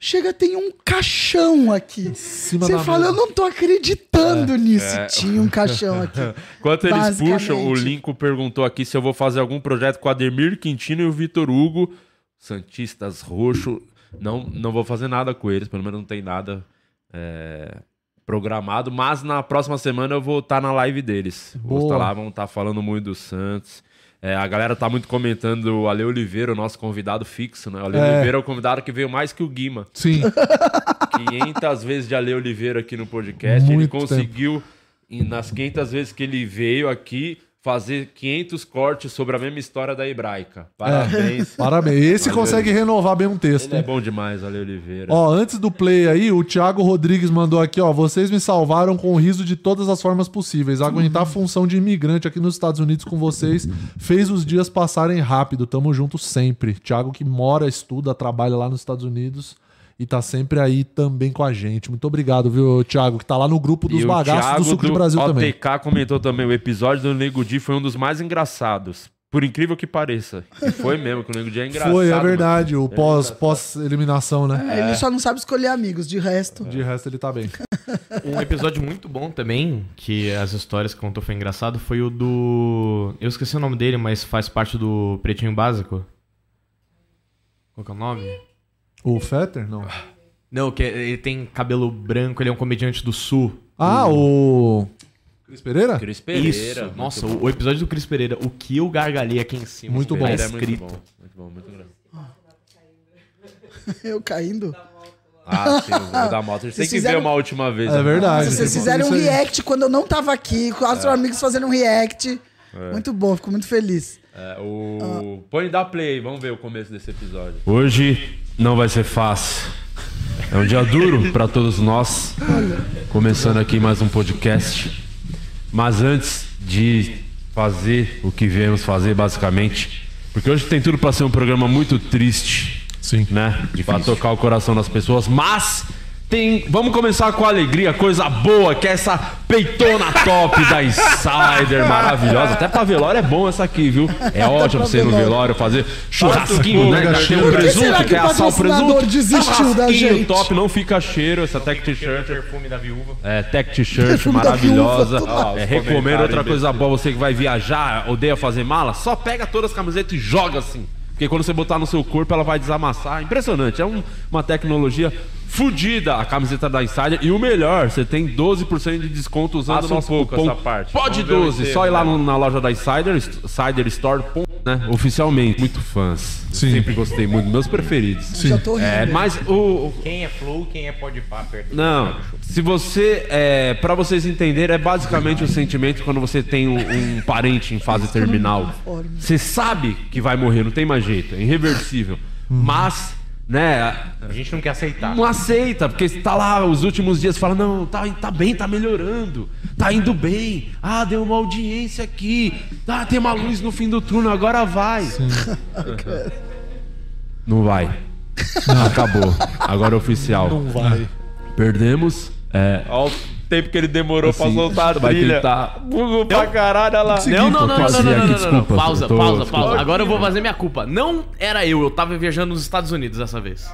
Chega, tem um caixão aqui. cima Você fala, mesa. eu não tô acreditando nisso. é. Tinha um caixão aqui. Enquanto eles puxam, o Lincoln perguntou aqui se eu vou fazer algum projeto com o Ademir Quintino e o Vitor Hugo, Santistas Roxo. Não, não vou fazer nada com eles, pelo menos não tem nada é, programado. Mas na próxima semana eu vou estar na live deles. Vou Boa. estar lá, vão estar falando muito do Santos. É, a galera tá muito comentando o Ale Oliveira, o nosso convidado fixo, né? O Ale É. Oliveira é o convidado que veio mais que o Guima. Sim. 500 vezes de Ale Oliveira aqui no podcast. ele Muito conseguiu, em- nas 500 vezes que ele veio aqui, fazer 500 cortes sobre a mesma história da hebraica. Parabéns. Parabéns. Esse Valeu. consegue renovar bem um texto. Ele é bom demais, Ale Oliveira. Ó, antes do play aí, o Thiago Rodrigues mandou aqui, ó. Vocês me salvaram com o riso de todas as formas possíveis. Aguentar a função de imigrante aqui nos Estados Unidos com vocês fez os dias passarem rápido. Tamo junto sempre. Thiago que mora, estuda, trabalha lá nos Estados Unidos e tá sempre aí também com a gente. Muito obrigado, viu, Thiago, que tá lá no grupo dos E o bagaços do Suco do Brasil também. OTK comentou também, o episódio do Nego Di foi um dos mais engraçados. Por incrível que pareça. E foi mesmo, que o Nego Di é engraçado. Foi, é mano. verdade, o pós, pós-eliminação, né? Ele só não sabe escolher amigos, de resto. De resto ele tá bem. Um episódio muito bom também, que as histórias que contou foi engraçado, foi o do. Eu esqueci o nome dele, mas faz parte do Pretinho Básico. Qual que é o nome? O Fetter? Não. Não, que é- ele tem cabelo branco, ele é um comediante do sul. Ah, o. Cris Pereira? Cris Pereira. Isso. muito Nossa, bom. o, o episódio do Cris Pereira, o que eu gargalhei aqui em cima. Muito bom. tá é muito escrito. bom. Muito bom, muito grande. Eu caindo. Ah, sim, o da moto. A gente tem Vocês que fizeram- ver uma última vez. É né? verdade. Vocês Isso fizeram um aí. react quando eu não tava aqui, quatro amigos fazendo um react. É. Muito bom, fico muito feliz. É, o... Põe da play, vamos ver o começo desse episódio. Hoje não vai ser fácil. É um dia duro para todos nós. Começando aqui mais um podcast. Mas antes de fazer o que viemos fazer, basicamente, porque hoje tem tudo para ser um programa muito triste, Sim. né? Pra tocar o coração das pessoas, mas tem. Vamos começar com alegria, coisa boa, que é essa peitona top da Insider, maravilhosa. Até pra velório é bom essa aqui, viu? É ótimo você ir no velói fazer churrasquinho, né? Mega Tem será presunto, que que é o assar o presunto. desistiu da gente? top, não fica cheiro. Essa tech t-shirt Perfume da viúva. é, tech t-shirt maravilhosa. É, recomendo outra coisa boa, você que vai viajar, odeia fazer mala, só pega todas as camisetas e joga assim. Porque quando você botar no seu corpo, ela vai desamassar. Impressionante, é um- uma tecnologia fodida a camiseta da Insider. E o melhor, você tem 12% de desconto usando Passa um nosso pouco cupom essa parte. Pode Vamos ver o 12, inteiro, só ir lá né? no- na loja da Insider, insiderstore.com né? Oficialmente, muito fãs. Sim. Sempre gostei muito, meus preferidos. Já tô rindo. É, mas o, o- Quem é flow, quem é pode do Não, se você. É, para vocês entenderem, é basicamente o sentimento quando você tem um, um parente em fase terminal. Você sabe que vai morrer, não tem mais jeito, é irreversível. Mas, né, A gente não quer aceitar. não aceita, porque você tá lá os últimos dias fala, não, tá, tá bem, tá melhorando, tá indo bem. Ah, deu uma audiência aqui. Ah, tem uma luz no fim do túnel, agora vai. Não vai. Acabou. Agora é oficial. Não vai. Perdemos. É, Olha o tempo que ele demorou pra assim, soltar a vai trilha. tentar. Bugou pra caralho, olha lá. Não, não, não, não, não, não, não, não, não, não. desculpa, Pausa, pausa, pausa. Agora eu vou fazer minha culpa. Não era eu, eu tava viajando nos Estados Unidos dessa vez.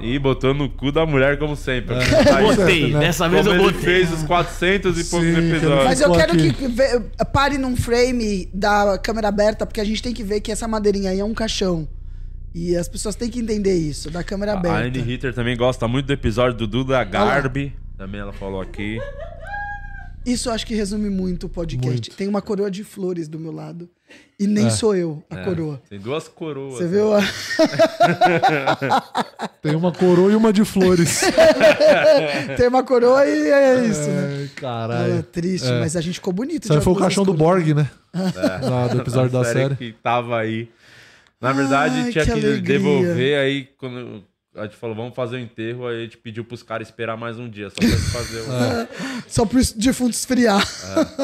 E botou no cu da mulher, como sempre. Botei, né? dessa vez Como eu ele botei. fez os 400 e poucos Sim, episódios. Mas eu quero aqui. que pare num frame da câmera aberta, porque a gente tem que ver que essa madeirinha aí é um caixão. E as pessoas têm que entender isso, da câmera A aberta. Anne Ritter também gosta muito do episódio do Duda Garbi. Também ela falou aqui. Isso eu acho que resume muito o podcast. Muito. Tem uma coroa de flores do meu lado. E nem sou eu a coroa. Tem duas coroas. Você viu? a- Tem uma coroa e uma de flores. Tem uma coroa e é isso, né? Ai, Ela é triste, É. mas a gente ficou bonito. Isso foi o caixão do. Borg, né? Lá do episódio da série. que tava aí. Na verdade, Ai, tinha que que, devolver aí quando a gente falou, vamos fazer o enterro, aí a gente pediu pros caras esperar mais um dia, só pra fazer o. Só pro defunto esfriar.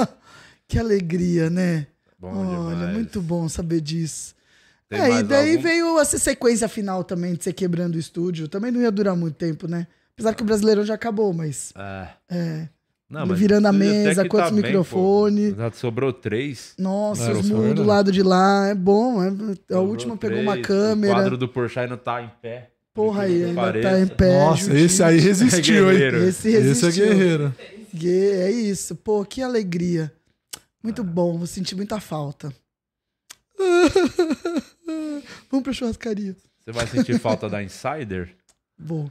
que alegria, né? Bom Olha, demais. muito bom saber disso. Tem é, e daí algum? veio essa sequência final também de você quebrando o estúdio. Também não ia durar muito tempo, né? Apesar que o Brasileirão já acabou, mas. É. É. Não, Virando a mesa, quantos pô. microfones. Sobrou três. Nossa, os muros do lado de lá. É bom. É... A Sobrou última pegou três. uma câmera. O quadro do Porsche ainda tá em pé. Porra aí, ainda Pareça. tá em pé. Nossa, esse aí resistiu, hein? guerreiro. Esse Esse é resistiu. guerreiro. Gue- É isso. Pô, que alegria. Muito Ah. bom. Vou sentir muita falta. Vamos pra churrascaria. Você vai sentir falta da Insider? Vou.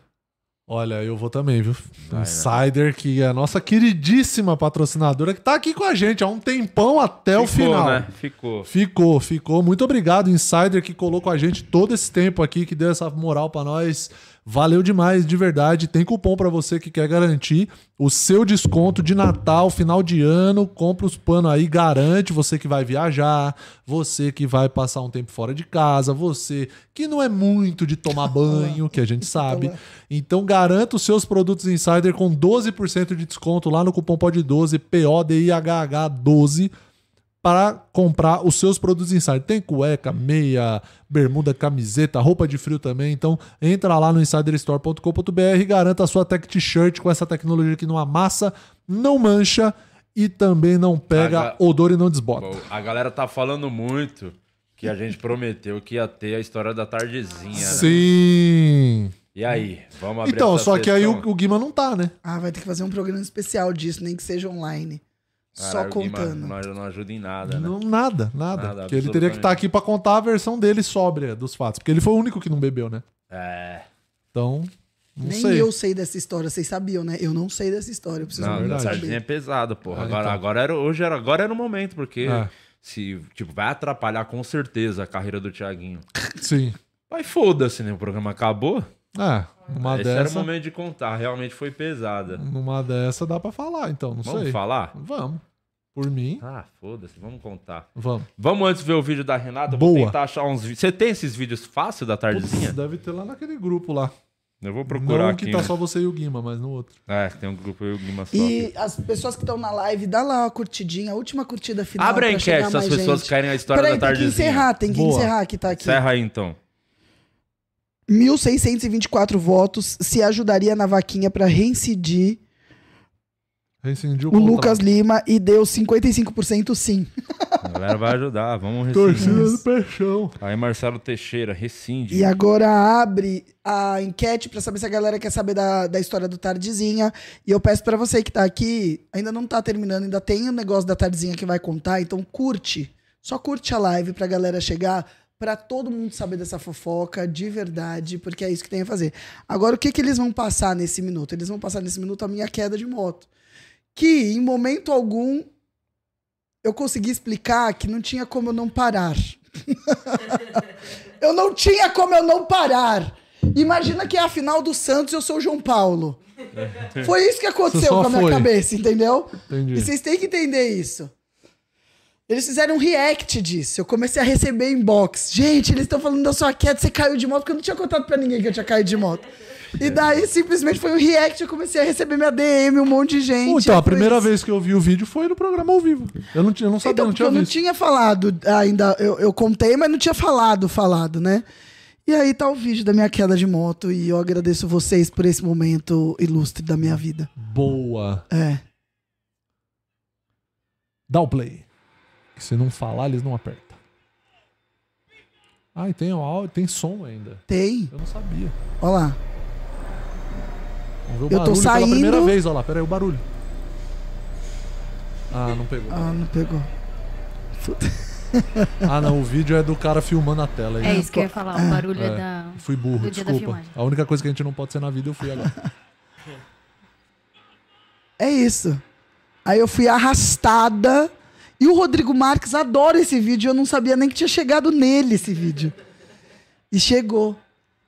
Olha, eu vou também, viu? Vai, né? Insider, que é a nossa queridíssima patrocinadora, que tá aqui com a gente há um tempão até o Ficou, final. né? Ficou. Ficou, ficou. Muito obrigado, Insider, que colou com a gente todo esse tempo aqui, que deu essa moral pra nós. Valeu demais, de verdade. Tem cupom pra você que quer garantir o seu desconto de Natal, final de ano. Compra os panos aí, garante. Você que vai viajar, você que vai passar um tempo fora de casa, você que não é muito de tomar banho, que a gente sabe. Então garanta os seus produtos Insider com 12% de desconto lá no cupom POD12, P-O-D-I-H-H-12 para comprar os seus produtos Insider. Tem cueca, meia, bermuda, camiseta, roupa de frio também. Então entra lá no insiderstore.com.br e garanta a sua tech t-shirt com essa tecnologia que não amassa, não mancha e também não pega Aga- odor e não desbota. Bom, a galera tá falando muito que a gente prometeu que ia ter a história da tardezinha. né? Sim. E aí, vamos abrir Então, essa só que aí o, o Guima não tá, né? Ah, vai ter que fazer um programa especial disso, nem que seja online. Só Caralho, contando. Não, não ajuda em nada, né? Não, nada, nada. Nada, Porque ele teria que estar absolutamente. aqui pra contar a versão dele sóbria dos fatos. Porque ele foi o único que não bebeu, né? É. Então, não Nem sei. eu sei dessa história, vocês sabiam, né? Eu não sei dessa história, eu preciso Não, a verdade. sardinha é pesado, porra. Ah, agora, então. agora, era, hoje era, agora era o momento, porque É. se, tipo, vai atrapalhar com certeza a carreira do Thiaguinho. Sim. Mas foda-se, né? O programa acabou. É, numa Esse era o dessa. momento de contar. Realmente foi pesada. Numa dessa dá pra falar, então, não Vamos sei. falar? Vamos. Por mim, Ah, foda-se, vamos contar. vamos. Vamos antes ver o vídeo da Renata. Eu Vou Boa. tentar achar uns vídeos. Você tem esses vídeos fáceis da tardezinha? Putz, deve ter lá naquele grupo lá. Eu vou procurar não aqui. que tá né? só você e o Guima, mas no outro. É, tem um grupo eu e o Guima só. E as pessoas que estão na live, dá lá uma curtidinha, a última curtida final. Abre a enquete se as mais pessoas gente. querem a história Peraí, da tem que tardezinha. encerrar, tem que Boa. encerrar que tá aqui. Encerra aí então. 1.624 votos se ajudaria na vaquinha pra reincidir Rescindiu o contrato. Lucas Lima e deu 55% sim. A galera vai ajudar, vamos Torcida rescindir. do Peixão. Aí Marcelo Teixeira, rescinde. E agora abre a enquete pra saber se a galera quer saber da, da história do Tardezinha. E eu peço pra você que tá aqui, ainda não tá terminando, ainda tem o negócio da Tardezinha que vai contar, então curte. Só curte a live pra galera chegar, pra todo mundo saber dessa fofoca de verdade, porque é isso que tem a fazer. Agora, o que, que eles vão passar nesse minuto? Eles vão passar nesse minuto a minha queda de moto. Que em momento algum eu consegui explicar que não tinha como eu não parar. eu não tinha como eu não parar. Imagina que é a final do Santos e eu sou o João Paulo. Foi isso que aconteceu com a minha foi. cabeça, entendeu? Entendi. E vocês têm que entender isso. Eles fizeram um react disso. Eu comecei a receber inbox. Gente, eles estão falando da sua queda, você caiu de moto, porque eu não tinha contado pra ninguém que eu tinha caído de moto. E daí, simplesmente, foi um react, eu comecei a receber minha DM, um monte de gente. Então, a primeira isso. vez que eu vi o vídeo foi no programa ao vivo. Eu não, tinha, eu não sabia, Então, não tinha eu não visto. tinha falado ainda. Eu, eu contei, mas não tinha falado, falado, né? E aí tá o vídeo da minha queda de moto e eu agradeço vocês por esse momento ilustre da minha vida. Boa. É. Dá o play. Que se não falar, eles não apertam. Ah, e tem, o áudio, tem som ainda. Tem. Eu não sabia. Olha lá. Vamos ver o Eu tô barulho saindo. pela primeira vez. Olha lá, pera aí, o barulho. Ah, não pegou. Ah, não pegou. Ah, não, o vídeo é do cara filmando a tela. aí. É isso que eu ia falar, o barulho é, É, da. Fui burro, desculpa. A única coisa que a gente não pode ser na vida, eu fui agora. É isso. Aí eu fui arrastada. E o Rodrigo Marques adora esse vídeo. Eu não sabia nem que tinha chegado nele esse vídeo. E chegou.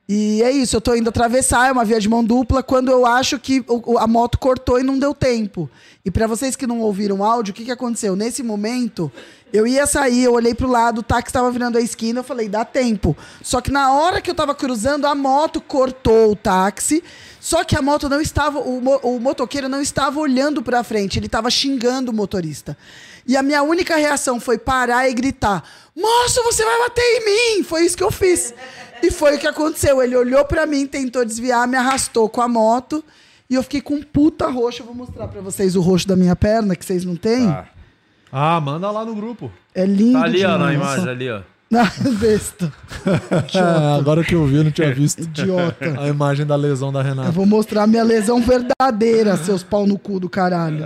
E é isso, eu tô indo atravessar, é uma via de mão dupla, quando eu acho que a moto cortou e não deu tempo. E pra vocês que não ouviram o áudio, o que, que aconteceu? Nesse momento, eu ia sair, eu olhei pro lado, o táxi tava virando a esquina, eu falei, dá tempo. Só que na hora que eu tava cruzando, a moto cortou o táxi, só que a moto não estava, o, o motoqueiro não estava olhando pra frente, ele tava xingando o motorista. E a minha única reação foi parar e gritar: Moço, você vai bater em mim! Foi isso que eu fiz. E foi o que aconteceu. Ele olhou pra mim, tentou desviar, me arrastou com a moto. E eu fiquei com um puta roxo. Eu vou mostrar pra vocês o roxo da minha perna, que vocês não têm. Tá. Ah, manda lá no grupo. É lindo. Tá ali, ó, na imagem, ali, ó. Ah, besta. É, agora que eu vi, eu não tinha visto. Idiota. A imagem da lesão da Eu Renata. vou mostrar a minha lesão verdadeira, seus pau no cu do caralho.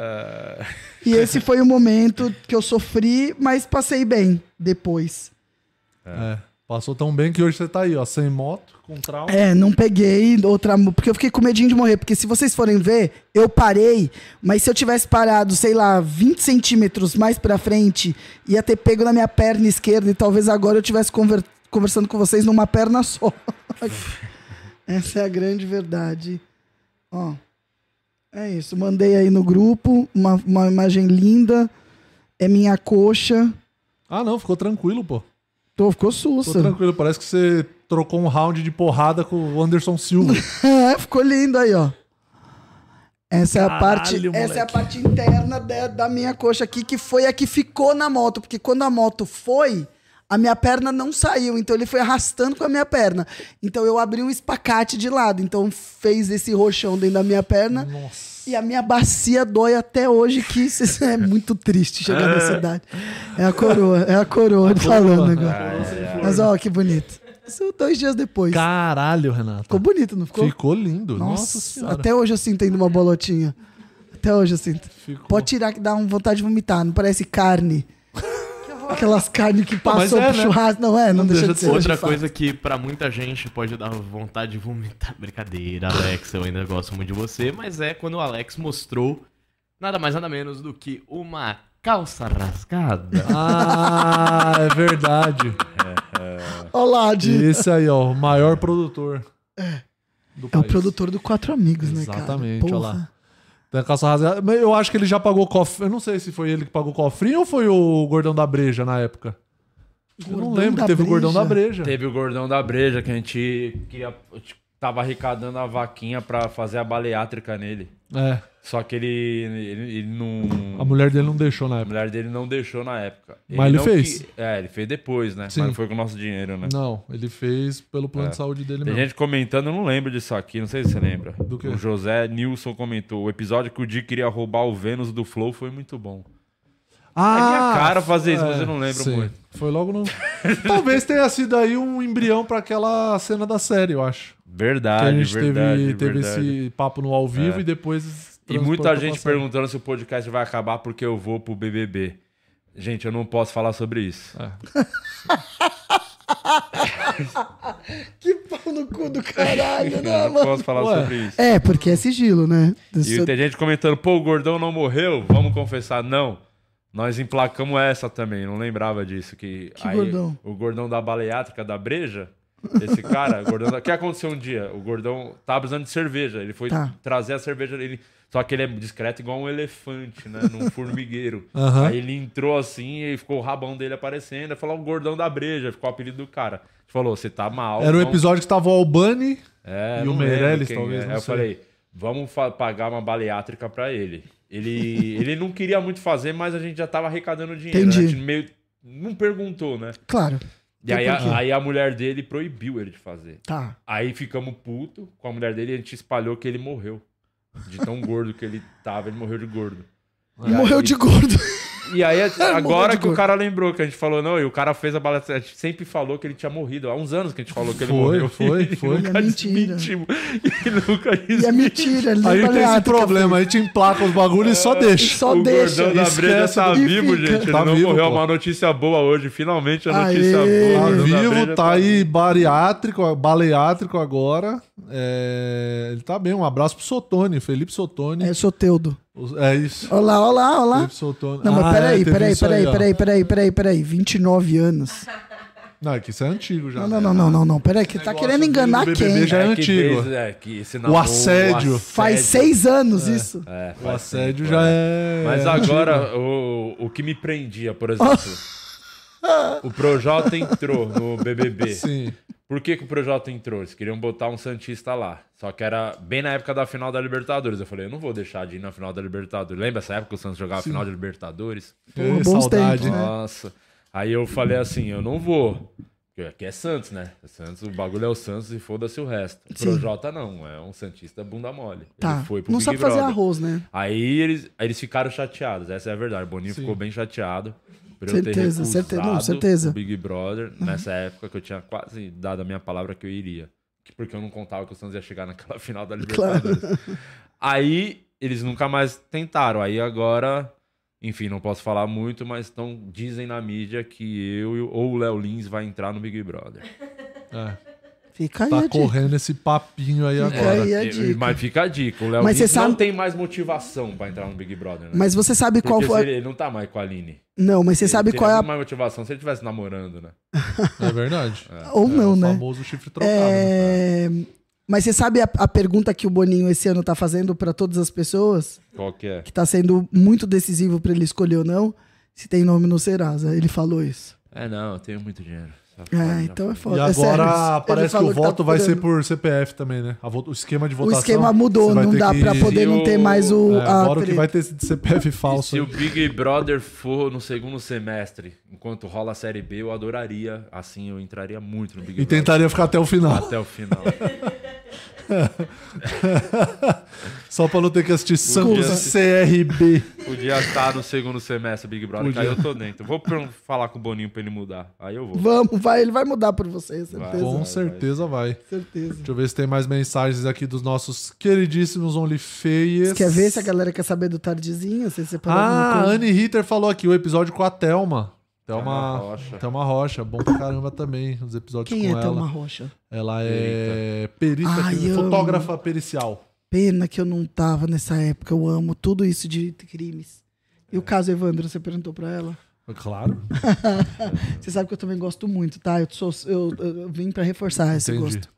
E esse foi o momento que eu sofri, mas passei bem depois. É. Passou tão bem que hoje você tá aí, ó, sem moto, com trauma. É, não peguei outra. Porque eu fiquei com medinho de morrer. Porque se vocês forem ver, eu parei, mas se eu tivesse parado, sei lá, 20 centímetros mais pra frente, ia ter pego na minha perna esquerda e talvez agora eu estivesse conver- conversando com vocês numa perna só. Essa é a grande verdade. Ó. É isso. Mandei aí no grupo uma, uma imagem linda. É minha coxa. Ah, não, ficou tranquilo, pô. Tô, ficou Ficou sussa. tranquilo. Parece que você trocou um round de porrada com o Anderson Silva. É, ficou lindo aí, ó. Essa é a Caralho, parte, moleque. essa é a parte interna da, da minha coxa aqui, que foi a que ficou na moto, porque quando a moto foi, a minha perna não saiu, então ele foi arrastando com a minha perna. Então eu abri um espacate de lado, então fez esse roxão dentro da minha perna. E a minha bacia dói até hoje, que isso é muito triste chegar nessa idade. É a coroa, é a coroa falando agora. Mas ó, que bonito. Isso dois dias depois. Caralho, Renata. Ficou bonito, não ficou? Ficou lindo. Nossa, Nossa, senhora. até hoje eu sinto ainda uma bolotinha. Até hoje eu sinto. Ficou. Pode tirar que dá uma vontade de vomitar, não parece carne. Aquelas carnes que passam é, pro né? churrasco. Não é, não, deixa, de ser. Outra de fato. coisa que pra muita gente pode dar vontade de vomitar. Brincadeira, Alex, eu ainda gosto muito de você, mas é quando o Alex mostrou nada mais nada menos do que uma calça rasgada. Ah, é verdade. Olha lá, de... Esse aí, ó, o maior produtor. do é o produtor do Quatro Amigos, né, cara? Exatamente, olha lá. Tem a calça rasgada. Mas eu acho que ele já pagou cofre. Eu não sei se foi ele que pagou cofrinho ou foi o Gordão da Breja na época. eu não lembro da que teve o Gordão da Breja? Teve o gordão da breja que a gente queria, tipo, tava arrecadando a vaquinha pra fazer a baleátrica nele. É, Só que ele, ele, ele não. a mulher dele não deixou na A época. mulher dele não deixou na época. Mas ele fez. que- É, ele fez depois, né? Sim. Mas não foi com o nosso dinheiro, né? Não, ele fez pelo plano É. de saúde dele Tem mesmo. gente comentando, eu não lembro disso aqui, não sei se você lembra. Do quê? O José Nilson comentou: o episódio que o Di queria roubar o Vênus do Flow foi muito bom. Ah, É minha cara fazer isso, mas eu não lembro sim. muito. Foi logo no. Talvez tenha sido aí um embrião pra aquela cena da série, eu acho. Que Verdade, a gente verdade, teve, teve verdade. esse papo no ao vivo É. e depois. E muita gente perguntando se o podcast vai acabar porque eu vou pro BBB. Gente, eu não posso falar sobre isso. É. Que pau no cu do caralho, Eu né, não mano? posso falar Ué. sobre isso. É, porque é sigilo, né? Do E seu- tem gente comentando, pô, o gordão não morreu? Vamos confessar, não. Nós emplacamos essa também, não lembrava disso. Que, Que aí, gordão? O gordão da baleátrica da breja, esse cara, o gordão da... O que aconteceu um dia? O gordão tava precisando de cerveja. Ele foi Tá. trazer a cerveja dele. Só que ele é discreto igual um elefante, né? Num formigueiro. Aham. Aí ele entrou assim e ficou o rabão dele aparecendo. Aí falou o gordão da breja, ficou o apelido do cara. A gente falou, você tá mal. Era o vamos- episódio que tava o Albani. é, E o Meirelles, talvez, é. eu sei. falei, vamos pagar uma baleátrica pra ele. Ele, ele não queria muito fazer, mas a gente já tava arrecadando dinheiro. Entendi. né? A gente meio não perguntou, né? Claro. E aí a, aí a mulher dele proibiu ele de fazer. Tá. Aí ficamos puto com a mulher dele e a gente espalhou que ele morreu. De tão gordo que ele tava, ele morreu de gordo. E Morreu aí- de gordo. E aí, agora de que o cara lembrou que a gente falou, não, e o cara fez a baleátrica, a gente sempre falou que ele tinha morrido. Há uns anos que a gente falou que ele Foi, morreu. foi, E foi. nunca É mentira. E nunca E é mentira, ele Aí tem esse baleátrica problema, aí te emplaca os bagulhos e só E deixa. só o deixa. gordão da esquece tá e vivo, fica. gente. Ele Tá não vivo, morreu. pô. Uma notícia boa hoje. Finalmente a Aê. notícia boa. O Tá vivo, breja tá aí bariátrico, baleátrico agora. É, Ele tá bem. Um abraço pro Sotone, Felipe Sotone. É, sou teudo. Os- É isso. Olha lá, olha lá, olha lá. Felipe Sotone. Não, mas Ah, peraí, é, peraí, peraí, ó. peraí, peraí, peraí, peraí. 29 anos. Não, é que isso é antigo já. Não, não, não, não, não, não. Peraí, que tá querendo do enganar BBB quem? já é que antigo. desde- é, que esse O assédio. Faz seis anos isso. É, O assédio já é. é. Mas agora, o, o que me prendia, por exemplo. o Projota entrou no BBB. Sim. Por que, que o Projota entrou? Eles queriam botar um Santista lá. Só que era bem na época da final da Libertadores. Eu falei, eu não vou deixar de ir na final da Libertadores. Lembra essa época que o Santos jogava a final da Libertadores? Pô, bons saudade. tempos, né? Nossa. Aí eu falei assim, eu não vou. Porque aqui é Santos, né? Santos, o bagulho é o Santos e foda-se o resto. O. Projota não, é um Santista bunda mole. Tá. Ele foi pro Não Big sabe fazer Brother. arroz, né? Aí eles, aí eles ficaram chateados, essa é a verdade. O Boninho Sim. ficou bem chateado. Por eu Certeza, ter certeza, não, certeza. o Big Brother nessa época que eu tinha quase dado a minha palavra que eu iria. Que- Porque eu não contava que o Santos ia chegar naquela final da Libertadores. Aí eles nunca mais tentaram. Aí agora, enfim, não posso falar muito, mas tão, dizem na mídia que eu ou o Léo Lins vai entrar no Big Brother. É. Fica aí Tá a dica. correndo esse papinho aí Fica agora. aí a E- dica. Mas fica a dica, o Léo Mas você não sabe- tem mais motivação pra entrar no Big Brother, né? Mas você sabe qual Porque foi. se ele, não tá mais com a Aline. Não, mas você Ele sabe qual é a. mais motivação se ele estivesse namorando, né? É verdade. Ou É, não, o né? famoso chifre trocado. né? É... Mas você sabe a, a pergunta que o Boninho esse ano tá fazendo pra todas as pessoas? Qual que é? Que tá sendo muito decisivo pra ele escolher ou não? Se tem nome no Serasa. Ele falou isso. É, não, eu tenho muito dinheiro. Só É, então é foda. E É sério, agora ele parece que o tá voto vai ser por CPF também, né? O esquema de O votação. esquema mudou, não dá que- pra poder não ter o- mais o. É, agora o que vai ter esse de CPF E falso. se o. Big Brother for no segundo semestre, enquanto rola a Série B, eu adoraria. Assim, eu entraria muito no Big E Brother. tentaria ficar até o final. Até o final. Só pra não ter que assistir Santos Podia- CRB. Podia estar no segundo semestre Big Brother, que aí eu tô dentro. Vou falar com o Boninho pra ele mudar. Aí eu vou. Vamos, vai, ele vai mudar por você, certeza. Vai. Com vai. certeza vai. Certeza. Deixa eu ver se tem mais mensagens aqui dos nossos queridíssimos OnlyFeias. Você quer ver se a galera quer saber do tardezinho? Você separou Ah, a coisa? Anne Ritter falou aqui o episódio com a Thelma. Thelma Thelma Rocha. Thelma Rocha, bom pra caramba também, os episódios Quem com é ela. Thelma Rocha? Ela é perita, Ai, fotógrafa pericial. Pena que eu não tava nessa época. Eu amo tudo isso de crimes. E o caso Evandro, você perguntou pra ela? Claro. Você sabe que eu também gosto muito, tá? Eu, sou, eu, eu vim pra reforçar esse Entendi. gosto.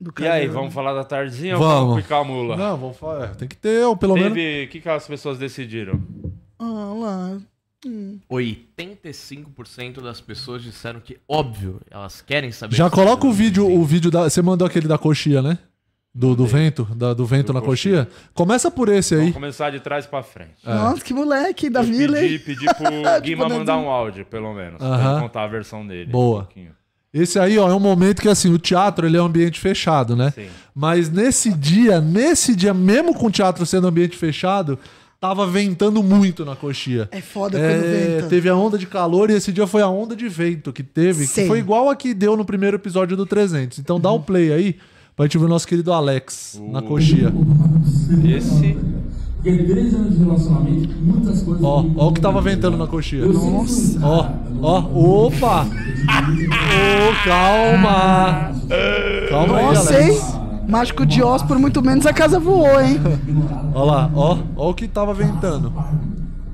Do E aí, vamos falar da tardezinha ou Vamos. vamos picar a mula? Não, vamos falar. é, Tem que ter, ou pelo menos. Teve. O que, que as pessoas decidiram? Ah, lá. Hum. 85% das pessoas disseram que, óbvio, elas querem saber. Já coloca o vídeo, o vídeo da. Você mandou aquele da coxia, né? Do, do vento, da- do vento Do na coxia. coxia. Começa por esse aí. Vamos começar de trás pra frente. Nossa, que moleque da Eu vila, pedi, hein? pedi pro Guima Tipo, mandar Danzinho. um áudio, pelo menos. Pra Aham. ele contar a versão dele. Boa. um pouquinho. Esse aí, ó, é um momento que assim, o teatro ele é um ambiente fechado, né? Sim. Mas nesse dia, nesse dia, mesmo com o teatro sendo ambiente fechado, tava ventando muito na coxia. É foda quando É, venta. teve a onda de calor e esse dia foi a onda de vento que teve, que foi igual a que deu no primeiro episódio do 300. Então dá o play aí pra gente ver o nosso querido Alex na coxia. Esse. Porque 13 anos de relacionamento, muitas coisas. Ó, ó o que tava ventando na coxia. Nossa. Ó, ó, opa! Ô, calma! Calma aí, Nossa, Alex. hein? Mágico de Oz, por muito menos a casa voou, hein? Ó lá, ó, ó o que tava ventando.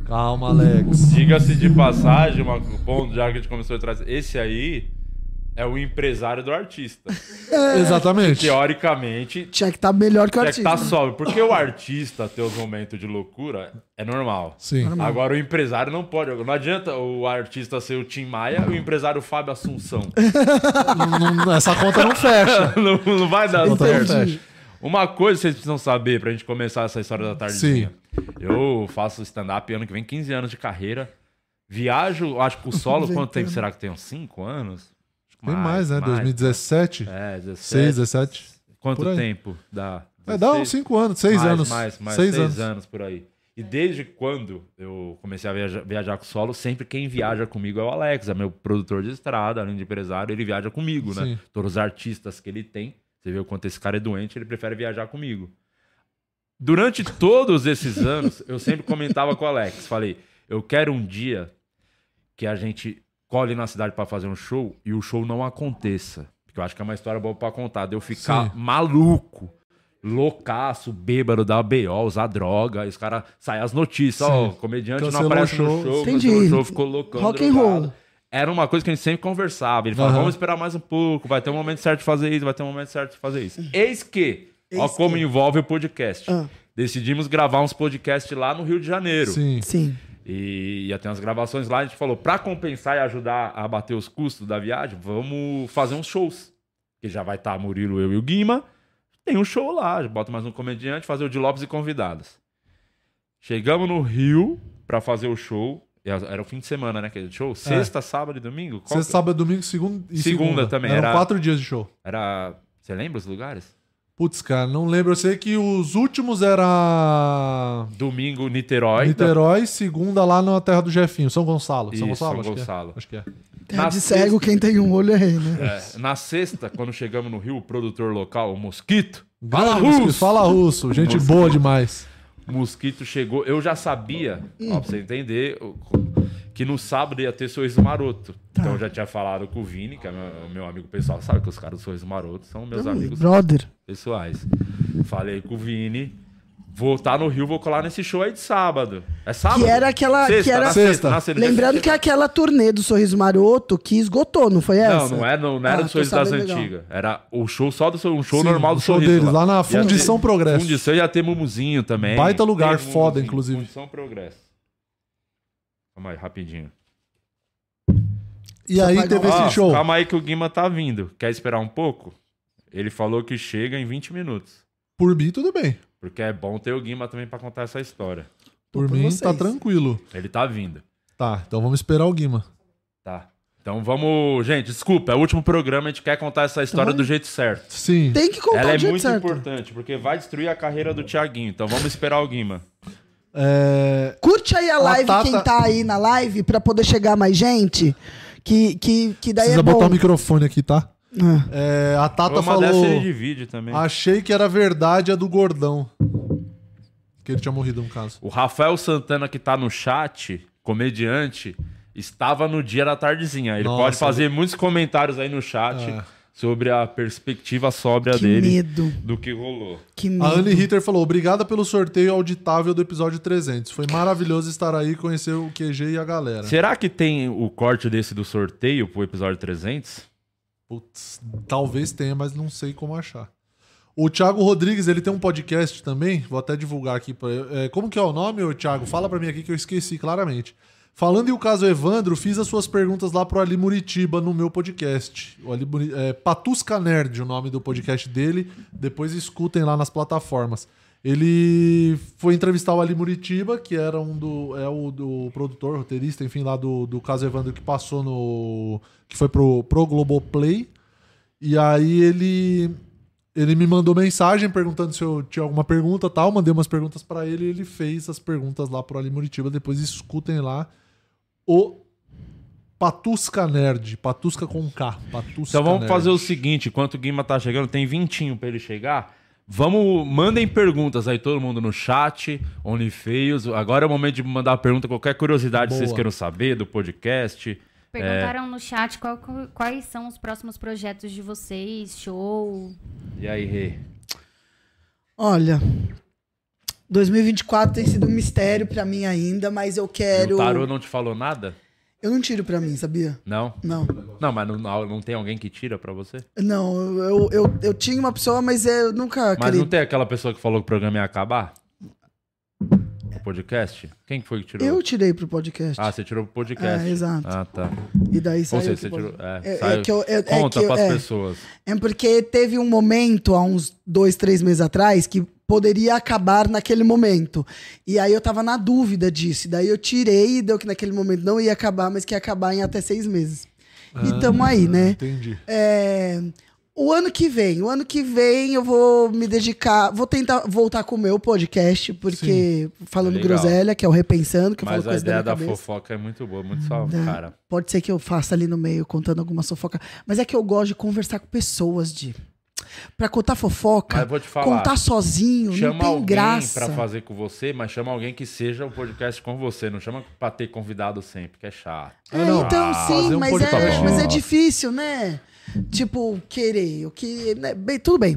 Calma, Alex. Diga-se de passagem, uma ponto, já que a gente começou a trazer. Esse aí é o empresário do artista. Exatamente. Teoricamente, Tinha que estar melhor que o tinha que artista. estar sóbrio. Porque o artista ter os momentos de loucura é normal. Sim. Normal. Agora o empresário não pode. Não adianta o artista ser o Tim Maia e o empresário Fábio Assunção. Não- não- essa conta não fecha. não, não vai dar não certo. fecha. Uma coisa que vocês precisam saber pra gente começar essa história da tardezinha. Eu faço stand-up ano que vem, 15 anos de carreira. Viajo, acho que o solo, quanto tempo será que tem? Uns 5 anos? Tem mais, né? 2017? É, 17. 6, 17. Quanto tempo dá? É, dá uns 16? 5 anos, 6 mais, anos. Mais, mais, 6 seis anos. anos. por aí. E desde quando eu comecei a viajar, viajar com solo, sempre quem viaja comigo é o Alex, é meu produtor de estrada, além de empresário, ele viaja comigo, né? Sim. Todos os artistas que ele tem, você vê o quanto esse cara é doente, ele prefere viajar comigo. Durante todos esses anos, eu sempre comentava com o Alex, falei, eu quero um dia que a gente cole na cidade pra fazer um show e o show não aconteça. Porque eu acho que é uma história boa pra contar. De eu ficar Sim. maluco, loucaço, bêbado, dar BO, usar droga, e os caras saem as notícias, ó, Sim. comediante Cancelou não aparece o show. no show, Entendi. o show, ficou loucão. Rock and roll. Era uma coisa que a gente sempre conversava. Ele falava, Aham. vamos esperar mais um pouco, vai ter um momento certo de fazer isso, vai ter um momento certo de fazer isso. Eis que, ó Eis como que. envolve o podcast. Ah. Decidimos gravar uns podcasts lá no Rio de Janeiro. Sim. Sim. E ia ter umas gravações lá, a gente falou, pra compensar e ajudar a bater os custos da viagem, vamos fazer uns shows. Que já vai estar Murilo, eu e o Guima. Tem um show lá, bota mais um comediante, fazer o de Lopes e convidados. Chegamos no Rio pra fazer o show. Era o fim de semana, né? Aquele show. Sexta, sábado e domingo? Qual Sexta, que- sábado, domingo, segunda e segunda. Segunda também, Eram era- quatro dias de show. Era. Você lembra os lugares? Putz, cara, não lembro. Eu sei que os últimos era Domingo, Niterói. Niterói, segunda lá na terra do Jefinho, São Gonçalo. São Isso, Gonçalo? São acho que é. Gonçalo. Acho que é. Terra Na de cego, sexta- quem tem um olho é rei, né? É, na sexta, quando chegamos no Rio, o produtor local, o Mosquito. Fala russo! Fala russo, gente Mosquito. boa demais. Mosquito chegou. Eu já sabia, Hum. ó, pra você entender, que no sábado ia ter Sorriso Maroto. Tá. Então eu já tinha falado com o Vini, que é meu, meu amigo pessoal, sabe que os caras do Sorriso Maroto são meus Hum, amigos brother. pessoais. Falei com o Vini. Vou estar no Rio, vou colar nesse show aí de sábado. É sábado? Que era aquela- Sexta, que era- na sexta. Sexta. na sexta. Lembrando que é aquela turnê do Sorriso Maroto que esgotou, não foi essa? Não, não, é, não, não era Ah, do Sorriso das legal. Antigas. Era o show só do um show Sim, normal o do show Sorriso. deles, lá na Ia Fundição ter- Progresso. Fundição ia ter Mumuzinho também. Baita lugar, Tem foda, Mumuzinho, inclusive. Fundição Progresso. Calma aí, rapidinho. E aí teve Ó, esse show. Calma aí que o Guima tá vindo. Quer esperar um pouco? Ele falou que chega em 20 minutos. Por mim, tudo bem. Porque é bom ter o Guima também pra contar essa história. Por, por mim, vocês. tá tranquilo. Ele tá vindo. Tá, então vamos esperar o Guima. Tá. Então vamos. Gente, desculpa, é o último programa, a gente quer contar essa história Então, do jeito certo. Sim. Tem que contar Ela o é jeito muito certo. importante, porque vai destruir a carreira do Thiaguinho. Então vamos esperar o Guima. É, Curte aí a live, Tata- quem tá aí na live, pra poder chegar mais gente. Que, que, que daí precisa é bom. botar o microfone aqui, tá? Ah. É, a Tata Uma dessa falou. ele divide também. Achei que era verdade a do gordão. Que ele tinha morrido, no caso. O Rafael Santana, que tá no chat, comediante, estava no dia da tardezinha. Ele Nossa, pode fazer muitos comentários aí no chat É. sobre a perspectiva sóbria Que dele medo. do que rolou. Que A medo. Anne Ritter falou: obrigada pelo sorteio auditável do episódio 300. Foi maravilhoso estar aí e conhecer o QG e a galera. Será que tem o corte desse do sorteio pro episódio 300? Putz, talvez tenha, mas não sei como achar. O Thiago Rodrigues, ele tem um podcast também, vou até divulgar aqui. Pra, é, como que é o nome, ô, Thiago? Fala pra mim aqui que eu esqueci claramente. Falando em o caso Evandro, fiz as suas perguntas lá pro Ali Muritiba no meu podcast. O Ali é, Patusca Nerd, o nome do podcast dele. Depois escutem lá nas plataformas. Ele foi entrevistar o Ali Muritiba, que era um do. É o do produtor, roteirista, enfim, lá do, do caso Evandro que passou no. que foi pro, pro Globoplay. E aí ele. Ele me mandou mensagem perguntando se eu tinha alguma pergunta e tal. Mandei umas perguntas pra ele e ele fez as perguntas lá pro Ali Muritiba. Depois escutem lá o Patusca Nerd. Patusca com K. Patusca Então vamos Nerd. fazer o seguinte, enquanto o Guima tá chegando, tem vintinho pra ele chegar. Vamos, mandem perguntas aí, todo mundo no chat, OnlyFeios. Agora é o momento de mandar pergunta, qualquer curiosidade que vocês Boa. queiram saber do podcast. Perguntaram no chat qual- quais são os próximos projetos de vocês, show. E aí, Rê? Olha, 2024 tem sido um mistério pra mim ainda, mas eu E quero. O tarô não te falou nada? Eu não tiro pra mim, sabia? Não? Não. Não, mas não, não tem alguém que tira pra você? Não, eu, eu, eu tinha uma pessoa, mas eu nunca Mas queria. não tem aquela pessoa que falou que o programa ia acabar? Podcast? Quem que foi que tirou? Eu tirei pro podcast. Ah, você tirou pro podcast. É, exato. Ah, tá. E daí Ou saiu. seja, pro você tirou. É, É- é saiu- que eu- é- é Conta que eu- pras é. pessoas. É porque teve um momento, há uns dois, três meses atrás, que poderia acabar naquele momento. E aí eu tava na dúvida disso. E daí eu tirei e deu que naquele momento não ia acabar, mas que ia acabar em até seis meses. e tamo aí, né? Entendi. É, o ano que vem, o ano que vem eu vou me dedicar, vou tentar voltar com o meu podcast, porque falando Legal. groselha, que é o Repensando, que eu falo Mas a coisa da ideia da cabeça. fofoca é muito boa, muito só, Né? cara. Pode ser que eu faça ali no meio, contando alguma fofoca. Mas é que eu gosto de conversar com pessoas, de Pra contar fofoca, Mas vou te falar. contar sozinho, não Chama tem alguém graça. pra fazer com você, mas chama alguém que seja o podcast com você. Não chama pra ter convidado sempre, que é chato. É, então sim, um mas, é, mas é Nossa. difícil, né? Tipo, querer, eu que, né? bem, tudo bem.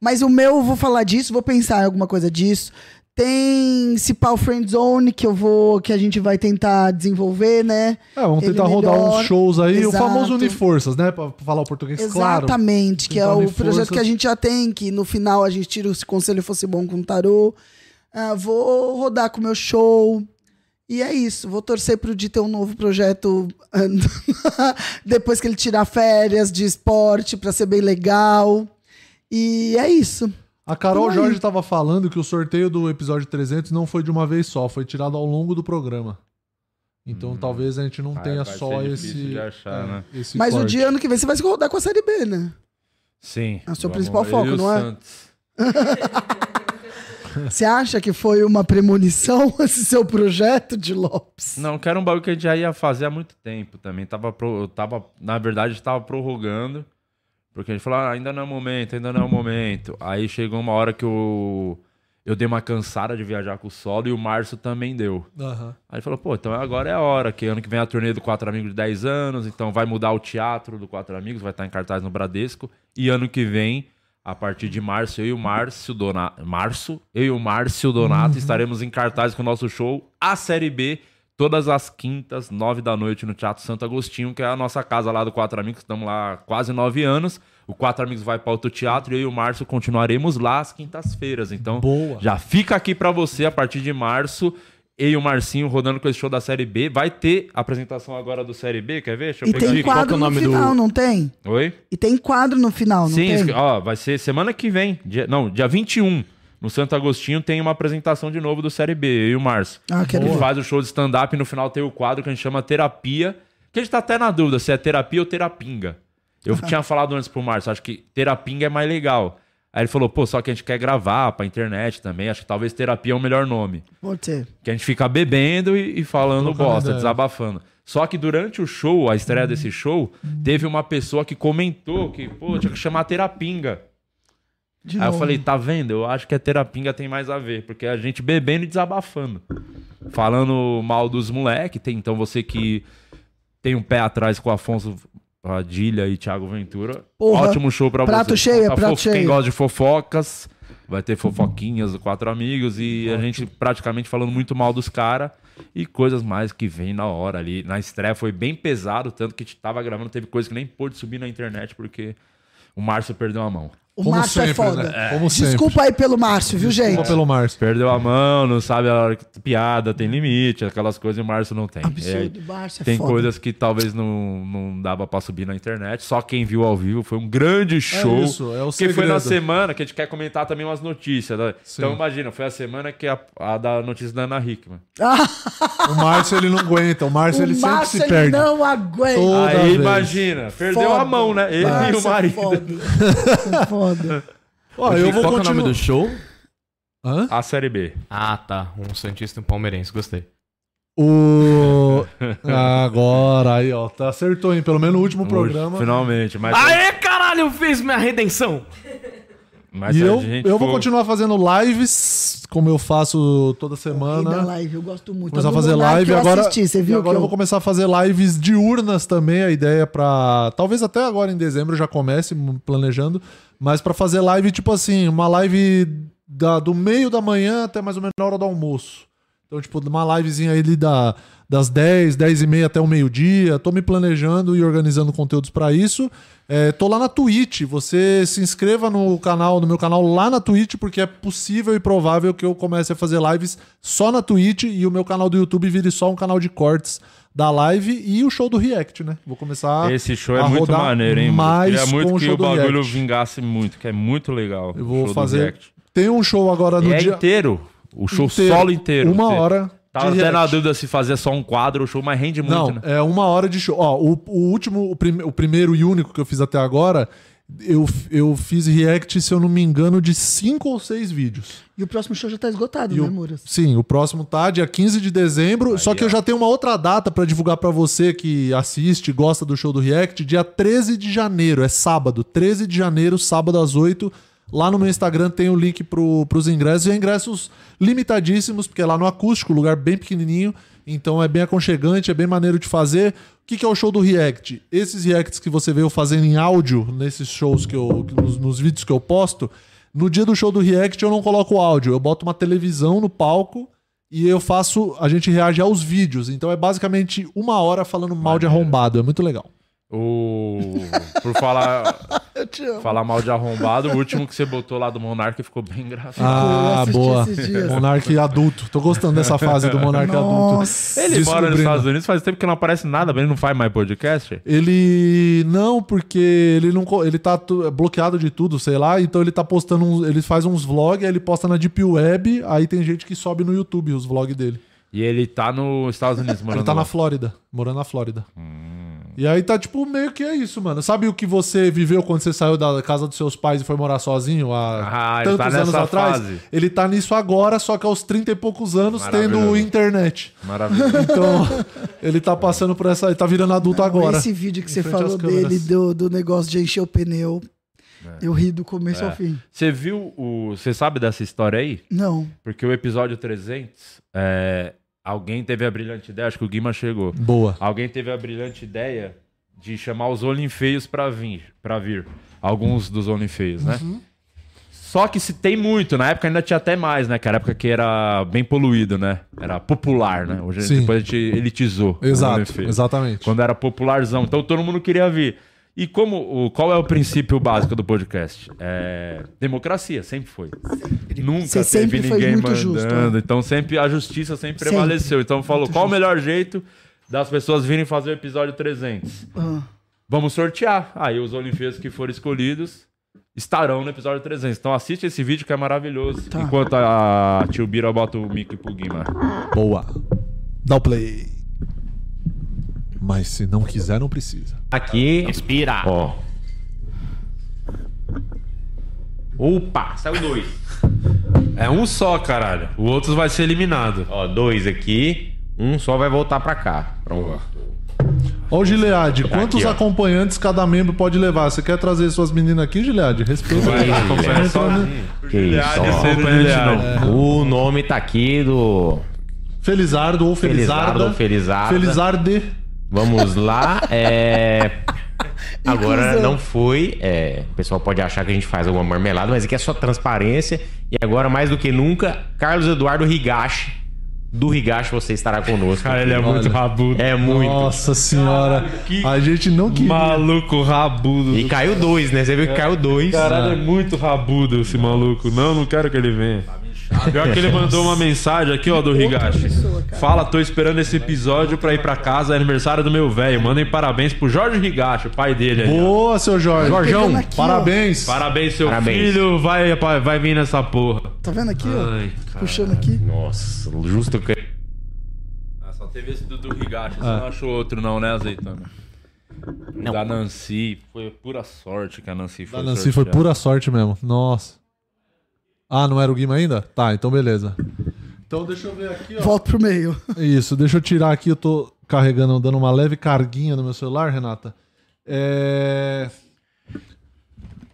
Mas o meu, eu vou falar disso, vou pensar em alguma coisa disso. Tem Cipal Friend Zone que eu vou, que a gente vai tentar desenvolver, né? É, vamos Ele tentar rodar melhor. uns shows aí. O Exato. famoso Uniforças, né? Pra falar o português claro. Exatamente, que é o projeto que a gente já tem, que no final a gente tira se o conselho fosse bom com o tarô. Ah, vou rodar com o meu show. E é isso, vou torcer pro Di ter um novo projeto depois que ele tirar férias de esporte pra ser bem legal. E é isso. A Carol Tamo aí. Jorge tava falando que o sorteio do episódio 300 não foi de uma vez só, foi tirado ao longo do programa. Então talvez a gente não Vai- tenha só esse. difícil de achar, é, né? esse Mas o corte. dia ano que vem você vai se rodar com a série B, né? Sim. É o seu principal foco, o não é? Você acha que foi uma premonição esse seu projeto de Lopes? Não, que era um bagulho que a gente já ia fazer há muito tempo também. Tava, pro- eu tava, na verdade, estava prorrogando. Porque a gente falou, ah, ainda não é o momento, ainda não é o momento. Aí chegou uma hora que eu, eu dei uma cansada de viajar com o solo e o Márcio também deu. Aham. Aí ele falou, pô, então agora é a hora, que ano que vem é a turnê do Quatro Amigos de 10 anos, então vai mudar o teatro do Quatro Amigos, vai estar em cartaz no Bradesco. E ano que vem, a partir de março, eu e o Márcio Donato. Março, eu e o Márcio Donato estaremos em cartaz com o nosso show, a Série B, todas as quintas, nove da noite, no Teatro Santo Agostinho, que é a nossa casa lá do Quatro Amigos, estamos lá há quase nove anos. O Quatro Amigos vai para outro teatro e eu e o Márcio continuaremos lá às quintas-feiras. Então, Boa. já fica aqui pra você a partir de março. Eu e o Marcinho rodando com esse show da Série B. Vai ter apresentação agora do Série B, quer ver? Deixa eu E pegar tem aqui. Qual que é quadro o no nome do- final, não tem? Oi? E tem quadro no final, não Sim, tem? isso- ó, vai ser semana que vem. Dia, não, dia 21. No Santo Agostinho tem uma apresentação de novo do Série B, eu e o Márcio. Ah, gente ver. faz o show de stand-up e no final tem o quadro que a gente chama Terapia. Que a gente tá até na dúvida se é terapia ou terapinga. Eu tinha falado antes pro Márcio, acho que terapinga é mais legal. Aí ele falou, pô, só que a gente quer gravar pra internet também. Acho que talvez terapia é o melhor nome. Pode ser. Que a gente fica bebendo e, e falando bosta, desabafando. Só que durante o show, a estreia Uhum. desse show, teve uma pessoa que comentou que, pô, tinha que chamar terapinga. De Aí eu falei, tá vendo? Eu acho que a terapinga tem mais a ver, porque é a gente bebendo e desabafando. Falando mal dos moleques, tem então você que tem um pé atrás com o Afonso Padilha e Thiago Ventura. Porra, Ótimo show pra prato você. cheio, Tá prato fofo- Quem cheio. gosta de fofocas, vai ter fofoquinhas do Quatro Amigos e a gente praticamente falando muito mal dos caras e coisas mais que vem na hora ali. Na estreia foi bem pesado, tanto que a gente tava gravando, teve coisa que nem pôde subir na internet porque o Márcio perdeu a mão. O Como Márcio é sempre, foda. né? Sempre. Desculpa aí pelo Márcio, viu, gente? Desculpa pelo Márcio. Perdeu a mão, não sabe a hora que piada, tem limite, aquelas coisas e o Márcio não tem. Absurdo, É, Márcio é tem foda. coisas que talvez não, não dava pra subir na internet. Só quem viu ao vivo foi um grande show. isso, é o que foi na semana que a gente quer comentar também umas notícias. né? Então imagina, foi a semana que a, a da notícia da Ana Hickman. O Márcio ele não aguenta, o Márcio ele o sempre Márcio se ele perde. não aguenta. Toda Aí vez. imagina, perdeu Foda. a mão, né? Ele e Márcio o marido. É foda. Foda. Ó, eu vou Qual que é o nome continuar. do show? Hã? A série B. Ah, tá. Um Santista e um Palmeirense. Gostei. O. Agora, aí, ó. Tá, acertou, hein? Pelo menos no último programa. Finalmente. Mas, Aê, caralho, eu fiz minha redenção! Mas E eu, gente eu vou for- continuar fazendo lives, como eu faço toda da semana. live, eu gosto muito. Começar a fazer Monark live eu agora. assisti, você e viu agora que eu vou começar a fazer lives diurnas também. A ideia é pra. Talvez até agora em dezembro eu já comece planejando. Mas pra fazer live, tipo assim, uma live da- do meio da manhã até mais ou menos na hora do almoço. Então, tipo, uma livezinha aí da, das 10, 10 e meia até o meio-dia. Tô me planejando e organizando conteúdos pra isso. É, tô lá na Twitch. Você se inscreva no canal, no meu canal lá na Twitch, porque é possível e provável que eu comece a fazer lives só na Twitch e o meu canal do YouTube vire só um canal de cortes da live e o show do React, né? Vou começar Esse show é muito maneiro, hein? mano? Mais Queria muito com o que o do bagulho React. vingasse muito, que é muito legal. Eu o vou fazer. React. Tem um show agora no é dia. inteiro. O show Inteiro. solo inteiro. Uma Você hora Tava de até na dúvida se fazia só um quadro, o show, mas rende muito, Não, né? é uma hora de show. Ó, o, o último, o, prime- o primeiro e único que eu fiz até agora, eu, eu fiz react, se eu não me engano, de cinco ou seis vídeos. E o próximo show já tá esgotado, E né, Muras? Sim, o próximo tá dia 15 de dezembro. só que eu já tenho uma outra data pra divulgar pra você que assiste, gosta do show do React. Dia 13 de janeiro, é sábado. 13 de janeiro, sábado às 8. Lá no meu Instagram tem o link pro, pros ingressos. E é ingressos limitadíssimos, porque é lá no acústico, lugar bem pequenininho. Então é bem aconchegante, é bem maneiro de fazer. O que, que é o show do React? Esses Reacts que você veio fazendo em áudio, nesses shows que eu. nos, nos vídeos que eu posto, no dia do show do React eu não coloco áudio, eu boto uma televisão no palco e eu faço. A gente reage aos vídeos. Então é basicamente uma hora falando mal de arrombado. É muito legal. O... Por falar, Eu te amo. falar mal de arrombado, o último que você botou lá do Monark ficou bem engraçado. Ah, boa. Monark adulto. Tô gostando dessa fase do Monark adulto. Ele mora nos. Estados Unidos faz tempo que não aparece nada, mas ele não faz mais podcast. Ele não, porque ele não ele tá bloqueado de tudo, sei lá, então ele tá postando uns, ele faz uns vlogs, aí ele posta na Deep Web, aí tem gente que sobe no YouTube os vlogs dele. E ele tá nos Estados Unidos, mano. Ele tá na Flórida, morando na Flórida. E aí tá tipo meio que é isso, mano. Sabe o que você viveu quando você saiu da casa dos seus pais e foi morar sozinho há Ah, ele tantos tá anos nessa atrás? fase. Ele tá nisso agora, só que aos 30 e poucos anos tendo Maravilhoso. internet. Maravilha. Então, ele tá passando por essa, ele tá virando adulto agora. Esse vídeo que você falou dele, do, do negócio de encher o pneu, eu ri do começo ao É. fim. Você viu o. Você sabe dessa história aí? Não. Porque o episódio 300, é, alguém teve a brilhante ideia, acho que o Guima chegou. Boa. Alguém teve a brilhante ideia de chamar os Olinfeios pra vir, pra vir. Alguns dos Olinfeios, né? Só que se tem muito, na época ainda tinha até mais, né? Que era a época que era bem poluído, né? Era popular, né? Hoje Sim. depois a gente elitizou. Exato, exatamente. Quando era popularzão. Então todo mundo queria vir. E como o, qual é o princípio básico do podcast? É democracia, sempre foi. Nunca Você sempre teve foi ninguém muito justo, mandando. né? Então sempre a justiça sempre Sempre. prevaleceu. Então falou, Muito qual o justo. melhor jeito das pessoas virem fazer o episódio 300? Ah. Vamos sortear. Aí os Olimpíadas que forem escolhidos estarão no episódio 300. Então assiste esse vídeo que é maravilhoso. Tá. Enquanto a tio Bira bota o mic pro Guima. Boa. Dá o play. Mas se não quiser, não precisa. Aqui, Respira. ó. Opa, saiu dois. É um só, caralho. O outro vai ser eliminado. Ó, dois aqui. Um só vai voltar pra cá. Pronto. Ô, Gilead, quantos ó. acompanhantes cada membro pode levar? Você quer trazer suas meninas aqui, Gilead? Respeita. Vai, Tá isso, ó. Acompanhante não. O nome tá aqui do Felizardo ou Felizardo Felizarda. ou Felizarda. Felizarde. Vamos lá. É... Agora não foi. é, O pessoal pode achar que a gente faz alguma marmelada, mas aqui é só transparência. E agora, mais do que nunca, Carlos Eduardo Higashi. Do Higashi você estará conosco. Cara, ele é muito rabudo. É muito. Nossa senhora. A gente não queria. Maluco rabudo. E caiu dois, né? Você viu que caiu dois. Caralho, é muito rabudo esse maluco. Não, não quero que ele venha. Pior que ele mandou uma mensagem aqui, ó, do Higashi. Fala, tô esperando esse episódio pra ir pra casa, é aniversário do meu velho. Mandem parabéns pro Jorge Higashi, o pai dele aí. ó. Boa, seu Jorge. Jorjão, Jorjão, aqui, ó. parabéns. Parabéns, seu Parabéns. filho. Vai, vai vir nessa porra. Tá vendo aqui, ó? Ai, Puxando aqui. Nossa, justo que. Ah, só teve esse do, do Higashi, você Ah. não achou outro não, né, Azeitona? Não. Da Nancy, foi pura sorte que a Nancy foi A Nancy foi sorteada. pura sorte mesmo. Nossa. Ah, não era o Guima ainda? Tá, então beleza. Então deixa eu ver aqui, ó. Volta pro meio. Isso, deixa eu tirar aqui, eu tô carregando, dando uma leve carguinha no meu celular, Renata. É...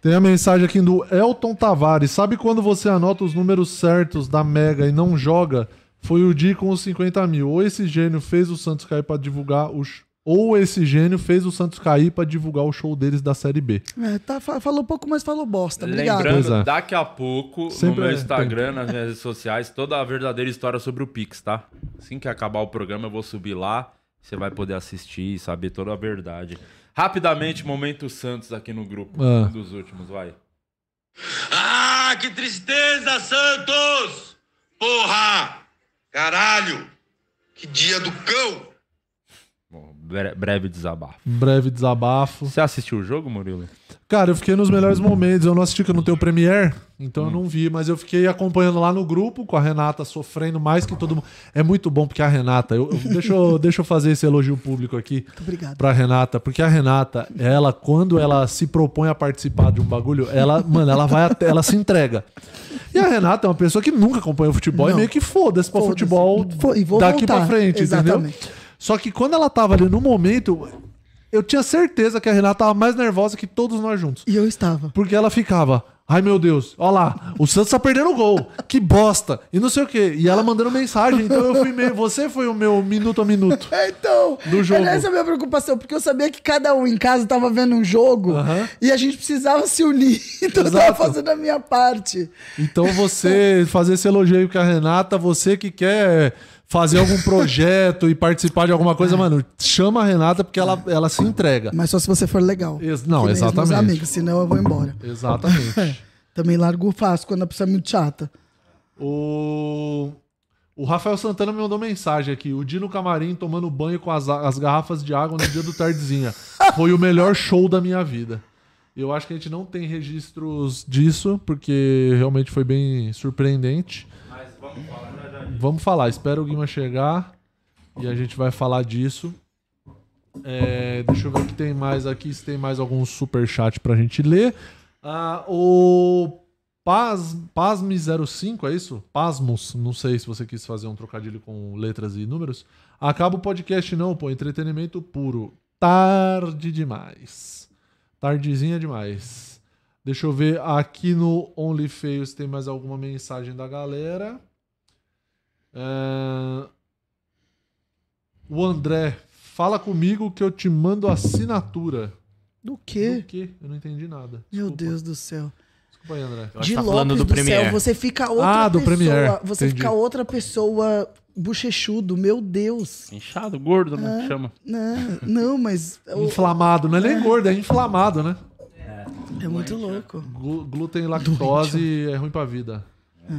Tem a mensagem aqui do Elton Tavares. Sabe quando você anota os números certos da Mega e não joga? Foi o dia com os 50 mil. Ou esse gênio fez o Santos cair pra divulgar o, ou esse gênio fez o Santos cair pra divulgar o show deles da Série B. É, tá, fa- falou pouco, mas falou bosta. Obrigado. Lembrando, é. daqui a pouco, Sempre no meu é, Instagram, nas minhas redes sociais, toda a verdadeira história sobre o Pix, tá? Assim que acabar o programa, eu vou subir lá. Você vai poder assistir e saber toda a verdade. Rapidamente, momento Santos aqui no grupo. Ah. Um dos últimos, vai. Ah, que tristeza, Santos! Porra! Caralho! Que dia do cão! Bre- breve desabafo. Um breve desabafo. Você assistiu o jogo, Murilo? Cara, eu fiquei nos melhores momentos. Eu não assisti que eu não tenho Premiere, então eu não vi, mas eu fiquei acompanhando lá no grupo com a Renata sofrendo mais que todo mundo. É muito bom porque a Renata, eu, eu- deixa, eu, deixa eu fazer esse elogio público aqui obrigado. pra Renata, porque a Renata, ela, quando ela se propõe a participar de um bagulho, ela, mano, ela vai até, ela se entrega. E a Renata é uma pessoa que nunca acompanhou futebol e Não. meio que foda-se pra Foda-se. futebol e daqui voltar. pra frente, Exatamente. entendeu? Só que quando ela tava ali no momento, eu tinha certeza que a Renata tava mais nervosa que todos nós juntos. E eu estava. Porque ela ficava, ai meu Deus, ó lá, o Santos tá perdendo o gol, que bosta, e não sei o quê. E ela mandando mensagem, então eu fui meio. Você foi o meu minuto a minuto. É, Então, Do jogo. essa a minha preocupação, porque eu sabia que cada um em casa tava vendo um jogo e a gente precisava se unir. Então eu Exato. tava fazendo a minha parte. Então você fazer esse elogio com a Renata, você que quer fazer algum projeto e participar de alguma coisa, mano, chama a Renata porque ela, ela se entrega. Mas só se você for legal. Ex- não, os meus exatamente. amigos, senão eu vou embora. Exatamente. Também largo fácil quando a pessoa é muito chata. O... o Rafael Santana me mandou mensagem aqui. O Dino Camarim tomando banho com as, as garrafas de água no dia do Tardezinha. Foi o melhor show da minha vida. Eu acho que a gente não tem registros disso, porque realmente foi bem surpreendente. Vamos falar, espera o Guima chegar e a gente vai falar disso. É, deixa eu ver o que tem mais aqui, se tem mais algum superchat pra gente ler. Ah, o Paz, Pasme05, é isso? Pasmos, não sei se você quis fazer um trocadilho com letras e números. Acaba o podcast não, pô, entretenimento puro. Tarde demais. Tardezinha demais. Deixa eu ver aqui no OnlyFeios se tem mais alguma mensagem da galera. É, O André, fala comigo que eu te mando assinatura. Do quê? Do quê? Eu não entendi nada. Meu Desculpa. Deus do céu. Desculpa aí, André. De que tá falando Lopes do do, Premiere. céu, você fica outra Ah, do pessoa. Premiere, Você entendi. fica outra pessoa bochechudo, meu Deus. Inchado, gordo, né? que Chama. Não, não mas Inflamado, não é nem gordo, é inflamado, né? é muito louco. Glúten e lactose é ruim pra vida.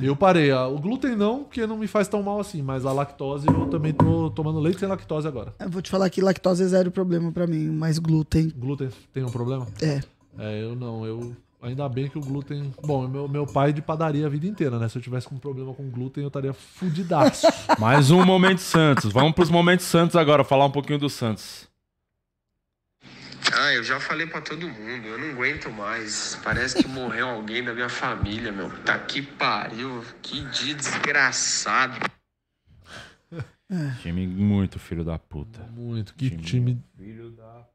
Eu parei. ah, O glúten não, porque não me faz tão mal assim, mas a lactose eu também tô tomando leite sem lactose agora. Eu vou te falar que lactose é zero problema pra mim, mas glúten Glúten tem um problema? é. É, eu não, eu. Ainda bem que o glúten. Bom, meu, meu pai de padaria a vida inteira, né? Se eu tivesse com problema com glúten, eu estaria fudidaço. Mais um Momento Santos. Vamos pros Momentos Santos agora, falar um pouquinho do Santos. Ah, eu já falei pra todo mundo, eu não aguento mais. Parece que morreu alguém da minha família, meu. Tá que pariu, que dia desgraçado. Time muito filho da puta. Muito. Que time.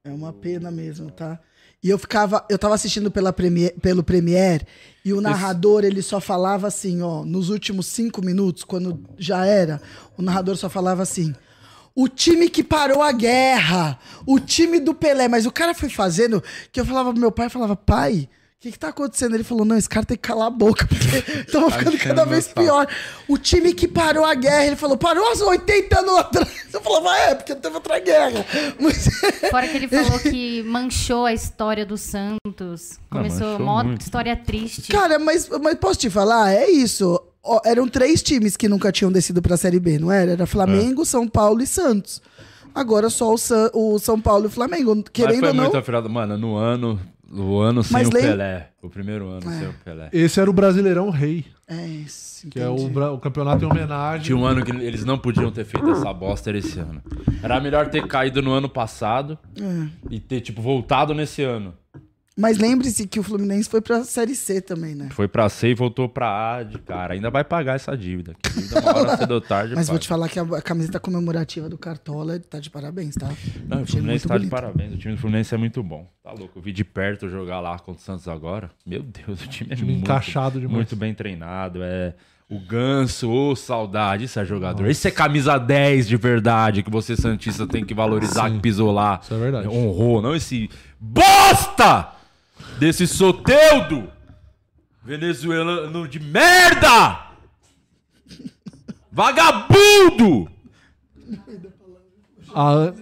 É uma pena mesmo, tá? E eu ficava, eu tava assistindo pela Premiere, pelo Premiere e o narrador ele só falava assim, ó, nos últimos cinco minutos, quando já era, o narrador só falava assim: o time que parou a guerra, o time do Pelé. Mas o cara foi fazendo que eu falava pro meu pai, eu falava, pai. O que, que tá acontecendo? Ele falou: não, esse cara tem que calar a boca, porque tava ficando enchendo cada vez pior. O time que parou a guerra, ele falou: parou há 80 anos atrás. Eu falava: é, porque teve outra guerra. Mas Fora que ele falou que manchou a história do Santos. Começou manchou mó muito. história triste. Cara, mas, mas posso te falar? É isso. Ó, eram três times que nunca tinham descido pra Série B, não era? Era Flamengo, São Paulo e Santos. Agora só o, San- o São Paulo e o Flamengo. Mas Querendo foi ou não. muito afilado. Mano, no ano. O ano sem Mas o lem- Pelé. O primeiro ano sem o Pelé. Esse era o Brasileirão Rei, É isso. que é o, entendi. o campeonato em homenagem. Tinha um ano que eles não podiam ter feito essa bosta era esse ano. Era melhor ter caído no ano passado É. e ter, tipo, voltado nesse ano. Mas lembre-se que o Fluminense foi pra Série C também, né? Foi pra C e voltou pra A de cara. Ainda vai pagar essa dívida. Que dívida uma hora cedo ou tarde. Mas vou paga. te falar que a, a camiseta comemorativa do Cartola tá de parabéns, tá? Não, o Fluminense tá de bonito. parabéns. O time do Fluminense é muito bom. Tá louco. Eu vi de perto jogar lá contra o Santos agora. Meu Deus, o time é Time muito, encaixado demais. muito bem treinado. É O Ganso, ô saudade, isso é jogador. Esse é camisa 10 de verdade, que você Santista tem que valorizar, Sim. que pisou lá. Isso é verdade. Honrou, não esse bosta desse Soteudo venezuelano de merda! Vagabundo! A,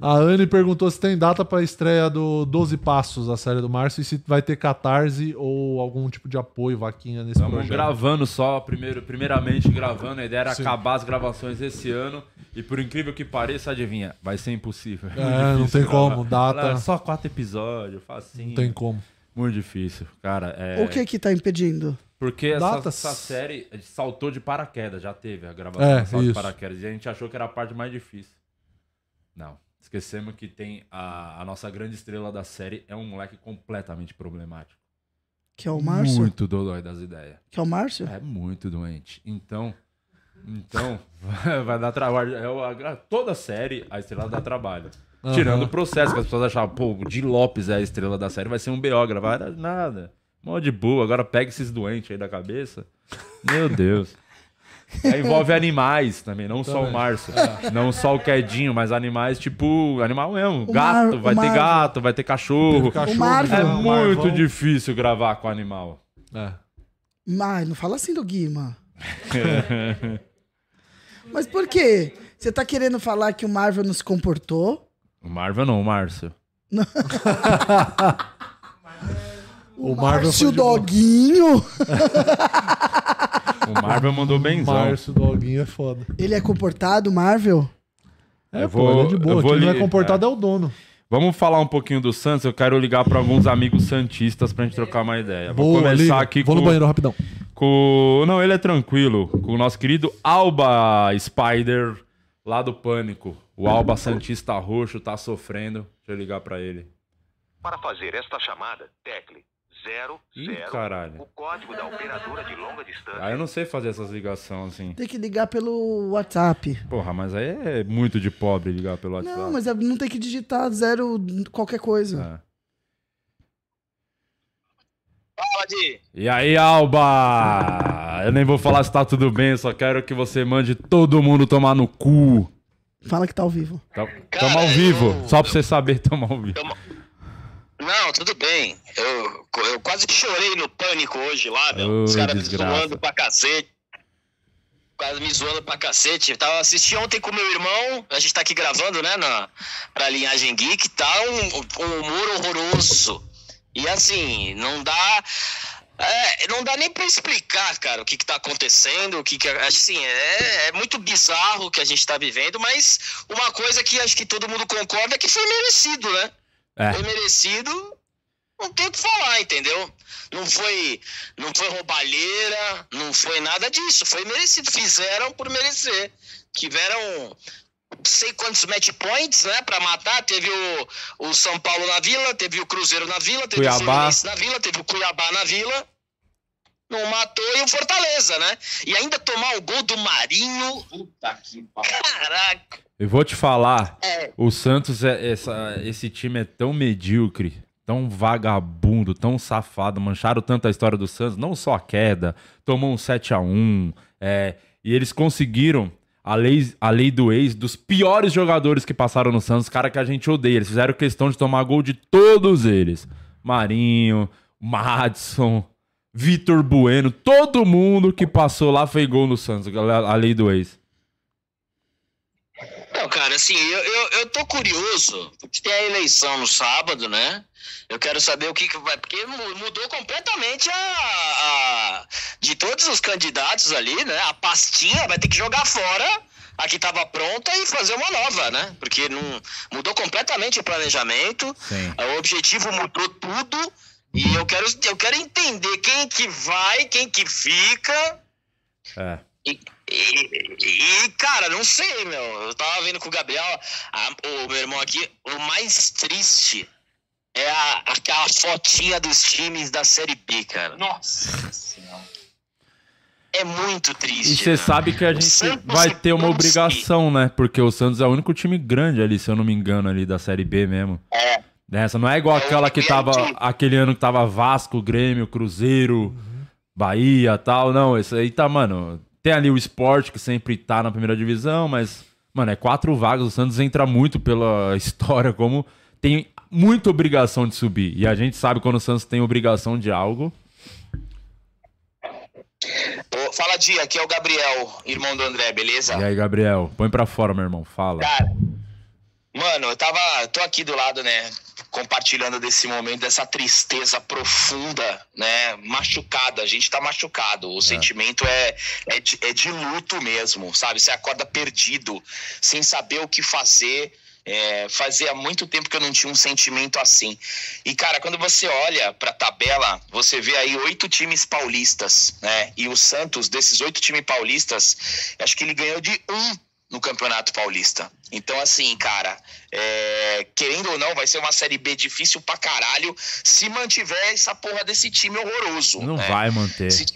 a Anne perguntou se tem data pra estreia do 12 Passos, a série do Márcio, e se vai ter catarse ou algum tipo de apoio, vaquinha nesse Estamos projeto. gravando só, primeiro, primeiramente gravando. A ideia era Sim. acabar as gravações esse ano. E por incrível que pareça, adivinha, vai ser impossível. É, não tem como, data- Fala, Só quatro episódios, facinho. Não tem como. Muito difícil, cara. É... O que que tá impedindo? Porque essa, essa série saltou de paraquedas, já teve a gravação É, de salto de isso. paraquedas. E a gente achou que era a parte mais difícil. Não. Esquecemos que tem a, a nossa grande estrela da série é um moleque completamente problemático. Que é o Márcio? Muito dodói das ideias. Que é o Márcio? É muito doente. Então, então vai, dar trabalho. É toda série, a estrela dá trabalho. Aham. Tirando o processo, que as pessoas achavam, pô, o Di Lopes é a estrela da série, vai ser um BO gravar. Era Nada. Mó de boa. Agora pega esses doentes aí da cabeça. Meu Deus. Aí envolve animais também, não só o Também. Márcio. Não só o Quedinho, mas animais tipo. Animal mesmo. O gato, Mar- vai ter gato, vai ter cachorro. Cachorro, Marvel. É já, muito Marvão. difícil gravar com animal. É. Mas não fala assim do Guima. Mas por quê? Você tá querendo falar que o Marvel não se comportou? O Marvel não, o Márcio. O Marvel Márcio. Doguinho, O Marvel mandou benzão. Márcio Doguinho é foda. ele é comportado, Marvel? É, Eu pô, vou- ele é de boa. eu vou Quem não é li- comportado é. o dono. Vamos falar um pouquinho do Santos. Eu quero ligar para alguns amigos santistas pra gente trocar uma ideia. Vou Boa, começar liga. aqui Vou com, no banheiro rapidão. Com. Não, ele é tranquilo. Com o nosso querido Alba Spider, lá do Pânico. O Alba Santista Roxo tá sofrendo. Deixa eu ligar pra ele. Para fazer esta chamada, tecle 00, Ih, caralho. o código da operadora de longa distância. Ah, eu não sei fazer essas ligações assim. Tem que ligar pelo WhatsApp. Porra, mas aí é muito de pobre ligar pelo WhatsApp. Não, mas é- não tem que digitar zero qualquer coisa. É. E aí, Alba? Eu nem vou falar se tá tudo bem, só quero que você mande todo mundo tomar no cu. Fala que tá ao vivo. Tá- Tamo ao vivo, só pra você saber, tamo ao vivo. Não, tudo bem. Eu, eu quase chorei no pânico hoje lá, meu. Ô, Os caras me zoando pra cacete. Quase me zoando pra cacete. Eu tava assistindo ontem com meu irmão. A gente tá aqui gravando, né? Na, pra linhagem geek. Tá um, um humor horroroso. E assim, não dá. é, não dá nem pra explicar, cara, o que que tá acontecendo, o que que... Assim, é, é muito bizarro o que a gente tá vivendo, mas uma coisa que acho que todo mundo concorda é que foi merecido, né? É. Foi merecido, não tem o que falar, entendeu? Não foi, não foi roubalheira, não foi nada disso, foi merecido. Fizeram por merecer. Tiveram sei quantos match points, né, pra matar. Teve o, o São Paulo na Vila, teve o Cruzeiro na Vila, teve Cuiabá. o Fluminense na Vila, teve o Cuiabá na Vila. Não matou e o Fortaleza, né? E ainda tomar o gol do Marinho. Puta que Caraca. Eu vou te falar, É. o Santos, é, essa, esse time é tão medíocre, tão vagabundo, tão safado, mancharam tanto a história do Santos, não só a queda, tomou um 7x1, é, e eles conseguiram a lei, a lei do ex dos piores jogadores que passaram no Santos, cara que a gente odeia, eles fizeram questão de tomar gol de todos eles, Marinho, Madison, Vitor Bueno, todo mundo que passou lá fez gol no Santos, a lei do ex. Não, cara, assim, eu, eu, eu tô curioso, porque tem a eleição no sábado, né? Eu quero saber o que, que vai. Porque mu- mudou completamente a, a- De todos os candidatos ali, né? A pastinha vai ter que jogar fora a que tava pronta e fazer uma nova, né? Porque não, mudou completamente o planejamento, Sim. o objetivo mudou tudo. E eu quero, eu quero entender quem que vai, quem que fica. É. E, e- e, cara, não sei, meu. Eu tava vendo com o Gabriel, a- o meu irmão aqui, o mais triste é a, aquela fotinha dos times da Série B, cara. Nossa Senhora. É muito E triste. você né? sabe que a gente vai ter uma obrigação, né? Porque o Santos é o único time grande ali, se eu não me engano, ali da Série B mesmo. É. Essa não é igual É aquela que tava. time. Aquele ano que tava Vasco, Grêmio, Cruzeiro, Bahia tal. Não, isso aí tá, mano. Tem ali o esporte que sempre tá na primeira divisão, mas, mano, é quatro vagas. O Santos entra muito pela história, como tem muita obrigação de subir. E a gente sabe quando o Santos tem obrigação de algo. Ô, fala, Dia, aqui é o Gabriel, irmão do André, beleza? E aí, Gabriel? Põe pra fora, meu irmão. Fala. Cara, mano, eu tava. tô aqui do lado, né? Compartilhando desse momento, dessa tristeza profunda, né? Machucada. A gente tá machucado. O sentimento é, é, de, é de luto mesmo, sabe? Você acorda perdido, sem saber o que fazer. É, fazia muito tempo que eu não tinha um sentimento assim. E, cara, quando você olha pra tabela, você vê aí oito times paulistas, né? E o Santos, desses oito times paulistas, acho que ele ganhou de um no Campeonato Paulista. Então, assim, cara, é, querendo ou não, vai ser uma Série B difícil pra caralho se mantiver essa porra desse time horroroso. Não né? vai manter. Se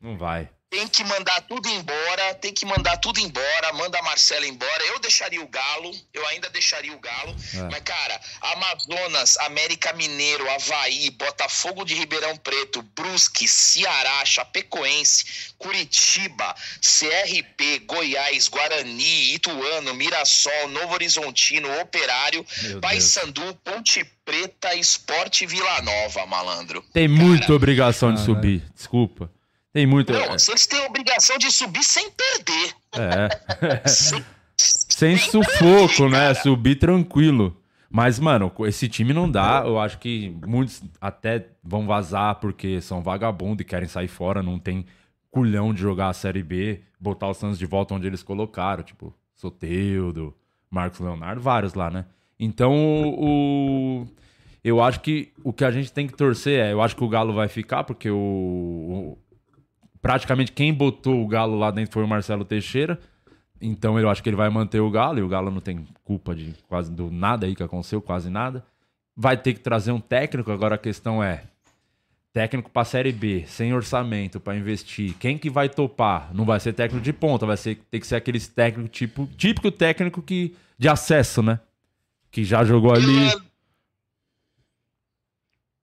Não vai. Tem que mandar tudo embora, tem que mandar tudo embora, manda a Marcela embora. Eu deixaria o Galo, eu ainda deixaria o Galo. É. Mas, cara, Amazonas, América Mineiro, Havaí, Botafogo de Ribeirão Preto, Brusque, Ceará, Chapecoense, Curitiba, CRB, Goiás, Guarani, Ituano, Mirassol, Novo Horizontino, Operário, Paysandu, Ponte Preta, Esporte Vila Nova, malandro. Tem muita obrigação de subir. Desculpa. Tem muita. Não, o Santos tem a obrigação de subir sem perder. É. Sem sufoco, né? Subir tranquilo. Mas, mano, esse time não dá. Eu acho que muitos até vão vazar porque são vagabundos e querem sair fora. Não tem culhão de jogar a Série B, botar o Santos de volta onde eles colocaram. Tipo, Soteudo, Marcos Leonardo, vários lá, né? Então, o. Eu acho que o que a gente tem que torcer é. Eu acho que o Galo vai ficar, porque o- praticamente quem botou o Galo lá dentro foi o Marcelo Teixeira. Então eu acho que ele vai manter o Galo, e o Galo não tem culpa de quase do nada aí que aconteceu, quase nada. Vai ter que trazer um técnico, agora a questão é: técnico pra Série B, sem orçamento pra investir, quem que vai topar? Não vai ser técnico de ponta, vai ser, ter que ser aqueles técnico tipo, típico técnico que, de acesso, né? Que já jogou ali.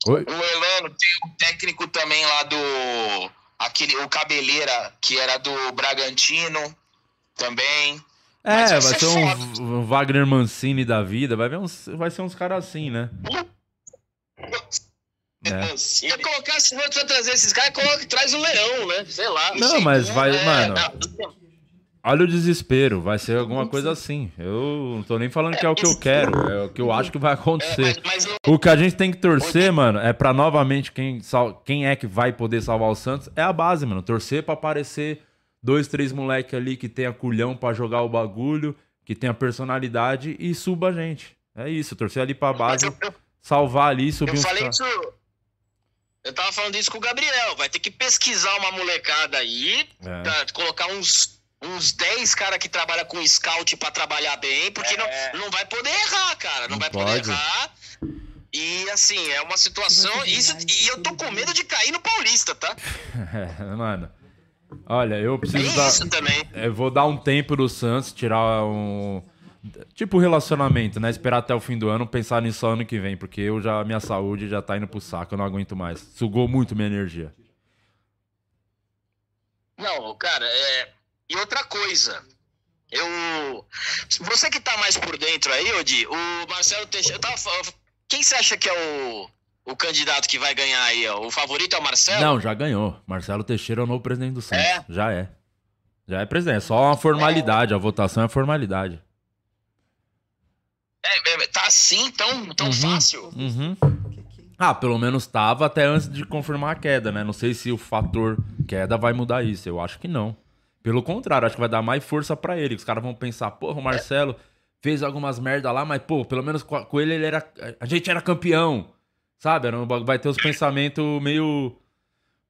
Oi? O Elano tem um técnico também lá do. Aquele, o Cabeleira, que era do Bragantino, também. É, Mas vai vai ser ser um, um Wagner Mancini da vida, vai, ver uns, vai ser uns caras assim, né? É. Se eu colocar, se for trazer esses caras, coloca, traz o leão, né? Sei lá. Não, mas vai, é, mano. não. Olha o desespero, vai ser alguma coisa assim. Eu não tô nem falando que é o que eu quero, é o que eu acho que vai acontecer. O que a gente tem que torcer, mano, é pra novamente quem, sal- quem é que vai poder salvar o Santos é a base, mano. Torcer pra aparecer dois, três moleque ali que tenha culhão pra jogar o bagulho, que tenha personalidade e suba a gente. É isso, torcer ali pra base, salvar ali, subir Eu falei isso. Eu tava falando isso com o Gabriel. Vai ter que pesquisar uma molecada aí, É. colocar uns, uns 10 caras que trabalham com scout pra trabalhar bem, porque não, não vai poder errar, cara. Não, Não vai pode. poder errar. E assim, é uma situação. Isso, e eu tô com medo de cair no Paulista, tá? É, mano. Olha, eu preciso Tem dar. isso também. Eu vou dar um tempo do Santos, tirar um. Tipo relacionamento, né? Esperar até o fim do ano, pensar nisso ano que vem, porque eu já. Minha saúde já tá indo pro saco, eu não aguento mais. Sugou muito minha energia. Não, cara, é. E outra coisa. Eu. Você que tá mais por dentro aí, Odi, o Marcelo Teixeira. Tava. Quem você acha que é o, o candidato que vai ganhar aí? ó? O favorito é o Marcelo? Não, já ganhou. Marcelo Teixeira é o novo presidente do Santos. É? Já é. Já é presidente. É só uma formalidade. A votação é formalidade. É, é, tá assim tão, tão fácil? Uhum. Ah, pelo menos tava até antes de confirmar a queda, né? Não sei se o fator queda vai mudar isso. Eu acho que não. Pelo contrário, acho que vai dar mais força pra ele. Os caras vão pensar, porra, o Marcelo fez algumas merda lá, mas, pô, pelo menos com ele, ele era. A gente era campeão. Sabe? Era um vai ter os pensamentos meio.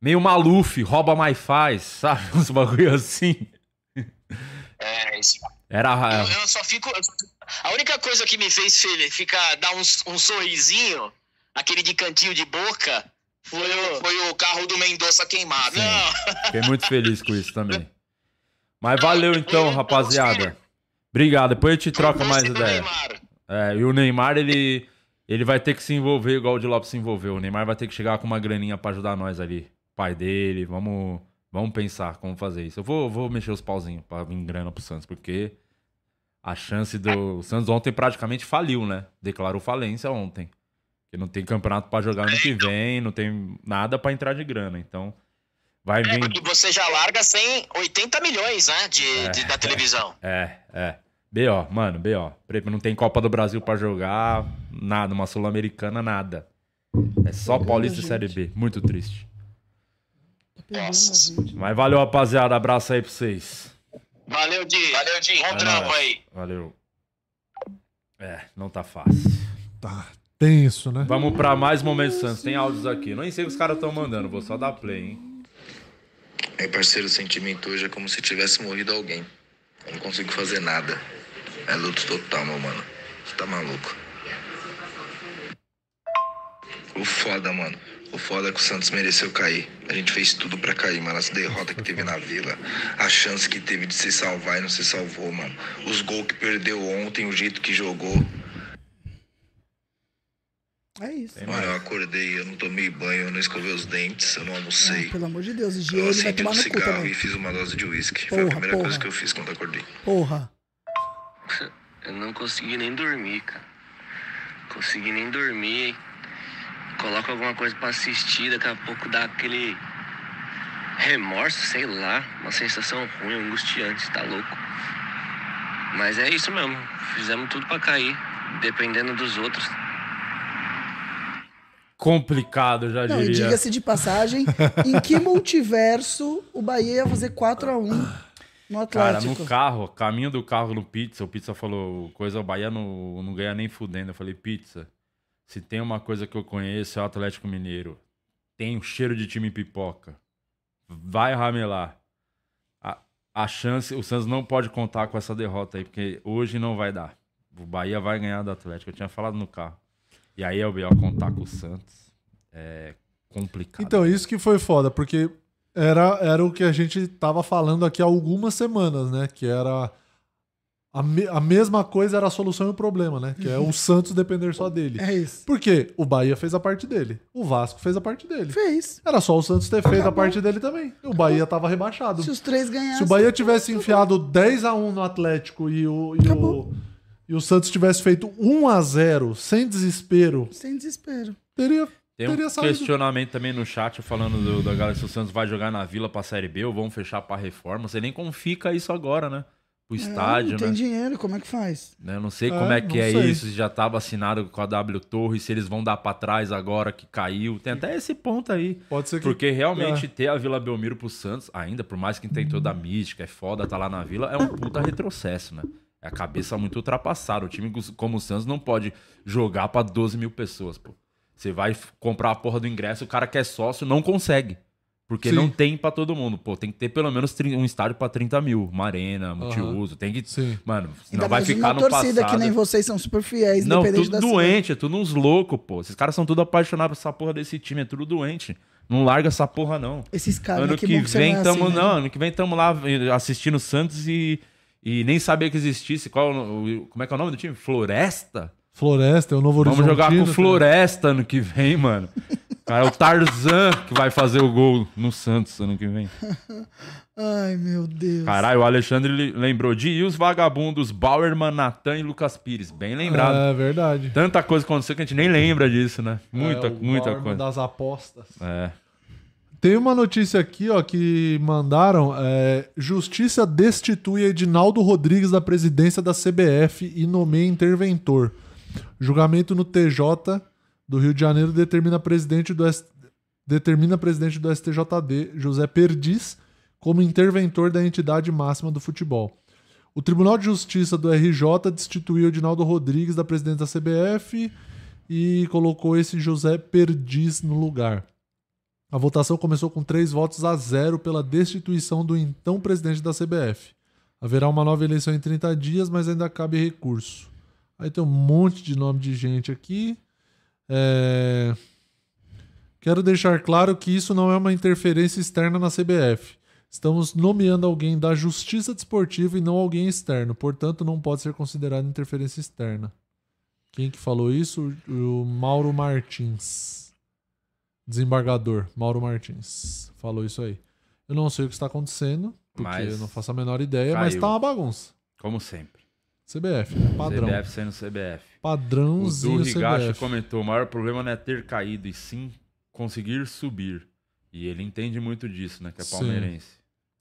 meio maluf, rouba mais faz, sabe? Uns bagulho assim. É, isso. Era. Eu, eu só fico. A única coisa que me fez ficar, dar um, um sorrisinho, aquele de cantinho de boca, foi o, foi o carro do Mendonça queimado. Não. Fiquei muito feliz com isso também. Mas valeu então, rapaziada. Obrigado. Depois a gente troca mais ideia. É, e o Neymar, ele, ele vai ter que se envolver igual o de Lopes se envolveu. O Neymar vai ter que chegar com uma graninha pra ajudar nós ali. pai dele, vamos, vamos pensar como fazer isso. Eu vou, vou mexer os pauzinhos pra vir grana pro Santos, porque a chance do. O Santos ontem praticamente faliu, né? Declarou falência ontem. Porque não tem campeonato pra jogar ano que vem, não tem nada pra entrar de grana. Então, vai vir. E você já larga sem 80 milhões, né? De, de- da televisão. É, é. B.O., mano, B.O. Não tem Copa do Brasil pra jogar, nada. Uma Sul-Americana, nada. É só Paulista e Série B. Muito triste. Mas valeu, rapaziada. Abraço aí pra vocês. Valeu, Di. Valeu, Di. Bom É trampo aí. Valeu. É, não tá fácil. Tá tenso, né? Vamos pra mais momentos Santos. Tem áudios aqui. Não sei o que os caras estão mandando. Vou só dar play, hein? Meu parceiro, o sentimento hoje é como se tivesse morrido alguém. Eu não consigo fazer nada. É luto total, meu mano. Você tá maluco. O foda, mano. O foda é que o Santos mereceu cair. A gente fez tudo pra cair, mano. Essa derrota que teve na vila, a chance que teve de se salvar e não se salvou, mano. Os gols que perdeu ontem, o jeito que jogou. É isso. Mano, eu acordei, eu não tomei banho, eu não escovei os dentes, eu não almocei. Pelo amor de Deus, Eu higiene vai acendi tomar um no cu cigarro e fiz uma dose de uísque. Foi a Porra, primeira coisa porra. que eu fiz quando acordei. Porra. Eu não consegui nem dormir, cara. Consegui nem dormir. Coloca alguma coisa pra assistir, daqui a pouco dá aquele remorso, sei lá, uma sensação ruim, angustiante, tá louco. Mas é isso mesmo, fizemos tudo pra cair, dependendo dos outros. Complicado, já Não, diria. diga-se de passagem, em que multiverso o Bahia ia fazer 4x1 no Cara, Atlético? no carro, caminho do carro no pizza, o pizza falou, coisa, o Bahia não, não ganha nem fudendo. Eu falei, pizza, se tem uma coisa que eu conheço é o Atlético Mineiro. Tem o cheiro de time pipoca. Vai ramelar. A, a chance, o Santos não pode contar com essa derrota aí, porque hoje não vai dar. O Bahia vai ganhar do Atlético. Eu tinha falado no carro. E aí é o B.O. contar com o Santos. É complicado. Então, isso que foi foda, porque era, era o que a gente tava falando aqui há algumas semanas, né? Que era. A, me- a mesma coisa era a solução e o problema, né? Que é o Santos depender só dele. É isso. Por quê? O Bahia fez a parte dele. O Vasco fez a parte dele. Fez. Era só o Santos ter feito a parte dele também. E o Bahia tava rebaixado. Se os três ganhassem. Se o Bahia tivesse enfiado 10 a 1 no Atlético e o, e o, e o Santos tivesse feito 1 a 0 sem desespero, Sem desespero. teria, Tem um teria saído. questionamento também no chat falando do, da galera se o Santos vai jogar na Vila pra Série B ou vão fechar pra reforma. Você nem como fica isso agora, né? O estádio, não tem né? dinheiro, como é que faz? Né, Eu não sei É, como é que não é sei. isso, se já tava assinado com a W Torre, se eles vão dar pra trás agora que caiu. Tem até esse ponto aí. Pode ser que- Porque realmente é. ter a Vila Belmiro pro Santos, ainda, por mais que tem toda a mística, é foda tá lá na Vila, é um puta retrocesso, né? É a cabeça muito ultrapassada. O time como o Santos não pode jogar pra 12 mil pessoas, pô. Você vai comprar a porra do ingresso, o cara que é sócio não consegue. Porque Sim. não tem pra todo mundo. Pô, tem que ter pelo menos um estádio pra 30 mil. Uma arena, multiuso. Tem que. Mano, senão Ainda vai ficar uma no torcida passado. que nem vocês são super fiéis, Não, independente tudo da doente, é tudo uns loucos, pô. Esses caras são tudo apaixonados por essa porra desse time, é tudo doente. Não larga essa porra, não. Esses caras, ano? Que que, vem não é tamo, assim, né? não, ano que vem tamo lá eh, assistindo o Santos e, e nem sabia que existisse. Qual, como é que é o nome do time? Floresta? Floresta, é o Novo Vamos jogar com? Floresta ano que vem, mano. Cara, é o Tarzan que vai fazer o gol no Santos ano que vem. Ai, meu Deus. Caralho, o Alexandre le- lembrou de e os vagabundos Bauerman, Natan e Lucas Pires. Bem lembrado. É verdade. Tanta coisa aconteceu que a gente nem lembra disso, né? Muita, É, muita Bauerman coisa. das apostas. É. Tem uma notícia aqui, ó, que mandaram. é, Justiça destitui Edinaldo Rodrigues da presidência da CBF e nomeia interventor. Julgamento no TJ do Rio de Janeiro determina presidente do S- determina presidente do STJD, José Perdiz, como interventor da entidade máxima do futebol. O Tribunal de Justiça do RJ destituiu Edinaldo Rodrigues da presidência da CBF e colocou esse José Perdiz no lugar. A votação começou com três votos a zero pela destituição do então presidente da CBF. Haverá uma nova eleição em 30 dias, mas ainda cabe recurso. Aí tem um monte de nome de gente aqui. É, Quero deixar claro que isso não é uma interferência externa na CBF. Estamos nomeando alguém da Justiça Desportiva e não alguém externo, portanto não pode ser considerado interferência externa. Quem que falou isso? O Mauro Martins. Desembargador Mauro Martins falou isso aí. Eu não sei o que está acontecendo, porque Mas eu não faço a menor ideia, mas caiu. tá uma bagunça. Como sempre. CBF, né? Padrão. CBF sendo CBF. Padrãozinho O Du Higashi comentou: o maior problema não é ter caído, e sim conseguir subir. E ele entende muito disso, né? Que é Sim. palmeirense.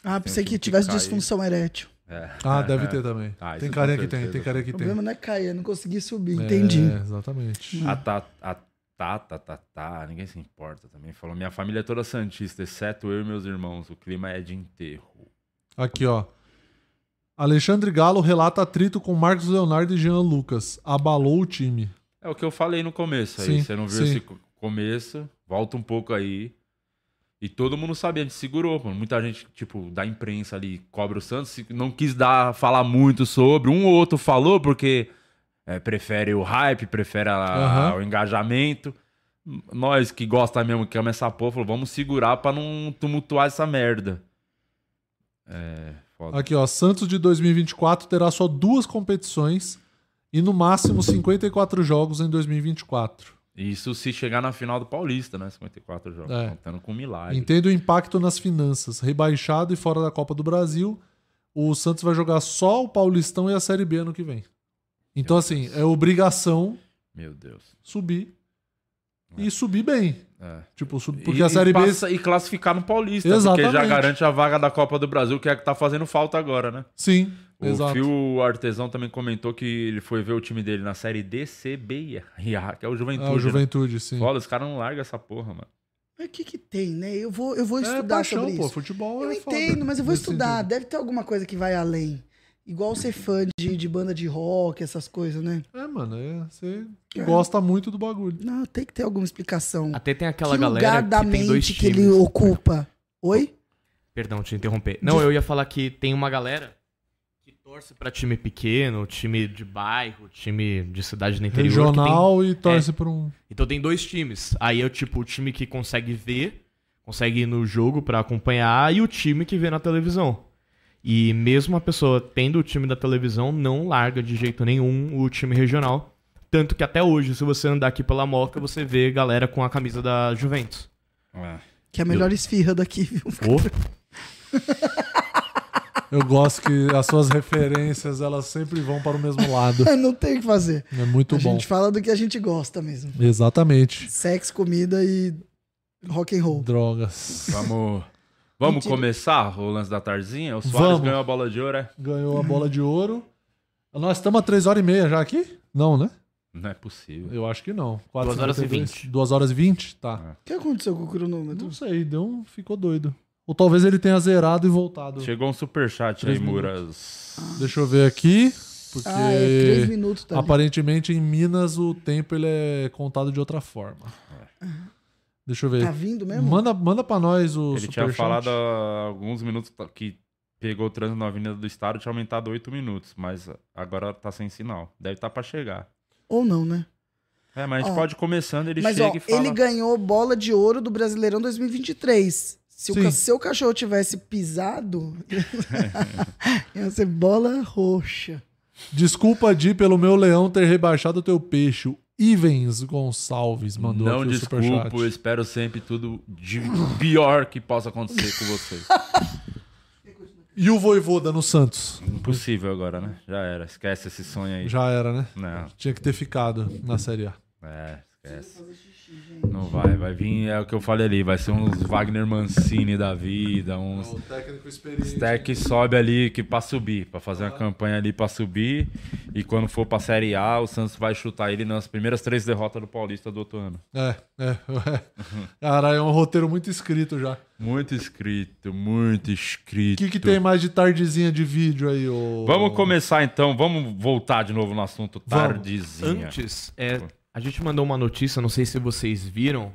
Ah, Tem pensei que time tivesse caiu. disfunção erétil. É. Ah, deve ter também. Ah, tem carinha que tem, tem carinha que O tem. problema não é cair, é não conseguir subir. É, Entendi. exatamente. A tá, a tá, tá, tá, tá, ninguém se importa também. Falou: minha família é toda santista, exceto eu e meus irmãos. O clima é de enterro. Aqui, ó. Alexandre Galo relata atrito com Marcos Leonardo e Jean Lucas. Abalou o time. É o que eu falei no começo aí. Sim, Você não viu sim. esse co- começo, volta um pouco aí. E todo mundo sabia, a gente segurou, mano. Muita gente, tipo, da imprensa ali, cobra o Santos, não quis dar, falar muito sobre. Um ou outro falou porque é, prefere o hype, prefere a- Aham. o engajamento. Nós que gosta mesmo, que ama essa porra, falou, vamos segurar pra não tumultuar essa merda. É, foda. Aqui, ó. Santos de 2024 terá só duas competições e no máximo 54 jogos em 2024. Isso se chegar na final do Paulista, né? 54 jogos, É. contando com milagre. Entendo o impacto nas finanças. Rebaixado e fora da Copa do Brasil, o Santos vai jogar só o Paulistão e a Série B ano que vem. Então, assim, é obrigação Meu Deus. subir e subir bem. É. Tipo, sub- porque e, a Série e B. passa- e classificar no Paulista, porque Exatamente. já garante a vaga da Copa do Brasil, que é a que tá fazendo falta agora, né? Sim, O exato. Fio Artesão também comentou que ele foi ver o time dele na série DCB, que é o Juventude. É, o né? Juventude, sim. Foda, os caras não largam essa porra, mano. Mas o que que tem, né? Eu vou, eu vou É estudar paixão, sobre pô. isso. Futebol Eu é foda entendo, mas eu vou nesse estudar. sentido. Deve ter alguma coisa que vai além. Igual ser fã de, de banda de rock, essas coisas, né? É, mano, é, você É. gosta muito do bagulho. Não, tem que ter alguma explicação. Até tem aquela que galera lugar que da tem dois mente que ele times. ocupa. Oi? Perdão, te interromper. Não, eu ia falar que tem uma galera que torce pra time pequeno, time de bairro, time de cidade no interior. que Regional tem- e torce É. por um. Então tem dois times. Aí é tipo o time que consegue ver, consegue ir no jogo pra acompanhar e o time que vê na televisão. E mesmo a pessoa tendo o time da televisão, não larga de jeito nenhum o time regional. Tanto que até hoje, se você andar aqui pela Moca, você vê galera com a camisa da Juventus. Que é a melhor esfirra daqui, viu? Eu gosto que as suas referências elas sempre vão para o mesmo lado. Não tem o que fazer. É muito a bom. gente fala do que a gente gosta mesmo. Exatamente. Sexo, comida e rock and roll. Drogas. Vamos, vamos Mentira. começar o lance da tarzinha? O Soares Vamos. ganhou a bola de ouro, é? Ganhou a bola de ouro. Nós estamos a 3 horas e meia já aqui? Não, né? Não é possível. Eu acho que não. Duas horas e 4,52. vinte. 2 horas e 20? Tá. O que aconteceu com o cronômetro? Não sei, deu um, ficou doido. Ou talvez ele tenha zerado e voltado. Chegou um superchat aí. Muras. Deixa eu ver aqui. Porque Ah, é três minutos, tá ali. aparentemente em Minas o tempo ele é contado de outra forma. Deixa eu ver. Tá vindo mesmo? Manda, manda pra nós o Ele tinha falado há alguns minutos que pegou o trânsito na Avenida do Estado, tinha aumentado 8 minutos, mas agora tá sem sinal. Deve estar pra chegar. Ou não, né? É, mas a gente Ó, pode ir começando, ele Mas chega ó, e fala. ele ganhou bola de ouro do Brasileirão 2023. Se o Sim. seu cachorro tivesse pisado, ia ser bola roxa. Desculpa, Di, pelo meu leão ter rebaixado o teu peixe. O Ivens Gonçalves mandou Não aqui o desculpo, superchat. eu espero sempre tudo de pior que possa acontecer com vocês. E o Voivoda no Santos? Impossível agora, né? Já era. Esquece esse sonho aí. Já era, né? Não. Tinha que ter ficado na Série A. É, esquece. Não vai, vai vir, é o que eu falei ali, vai ser uns Wagner Mancini da vida, uns. O técnico experiente. Stack que sobe ali que pra subir, pra fazer uma campanha ali pra subir. E quando for pra Série A, o Santos vai chutar ele nas primeiras três derrotas do Paulista do outro ano. É, é, é. Cara, é um roteiro muito escrito já. Muito escrito, muito O escrito. que, que tem mais de tardezinha de vídeo aí, ô... Vamos começar então, vamos voltar de novo no assunto Vamos. tardezinha. Antes, é, a gente mandou uma notícia, não sei se vocês viram,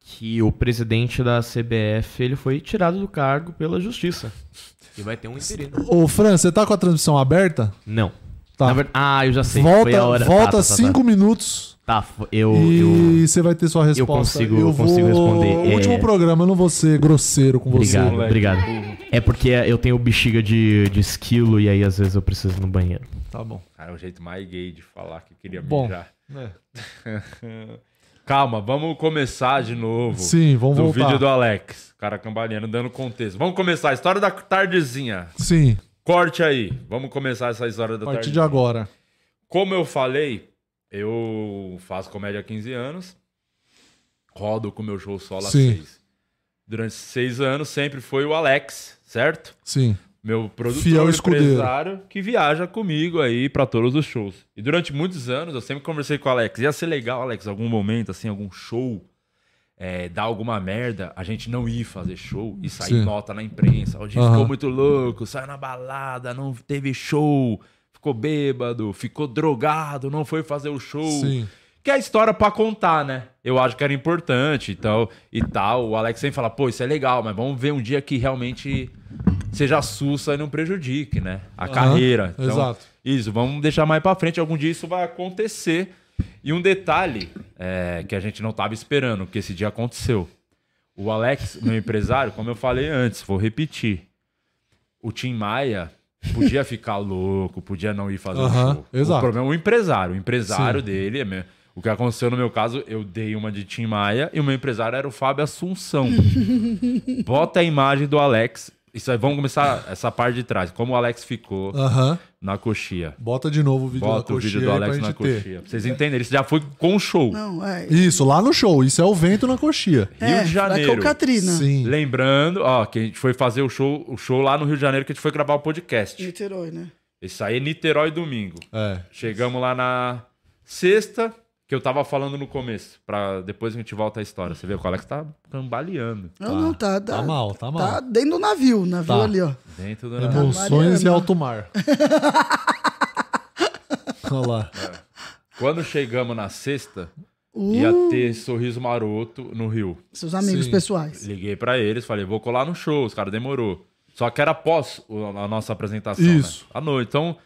que o presidente da CBF ele foi tirado do cargo pela justiça. E vai ter um interino. Ô, Fran, você tá com a transmissão aberta? Não. Tá. Ah, eu já sei. Volta, foi a hora. volta Tá, tá, tá, cinco tá. minutos Tá, eu, e eu... você vai ter sua resposta. consigo- eu eu consigo vou... responder. O último É- programa, eu não vou ser grosseiro com você. Obrigado, obrigado. É porque eu tenho bexiga de, de esquilo e aí às vezes eu preciso ir no banheiro. Tá bom. Cara, é o jeito mais gay de falar que queria Bom, mijar. É. Calma, vamos começar de novo. Sim, vamos do voltar. vídeo do Alex. Cara cambaleando, dando contexto. Vamos começar a história da tardezinha. Sim, Corte aí. Vamos começar essa história da a partir de tardezinha. agora. Como eu falei, eu faço comédia há 15 anos. Rodo com meu show solo há Sim. 6. Durante seis anos sempre foi o Alex, certo? Sim. Meu produtor Fiel escudeiro. empresário que viaja comigo aí pra todos os shows. E durante muitos anos eu sempre conversei com o Alex. Ia ser legal, Alex, algum momento, assim, algum show, é, dar alguma merda, a gente não ir fazer show e sair Sim. nota na imprensa. O dia Aham. ficou muito louco, saiu na balada, não teve show, ficou bêbado, ficou drogado, não foi fazer o show. Sim. Que é a história pra contar, né? Eu acho que era importante então, e tal. O Alex sempre fala, pô, isso é legal, mas vamos ver um dia que realmente seja sussa e não prejudique, né? A Aham, carreira. Então, exato. Isso, vamos deixar mais pra frente. Algum dia isso vai acontecer. E um detalhe é, que a gente não tava esperando, que esse dia aconteceu. O Alex, meu empresário, como eu falei antes, vou repetir. O Tim Maia podia ficar louco, podia não ir fazer o Aham, show. exato. O problema é o empresário. O empresário Sim. dele é meu. O que aconteceu no meu caso, eu dei uma de Tim Maia e o meu empresário era o Fábio Assunção. Bota a imagem do Alex. Isso aí, vamos começar essa parte de trás. Como o Alex ficou Aham. na coxia. Bota de novo o vídeo Bota da o coxinha vídeo do Alex na coxia. Pra vocês entenderem, isso já foi com o show. Não, é. Isso, lá no show. Isso é o vento na coxia. Rio É, de Janeiro. Furacão Katrina. Sim. Lembrando, ó, que a gente foi fazer o show, o show lá no Rio de Janeiro, que a gente foi gravar o podcast. Niterói, né? Isso aí é Niterói domingo. É. Chegamos lá na sexta, que eu tava falando no começo, pra depois a gente volta à história. Você vê o Alex tá cambaleando. Não, não, tá, tá. Tá mal, tá mal. Tá dentro do navio, o navio Tá. ali, ó. Dentro do Emoções e alto mar. Olha lá. Quando chegamos na sexta, Uh. ia ter Sorriso Maroto no Rio. Seus amigos Sim. pessoais. Liguei pra eles, falei, vou colar no show. Os caras demorou. Só que era após a nossa apresentação, Isso. né? À noite. Então,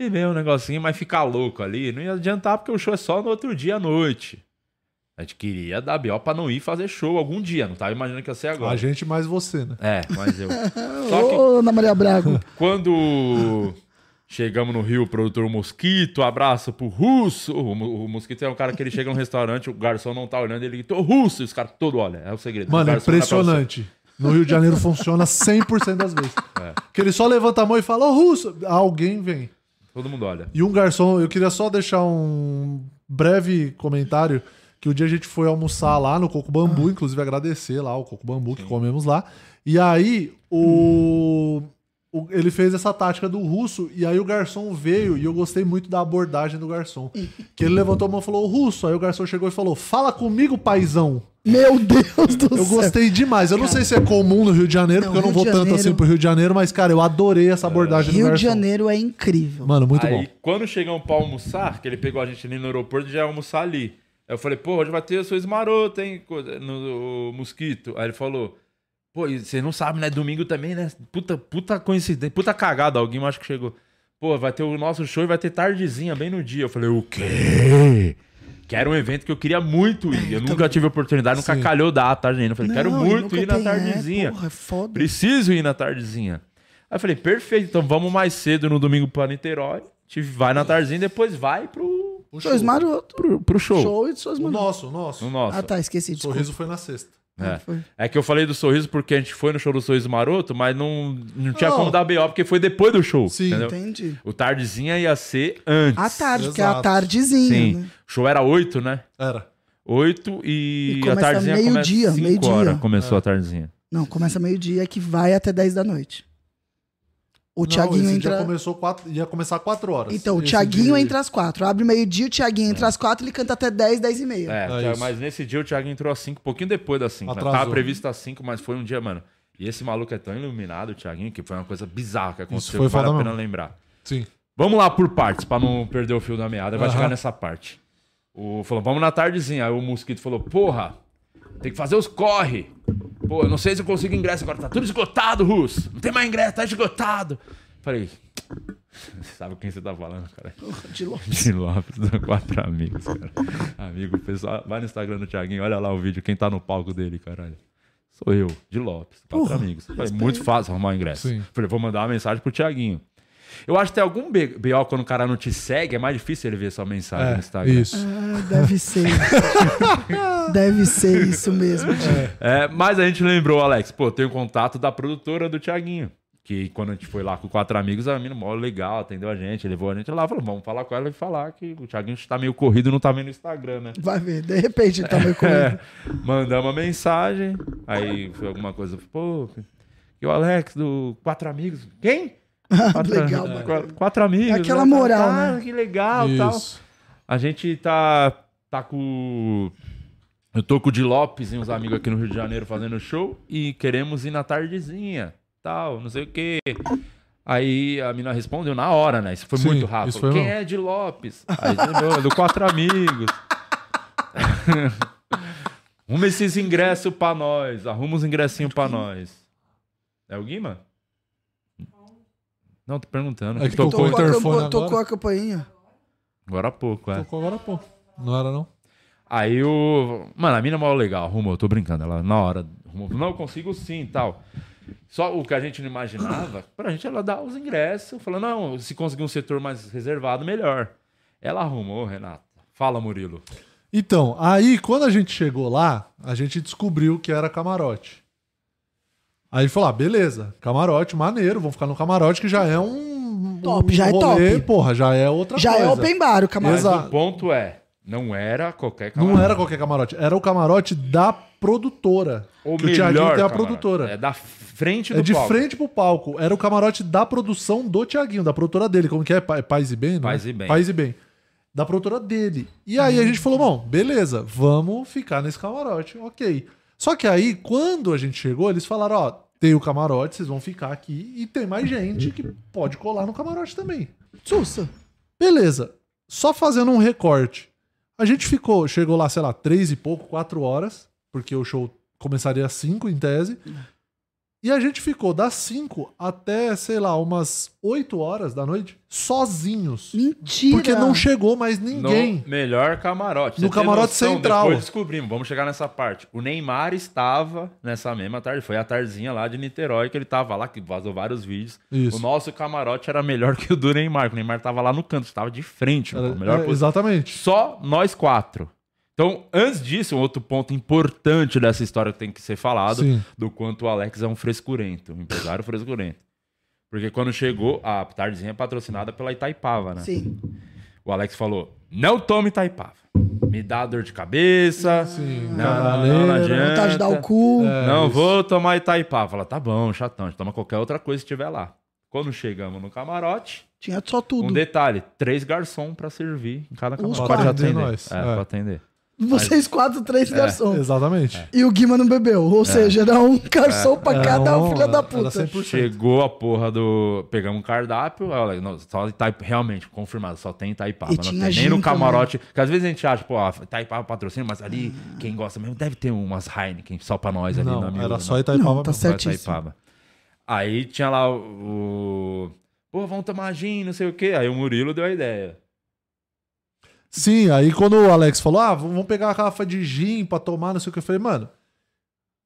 tive ver um negocinho, mas ficar louco ali não ia adiantar, porque o show é só no outro dia à noite. A gente queria dar B.O. pra não ir fazer show algum dia. Não tava imaginando que ia ser agora. A gente mais você, né? É, mas eu. Só que Ô, Ana Maria Braga. quando chegamos no Rio, o produtor Mosquito, abraço pro Russo. O, o Mosquito é um cara que ele chega num restaurante, o garçom não tá olhando, ele grita, "Ô, Russo, e os caras todos olham. É o segredo. Mano, O é olha impressionante. No Rio de Janeiro funciona 100% das vezes. É. Que ele só levanta a mão e fala, ô Russo, alguém vem. Todo mundo olha. E um garçom, eu queria só deixar um breve comentário, que o dia a gente foi almoçar lá no Coco Bambu, inclusive agradecer lá o Coco Bambu que comemos lá. E aí o, o- ele fez essa tática do russo e aí o garçom veio e eu gostei muito da abordagem do garçom. Que ele levantou a mão e falou: "Ô, "Russo". Aí o garçom chegou e falou: "Fala comigo, paizão". Meu Deus do Eu céu. gostei demais. Eu não sei se é comum no Rio de Janeiro, Não, porque eu não Rio vou de tanto Janeiro- assim pro Rio de Janeiro, mas cara, eu adorei essa abordagem do Rio de Janeiro é incrível. Mano, muito Aí, bom. quando chegamos pra almoçar, que ele pegou a gente ali no aeroporto e já ia almoçar ali. Aí eu falei, pô, hoje vai ter o seu esmaroto, hein? coisa- No, mosquito. Aí ele falou, pô, e você não sabe, né? Domingo também, né? Puta, puta coincidência, puta cagada. Alguém acho que chegou. Pô, vai ter o nosso show e vai ter tardezinha, bem no dia. Eu falei, o quê? Que era um evento que eu queria muito ir. Eu nunca tive oportunidade, nunca Sim. calhou da tarde Eu falei, quero Não, e muito nunca ir na tem- é, tardezinha. porra, é foda. Preciso ir na tardezinha. Aí eu falei, perfeito, então vamos mais cedo no domingo pra Niterói. A gente vai na tardezinha e depois vai pro, Dois maroto. pro, pro show. Show e suas O nosso, o nosso. No nosso. Ah, tá, esqueci. O Desculpa. sorriso foi na sexta. É. É que eu falei do sorriso porque a gente foi no show do Sorriso Maroto, mas não, não tinha Não. como dar B.O. porque foi depois do show. Sim, entendeu? Entendi. O tardezinha ia ser antes. À tarde, porque é a Exato. tardezinha, Sim. né? O show era 8, né? Era. 8 e, E a começa tardezinha começa meio-dia, 5 meio-dia. horas. Começou a tardezinha. Não, começa meio-dia que vai até 10 da noite. O Não, Tiaguinho esse entra. dia começou quatro, ia começar 4 horas. Então, o dia- entra às 4. Abre meio-dia, o Tiaguinho entra às 4 ele canta até 10, 10 e meia. É, É isso. mas nesse dia o Thiago entrou às 5, um pouquinho depois das 5. Né? Tava previsto às 5, mas foi um dia, mano. E esse maluco é tão iluminado, o Thiaguinho, que foi uma coisa bizarra que aconteceu, foi que vale a pena mesmo. lembrar. Sim. Vamos lá por partes, pra não perder o fio da meada. Vai Aham. chegar nessa parte. O falou, vamos na tardezinha. Aí o Mosquito falou, porra, tem que fazer os corre. Pô, eu não sei se eu consigo ingresso agora. Tá tudo esgotado, Russo. Não tem mais ingresso, tá esgotado. Falei, sabe quem você tá falando, cara? De Lopes. De Lopes, quatro amigos, cara. Amigo, pessoal, vai no Instagram do Thiaguinho, olha lá o vídeo, quem tá no palco dele, caralho. Sou eu, de Lopes, quatro Porra, amigos. Falei, muito fácil arrumar o ingresso. Sim. Falei, vou mandar uma mensagem pro Thiaguinho. Eu acho que tem algum BO quando o cara não te segue, é mais difícil ele ver sua mensagem É, no Instagram. isso. Ah, deve ser isso. deve ser isso mesmo. Di. É, mas a gente lembrou, Alex, pô, tem o contato da produtora do Thiaguinho. Que quando a gente foi lá com quatro amigos, a mina mó legal, atendeu a gente, levou a gente lá, falou, vamos falar com ela e falar que o Thiaguinho tá meio corrido e não tá vendo no Instagram, né? Vai ver, de repente ele tá meio comigo. É, mandamos uma mensagem, aí foi alguma coisa, pô, e o Alex do Quatro Amigos, quem? Quatro, Legal, é, mano. quatro, quatro amigos. É aquela né? moral, Ah, né? Que legal e tal. Isso. A gente tá, tá com. Eu tô com o Di Lopes e uns amigos aqui no Rio de Janeiro fazendo show e queremos ir na tardezinha, tal, não sei o quê. Aí a mina respondeu na hora, né? Isso foi Sim, muito rápido. isso foi Quem mesmo. é Di Lopes? Aí, "Não, do Quatro Amigos. Arruma esses ingressos pra nós. Arruma os ingressinhos pra nós. É o Guima? Não, tô perguntando. É que Tocou tocou o Tocou a interfone campa- Tocou a campainha. agora há pouco, é. Tocou agora, pô. Não era, não? Aí o. Mano, a mina é mó legal, arrumou, tô brincando. Ela na hora arrumou. Não, eu consigo sim e tal. Só o que a gente não imaginava, pra gente ela dar os ingressos, falando, não, se conseguir um setor mais reservado, melhor. Ela arrumou, Renato. Fala, Murilo. Então, aí quando a gente chegou lá, a gente descobriu que era camarote. Aí ele falou: ah, beleza, camarote, maneiro, vamos ficar no camarote, que já é um. Top, um já é rolê, top. Porra, já é outra Já coisa. é open bar o Mas camarote. Exato. o ponto é, não era qualquer camarote. Não era qualquer camarote, era o camarote da produtora. O que o Thiaguinho tem a camarote. produtora. É da frente do É de palco. frente pro palco. Era o camarote da produção do Tiaguinho, da produtora dele. Como que é? Pa- Paz e Bem? né? Paz e Bem. Paz e Bem. Da produtora dele. E aí a gente falou, bom, beleza, vamos ficar nesse camarote. Ok. Só que aí, quando a gente chegou, eles falaram, ó, tem o camarote, vocês vão ficar aqui e tem mais gente que pode colar no camarote também. Sussa. Beleza. Só fazendo um recorte. A gente ficou, chegou lá, sei lá, três e pouco, quatro horas, porque o show começaria às cinco, em tese. E a gente ficou das cinco até, sei lá, umas oito horas da noite, sozinhos. Mentira. Porque não chegou mais ninguém. No melhor camarote. No Você tem camarote central. Depois descobrimos, vamos chegar nessa parte. O Neymar estava nessa mesma tarde, foi a tardezinha lá de Niterói que ele tava lá, que vazou vários vídeos. Isso. O nosso camarote era melhor que o do Neymar, o Neymar tava lá no canto, estava de frente, Era- melhor é, exatamente. Só nós quatro. Então, antes disso, um outro ponto importante dessa história que tem que ser falado, Sim. do quanto o Alex é um frescurento, um empresário frescurento. Porque quando chegou, a tardezinha é patrocinada pela Itaipava, né? Sim. O Alex falou: não tome Itaipava. Me dá dor de cabeça. não, não, não cavaleira, adianta. Vontade de dar o cu. É, não isso. vou tomar Itaipava. Fala, tá bom, chatão, a gente toma qualquer outra coisa se tiver lá. Quando chegamos no camarote, Tinha só tudo. um detalhe: três garçons pra servir em cada camarote. quatro. Pra Atender atender. nós, É, é. pra atender. Vocês quatro, três garçons. Exatamente. E o Guima não bebeu. Ou seja, era um garçom pra Era cada um- filha da puta. 100%. Chegou a porra do. Pegamos um cardápio, olha, não, só Itaipava, realmente, confirmado, só tem Itaipava. E não tinha tem nem no também. camarote. Porque às vezes a gente acha, pô, ah, Itaipava patrocina, mas ali quem gosta mesmo deve ter umas Heineken só pra nós ali Não, na miúda, era né? só Itaipava Não, tá certíssimo. Aí tinha lá o. o- Pô, vamos tomar gin, não sei o quê. Aí o Murilo deu a ideia. Sim, aí quando o Alex falou, ah, vamos pegar uma garrafa de gin pra tomar, não sei o que, eu falei, mano,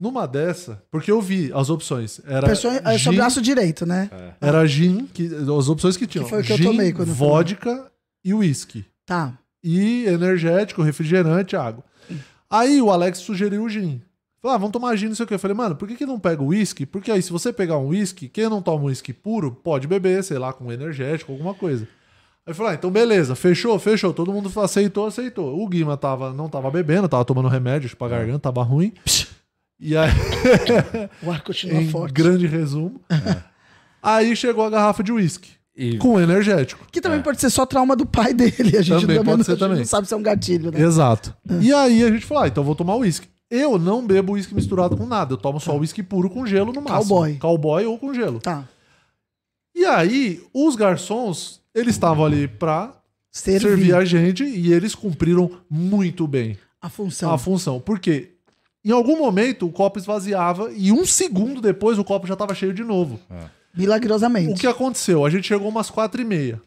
numa dessa, porque eu vi as opções. Era Pessoa, é seu gin, braço direito, né? era gin, que, as opções que tinham. Que foi o que eu gin, tomei quando eu fui lá. vodka e uísque. Tá. E energético, refrigerante, água. Aí o Alex sugeriu o gin. Falou, ah, vamos tomar gin, não sei o que. Eu falei, mano, por que, que não pega o uísque? Porque aí, se você pegar um uísque, quem não toma uísque puro, pode beber, sei lá, com energético, alguma coisa. Aí falei, ah, então beleza, fechou, fechou. Todo mundo aceitou, aceitou. O Guima tava, não tava bebendo, tava tomando remédio pra garganta, tava ruim. E aí, O ar continua em forte. grande resumo, aí chegou a garrafa de uísque. E Com energético. Que também pode ser só trauma do pai dele. A gente, Também não, pode não- ser a gente também. não sabe se é um gatilho, né? Exato. E aí a gente falou, ah, então eu vou tomar uísque. Eu não bebo uísque misturado com nada. Eu tomo só uísque puro com gelo no máximo. Cowboy. Cowboy ou com gelo. Tá. E aí, os garçons, eles estavam ali pra Servir. servir a gente e eles cumpriram muito bem A função. a função. Por quê? Em algum momento o copo esvaziava e um segundo depois o copo já estava cheio de novo. Milagrosamente. O que aconteceu? A gente chegou umas quatro e meia.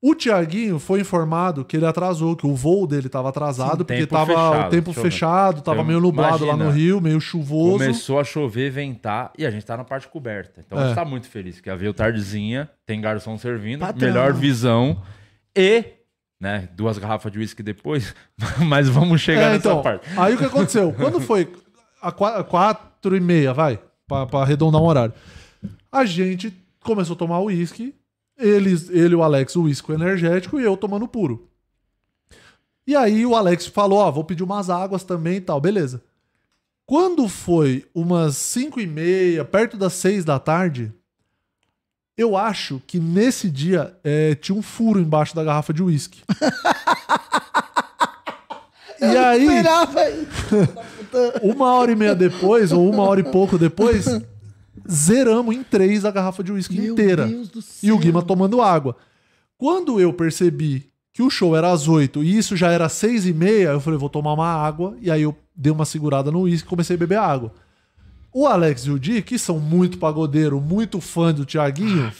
O Tiaguinho foi informado que ele atrasou, que o voo dele tava atrasado, Sim, porque tempo tava fechado, o tempo fechado, tava Então, meio nublado lá no imagina, Rio, meio chuvoso. Começou a chover, ventar e a gente tá na parte coberta. Então a É. gente tá muito feliz, porque veio tardezinha, tem garçom servindo, Patrão. melhor visão e, né, duas garrafas de uísque depois, mas vamos chegar É, nessa então, parte. Aí o que aconteceu? Quando foi a qua- quatro e meia, vai, pra arredondar um horário, a gente começou a tomar uísque, eles, ele e o Alex, o uísque energético, e eu tomando puro. E aí o Alex falou, ó, vou pedir umas águas também e tal, beleza. Quando foi umas cinco e meia, perto das seis da tarde, eu acho que nesse dia é, tinha um furo embaixo da garrafa de uísque. e aí, Esperava uma hora e meia depois, ou uma hora e pouco depois, zeramos em três a garrafa de uísque inteira. Deus do E o Guima tomando água. Quando eu percebi que o show era às oito e isso já era às seis e meia, eu falei, vou tomar uma água. E aí eu dei uma segurada no uísque e comecei a beber água. O Alex e o Di, que são muito pagodeiro, muito fã do Tiaguinho,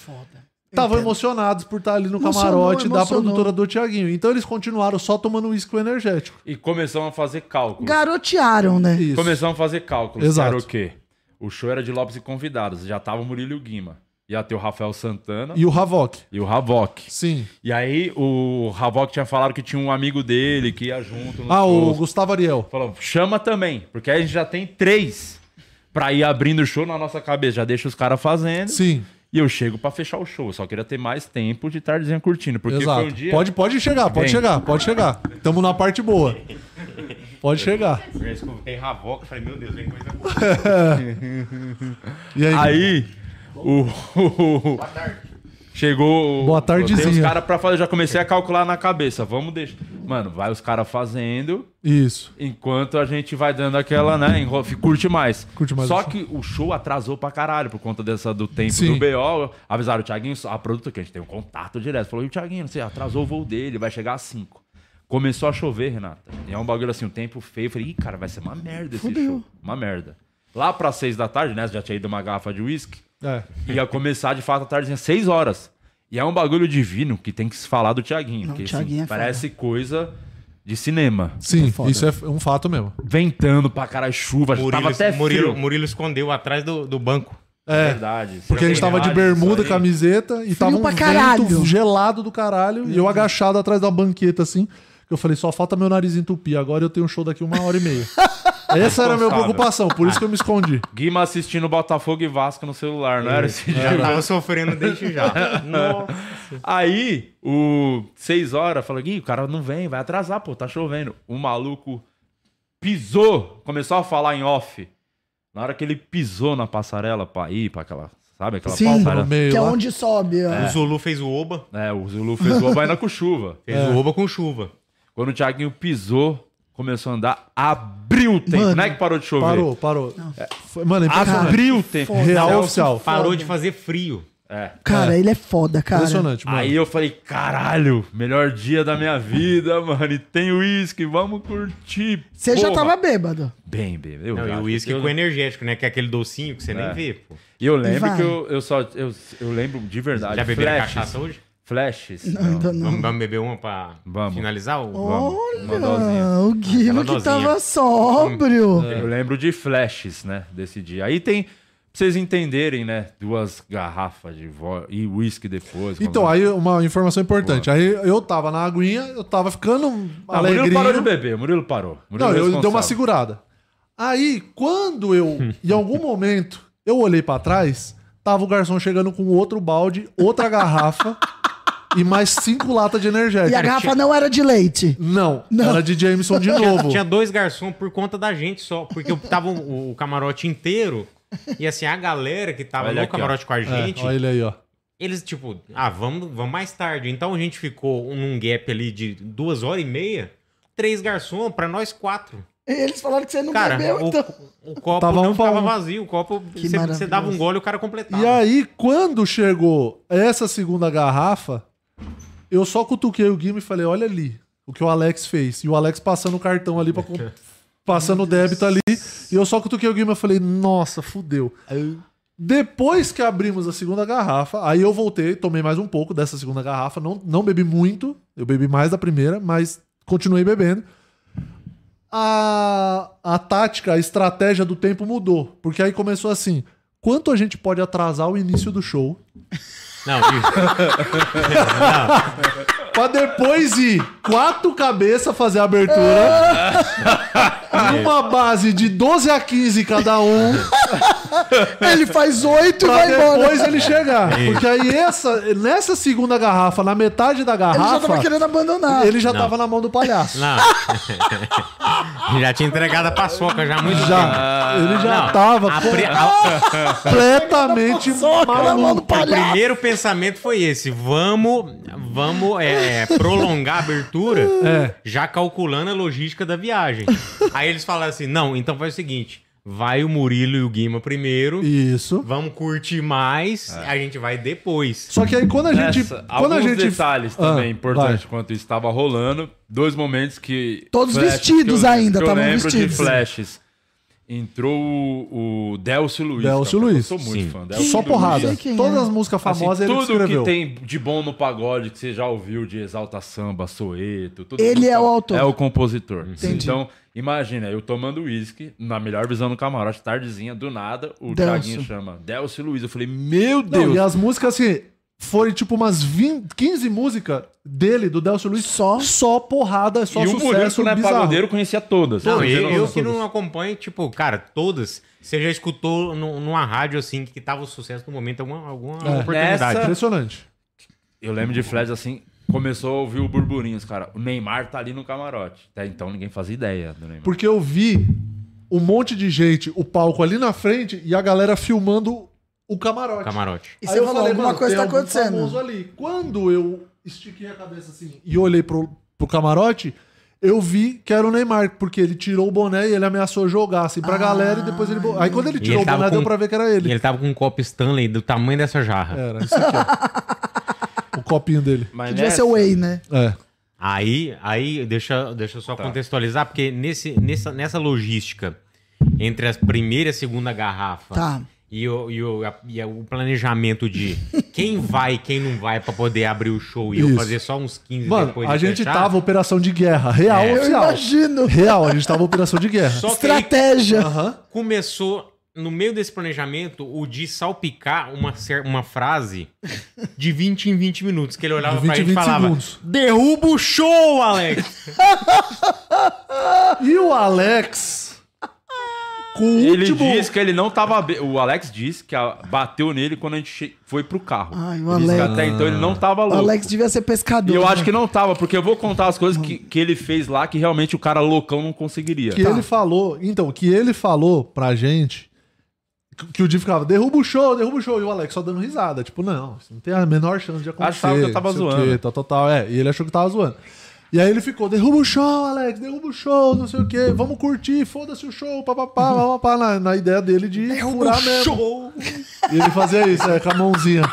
estavam emocionados por estar ali no Emocionou, camarote da emocionou. produtora do Tiaguinho. Então eles continuaram só tomando uísque energético. E começamos a fazer cálculos. Garotearam, né? Isso. Começamos a fazer cálculos. Exato. Era o quê? O show era de Lopes e convidados. Já tava o Murilo e o Guima. Ia ter o Rafael Santana E o Havok. e o Havok. Sim. E aí o Havok tinha falado que tinha um amigo dele que ia junto. Ah, o. Gustavo Ariel. Falou, chama também, porque aí a gente já tem três pra ir abrindo o show na nossa cabeça. Já deixa os caras fazendo. Sim. E eu chego pra fechar o show. Eu só queria ter mais tempo de tardezinha curtindo. Porque Exato. foi um dia. Pode, pode chegar, pode Vem. chegar, pode chegar. Tamo na parte boa. Pode chegar. Eu escutei Ravoca e falei, meu Deus, vem coisa E aí? Aí, o. Chegou. Boa tenho os tardezinha. caras pra fazer. Eu já comecei a calcular na cabeça. Vamos deixar. Mano, vai os caras fazendo. Isso. Enquanto a gente vai dando aquela, né? enro- Curte mais. Curte mais Só que o show atrasou pra caralho por conta dessa, do tempo Sim. do BO. Avisaram o Thiaguinho, a produtora que a gente tem um contato direto. Falou: e o Thiaguinho, não sei, atrasou o voo dele, vai chegar às 5. Começou a chover, Renata. E é um bagulho assim, um tempo feio. Eu falei, ih, cara, vai ser uma merda esse show. Uma merda. Lá pra 6 da tarde, né? Já tinha ido uma garrafa de uísque. É. Ia começar de fato a tardezinha, 6 horas. E é um bagulho divino que tem que se falar do Thiaguinho. Não, porque, Thiaguinho assim, é parece coisa de cinema. Sim, foda. isso é um fato mesmo. Ventando pra caralho, chuva, Murilo, tava até Murilo, frio. Murilo escondeu atrás do, do banco. É. Verdade. Porque a gente tava de bermuda, camiseta e tava um vento gelado do caralho. E eu agachado atrás da banqueta, assim. Que eu falei, só falta meu nariz entupir. Agora eu tenho um show daqui uma hora e meia. Essa era a minha preocupação, por isso que eu me escondi. Guima assistindo Botafogo e Vasco no celular, não era esse dia? Já tava sofrendo desde já. Nossa. Aí, o 6 horas, falou, Gui, o cara não vem, vai atrasar, pô, tá chovendo. O maluco pisou, começou a falar em off. Na hora que ele pisou na passarela pra ir pra aquela, sabe, aquela Sim, passarela. No meio que é lá. onde sobe. ó. O Zulu fez o Oba. É, o Zulu fez o oba ainda com chuva. Fez o Oba com chuva. Quando o Thiaguinho pisou, começou a andar, abriu o tempo. Mano, não é que parou de chover. Parou, parou. Foi- mano, é. Abriu o tempo. Real oficial. Parou de fazer frio. É. Cara, ele é foda, cara. Impressionante, mano. Aí eu falei, caralho, melhor dia da minha vida, mano. E tem uísque, vamos curtir. Você já tava bêbado. Bem, bem. Eu Não, e o uísque que eu- com energético, né? Que é aquele docinho que você É. nem vê, pô. E eu lembro Vai. que eu, eu só. Eu, eu lembro de verdade. Já beberam cachaça hoje? Flashes. Ainda não. Vamos, vamos beber uma pra Vamos. finalizar? O... Vamos, uma dosinha. Ah, o Guima Aquela que tava sóbrio. Eu lembro de flashes, né? Desse dia. Aí tem. Pra vocês entenderem, né? Duas garrafas de vo... e uísque depois. Então, quando- aí uma informação importante. Aí eu tava na aguinha, eu tava ficando Ah, o Murilo parou de beber. o Murilo parou. Murilo Não, é eu dei uma segurada. Aí, quando eu, em algum momento, eu olhei pra trás, tava o garçom chegando com outro balde, outra garrafa e mais cinco latas de energético. E a garrafa não era de leite. Não, Não. era de Jameson de novo. tinha dois garçons por conta da gente só. Porque eu tava o, o camarote inteiro. E assim, a galera que tava Olha no aqui, ó. camarote com a gente, É, olha ele aí, ó. eles, tipo, ah, vamos, vamos mais tarde. Então a gente ficou num gap ali de duas horas e meia, três garçons pra nós quatro. Eles falaram que você não Cara, bebeu, o, então. o copo Tava não um pra ficava um. vazio. O copo, você, você maravilhoso. dava um gole e o cara completava. E aí, quando chegou essa segunda garrafa, eu só cutuquei o Guima e falei: olha ali o que o Alex fez. E o Alex passando o cartão ali, pra, passando o débito ali. E eu só cutuquei o Guima e falei: nossa, fudeu. Depois que abrimos a segunda garrafa, aí eu voltei, tomei mais um pouco dessa segunda garrafa. Não, não bebi muito, eu bebi mais da primeira, mas continuei bebendo. A, a tática, a estratégia do tempo mudou. Porque aí começou assim: quanto a gente pode atrasar o início do show? Não, isso. Pra depois ir quatro cabeças fazer a abertura. numa base de 12 a 15 cada um. Ele faz oito e pra vai embora. depois ele chegar. Porque aí essa, nessa segunda garrafa, na metade da garrafa. Ele já tava querendo abandonar. Ele já Não. tava na mão do palhaço. Não. já tinha entregado a paçoca já há muito Já. tempo. Ele já Não, tava a pri- a- completamente maluco. O primeiro pensamento foi esse: vamos, vamos é, prolongar a abertura, É. já calculando a logística da viagem. Aí eles falaram assim: não, então faz o seguinte. Vai o Murilo e o Guima primeiro. Isso. Vamos curtir mais. A gente vai depois. Só que aí quando a gente. Quando a alguns gente detalhes Ah, também importantes vai. enquanto isso estava rolando. Dois momentos que. Todos flashes vestidos que eu- ainda, que eu tavam lembro vestidos. de flashes. Entrou o, o Delcio Luiz. Delcio cara, Luiz. Eu sou muito Sim. fã. Só porrada. Sei quem Todas é. as músicas famosas assim, ele tudo escreveu. que tem de bom no pagode que você já ouviu de Exalta Samba, Soeto, tudo Ele é o autor. É o compositor. Entendi. Então, imagina, eu tomando uísque, na melhor visão no camarote, tardezinha, do nada, o Delcio. Thiaguinho chama Delcio Luiz. Eu falei, meu Não, Deus! e as músicas, assim, foi tipo umas 20, 15 músicas dele, do Delcio Luiz, só, só porrada, só e o Murilo, sucesso que não é bizarro. pagodeiro, conhecia todas. Não, eu, eu todas. que não acompanho, tipo, cara, todas. Você já escutou nu- numa rádio assim que tava o sucesso no momento, alguma, alguma É, oportunidade. nessa- Impressionante. Eu lembro de flash assim, começou a ouvir o burburinhos, cara. O Neymar tá ali no camarote. Até então ninguém fazia ideia do Neymar. Porque eu vi um monte de gente, o palco ali na frente e a galera filmando o camarote. Camarote. E Aí você eu falou, falei, alguma coisa tá acontecendo. famoso ali. Quando eu estiquei a cabeça assim e olhei pro, pro camarote, eu vi que era o Neymar, porque ele tirou o boné e ele ameaçou jogar assim pra galera e depois ele. Aí quando ele E tirou ele o boné, com- deu pra ver que era E ele. ele tava com um copo Stanley do tamanho dessa jarra. Era, isso aqui, ó. o copinho dele. Mas Que devia ser o Whey, né? É. Aí, aí deixa, deixa eu só Tá. contextualizar, porque nesse, nessa, nessa logística entre a primeira e a segunda garrafa Tá. E, o, e, o, a- e o planejamento de quem vai e quem não vai pra poder abrir o show e eu Isso. fazer só uns 15 Mano, depois a de gente fechar, tava operação de guerra, real É. Eu oficial. imagino. Real, a gente tava operação de guerra. Só que aí Estratégia. Começou, no meio desse planejamento, o de salpicar uma, uma frase de 20 em 20 minutos, que ele olhava De pra 20 em gente e 20 falava, segundos. derruba o show, Alex! E o Alex, com o Ele último... disse que ele não tava. O Alex disse que a- bateu nele quando a gente foi pro carro. Ai, o Alex. até então ele não tava O louco. Alex devia ser pescador. E eu né? acho que não tava, porque eu vou contar as coisas que, que ele fez lá que realmente o cara loucão não conseguiria. que ele falou, então, que ele falou pra gente que- o Di ficava, derruba o show, derruba o show. E o Alex só dando risada. Tipo, não, não tem a menor chance de acontecer. Achava que eu tava o zoando. quê, tal, tal, tal. É, e ele achou que tava zoando. E aí ele ficou, derruba o show, Alex, derruba o show, não sei o quê, vamos curtir, foda-se o show, papapá, papapá, na, na ideia dele de furar mesmo. E ele fazia isso, é, com a mãozinha.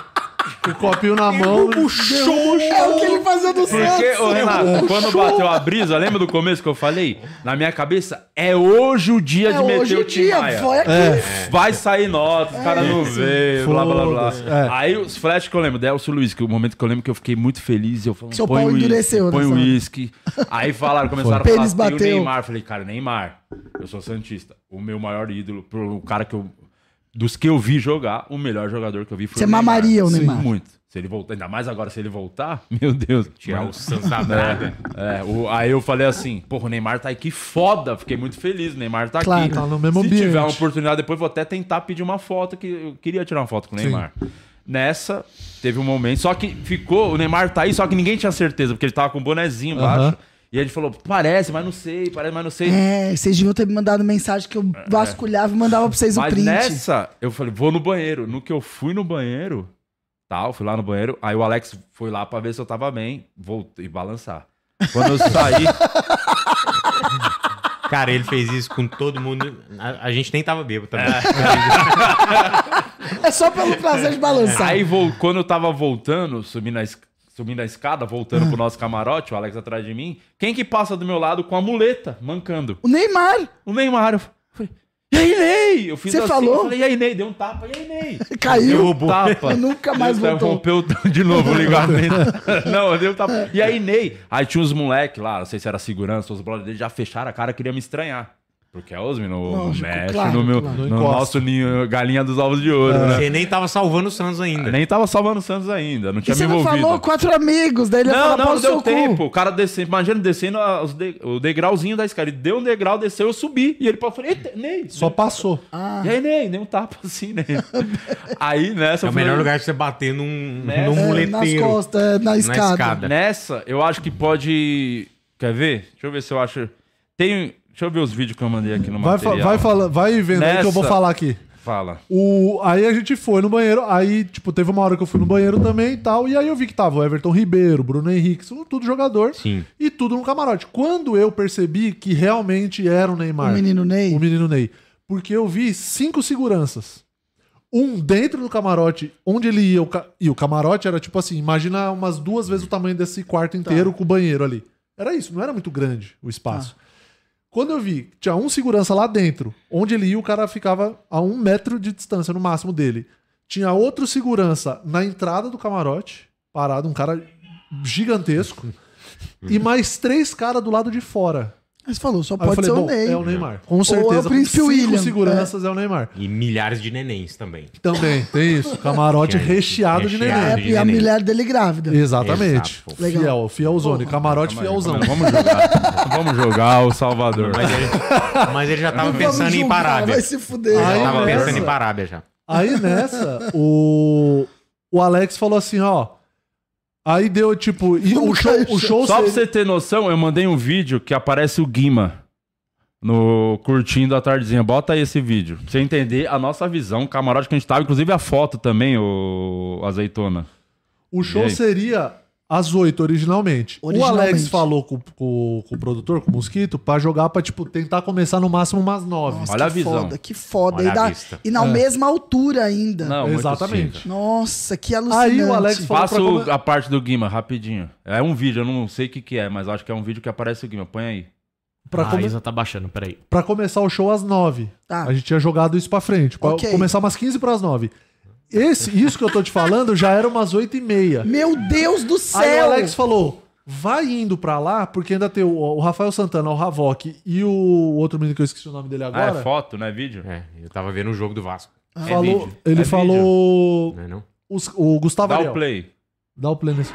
O copinho na mão. É o que ele fazia do Porque, Santos. ô Renato, quando bateu a brisa, lembra do começo que eu falei? Na minha cabeça, é hoje o dia É de meter hoje o o dia, Tim Maia. foi aqui. É. Vai sair nota, os caras não veio, blá blá blá. É. Aí os flash que eu lembro, Delcio Luiz, que o momento que eu lembro que eu fiquei muito feliz, eu falei, Seu põe pau o endureceu põe o uísque. Aí falaram, começaram Foi. a falar, Pênis tem o bateu. Neymar. Eu falei, cara, Neymar, eu sou Santista. O meu maior ídolo, pro- o cara que eu... Dos que eu vi jogar, o melhor jogador que eu vi foi Você o Neymar. mamaria o Sim, Neymar. Muito. Se ele voltar, ainda mais agora se ele voltar, meu Deus. Tirar o Santos da draga. É, o- aí eu falei assim, porra, o Neymar tá aqui foda, fiquei muito feliz, o Neymar tá Claro. aqui. Tá no mesmo Se ambiente. tiver uma oportunidade, depois vou até tentar pedir uma foto, que eu queria tirar uma foto com o Sim. Neymar. Nessa, teve um momento, só que ficou, o Neymar tá aí, só que ninguém tinha certeza, porque ele tava com o bonezinho Aham. embaixo. E gente falou, parece, mas não sei, parece, mas não sei. É, vocês deviam ter me mandado mensagem que eu vasculhava e mandava pra vocês o Mas print. nessa, eu falei, vou no banheiro. No que eu fui no banheiro, tal, fui lá no banheiro. Aí o Alex foi lá pra ver se eu tava bem, voltei balançar. Quando eu saí, Cara, ele fez isso com todo mundo. A, a gente nem tava bêbado também. É só pelo prazer de balançar. aí quando eu tava voltando, subindo a, es- subindo a escada, voltando pro nosso camarote, o Alex atrás de mim, quem que passa do meu lado com a muleta, mancando? O Neymar. O Neymar. Eu falei, E aí, Ney? Eu fiz Você assim, falou? Eu falei, e aí, Ney? Deu um tapa, e aí, Ney? Caiu. Deu um tapa. Nunca mais voltou. Rompeu de novo o ligamento. não, deu um tapa. E aí, Ney? Aí tinha uns moleque lá, não sei se era segurança, os brothers dele já fecharam a cara, queria me estranhar. Porque é Osmi no, Lógico, mexe, claro, no, meu, claro. no nosso ninho, galinha dos ovos de ouro, né? Você nem tava salvando o Santos ainda. Nem tava salvando o Santos ainda, não E tinha você me não envolvido. falou quatro amigos, daí ele ia Não, falar não, não deu tempo. cu. O cara descendo, imagina descendo a- os de- o degrauzinho da escada. Ele deu um degrau, desceu, eu subi. E ele falou, eita, Ney. Só passou. E aí, Ney, deu um tapa assim, Ney. aí nessa É o falei- melhor lugar de você bater num, Nessa- num É, muleteiro. nas costas, é, na escada. Nessa, eu acho que pode. Quer ver? Deixa eu ver se eu acho. Tem. Deixa eu ver os vídeos que eu mandei aqui no Vai, fa- material. vai, fala- vai vendo aí que eu vou Nessa- falar aqui. Fala. O, aí a gente foi no banheiro, aí, tipo, teve uma hora que eu fui no banheiro também e tal, e aí eu vi que tava o Everton Ribeiro, Bruno Henrique, tudo jogador. Sim. E tudo no camarote. Quando eu percebi que realmente era o Neymar. O menino Ney? O menino Ney. Porque eu vi cinco seguranças. Um dentro do camarote, onde ele ia. O ca- E o camarote era tipo assim: imagina umas duas vezes o tamanho desse quarto inteiro com o banheiro ali. Era isso, não era muito grande o espaço. Quando eu vi, que tinha um segurança lá dentro, onde ele ia, o cara ficava a um metro de distância no máximo dele. Tinha outro segurança na entrada do camarote, parado, um cara gigantesco, e mais três caras do lado de fora. Mas falou, só pode falei, ser o Ney. é o Neymar. Com Ou certeza. é o Príncipe com cinco William. seguranças é. o Neymar. E milhares de nenéns também. Também, tem isso. Camarote recheado de recheado neném. É, e a mulher dele grávida. Exatamente. Exato. Legal. Fiel, fielzone. Camarote Calma fielzão. calma Vamos jogar. Vamos jogar o Salvador. Mas ele, mas ele já tava Não pensando vamos em ir julgar, pra Arábia. Vai se fuder. Ele já Aí tava nessa- pensando em ir pra Arábia já. Aí nessa, o, o Alex falou assim, ó. Aí deu tipo. E o show, o show Só pra seria- você ter noção, eu mandei um vídeo que aparece o Guima no curtindo a tardezinha. Bota aí esse vídeo. Pra você entender a nossa visão, camarote que a gente tava, inclusive a foto também, o azeitona. O show seria às 8 originalmente. O Originalmente. Alex falou com, com- com o produtor, com o Mosquito, pra jogar pra, tipo, tentar começar no máximo umas 9. Nossa, Olha a que visão. foda, que foda. Olha e, a da- vista. e na É. mesma altura ainda. Não, Exatamente. Nossa, que alucinante. Aí o Alex falou Passa o- come- a parte do Guima, rapidinho. É um vídeo, eu não sei o que, que é, mas acho que é um vídeo que aparece o Guima. Põe aí. pra, a come- Isa tá baixando, peraí. pra começar o show às 9. Tá. A gente tinha jogado isso pra frente. Pra Ok. começar umas 15 pras 9. Esse, isso que eu tô te falando já era umas 8 e meia. Meu Deus do Aí céu! o Alex falou: vai indo pra lá, porque ainda tem o, o Rafael Santana, o Havok e o outro menino que eu esqueci o nome dele Ah, agora. é foto, não é vídeo? É, eu tava vendo o jogo do Vasco. falou, vídeo. ele É falou. Não é não? os- o Gustavo Dá Ariel. o play. Dá o play nesse.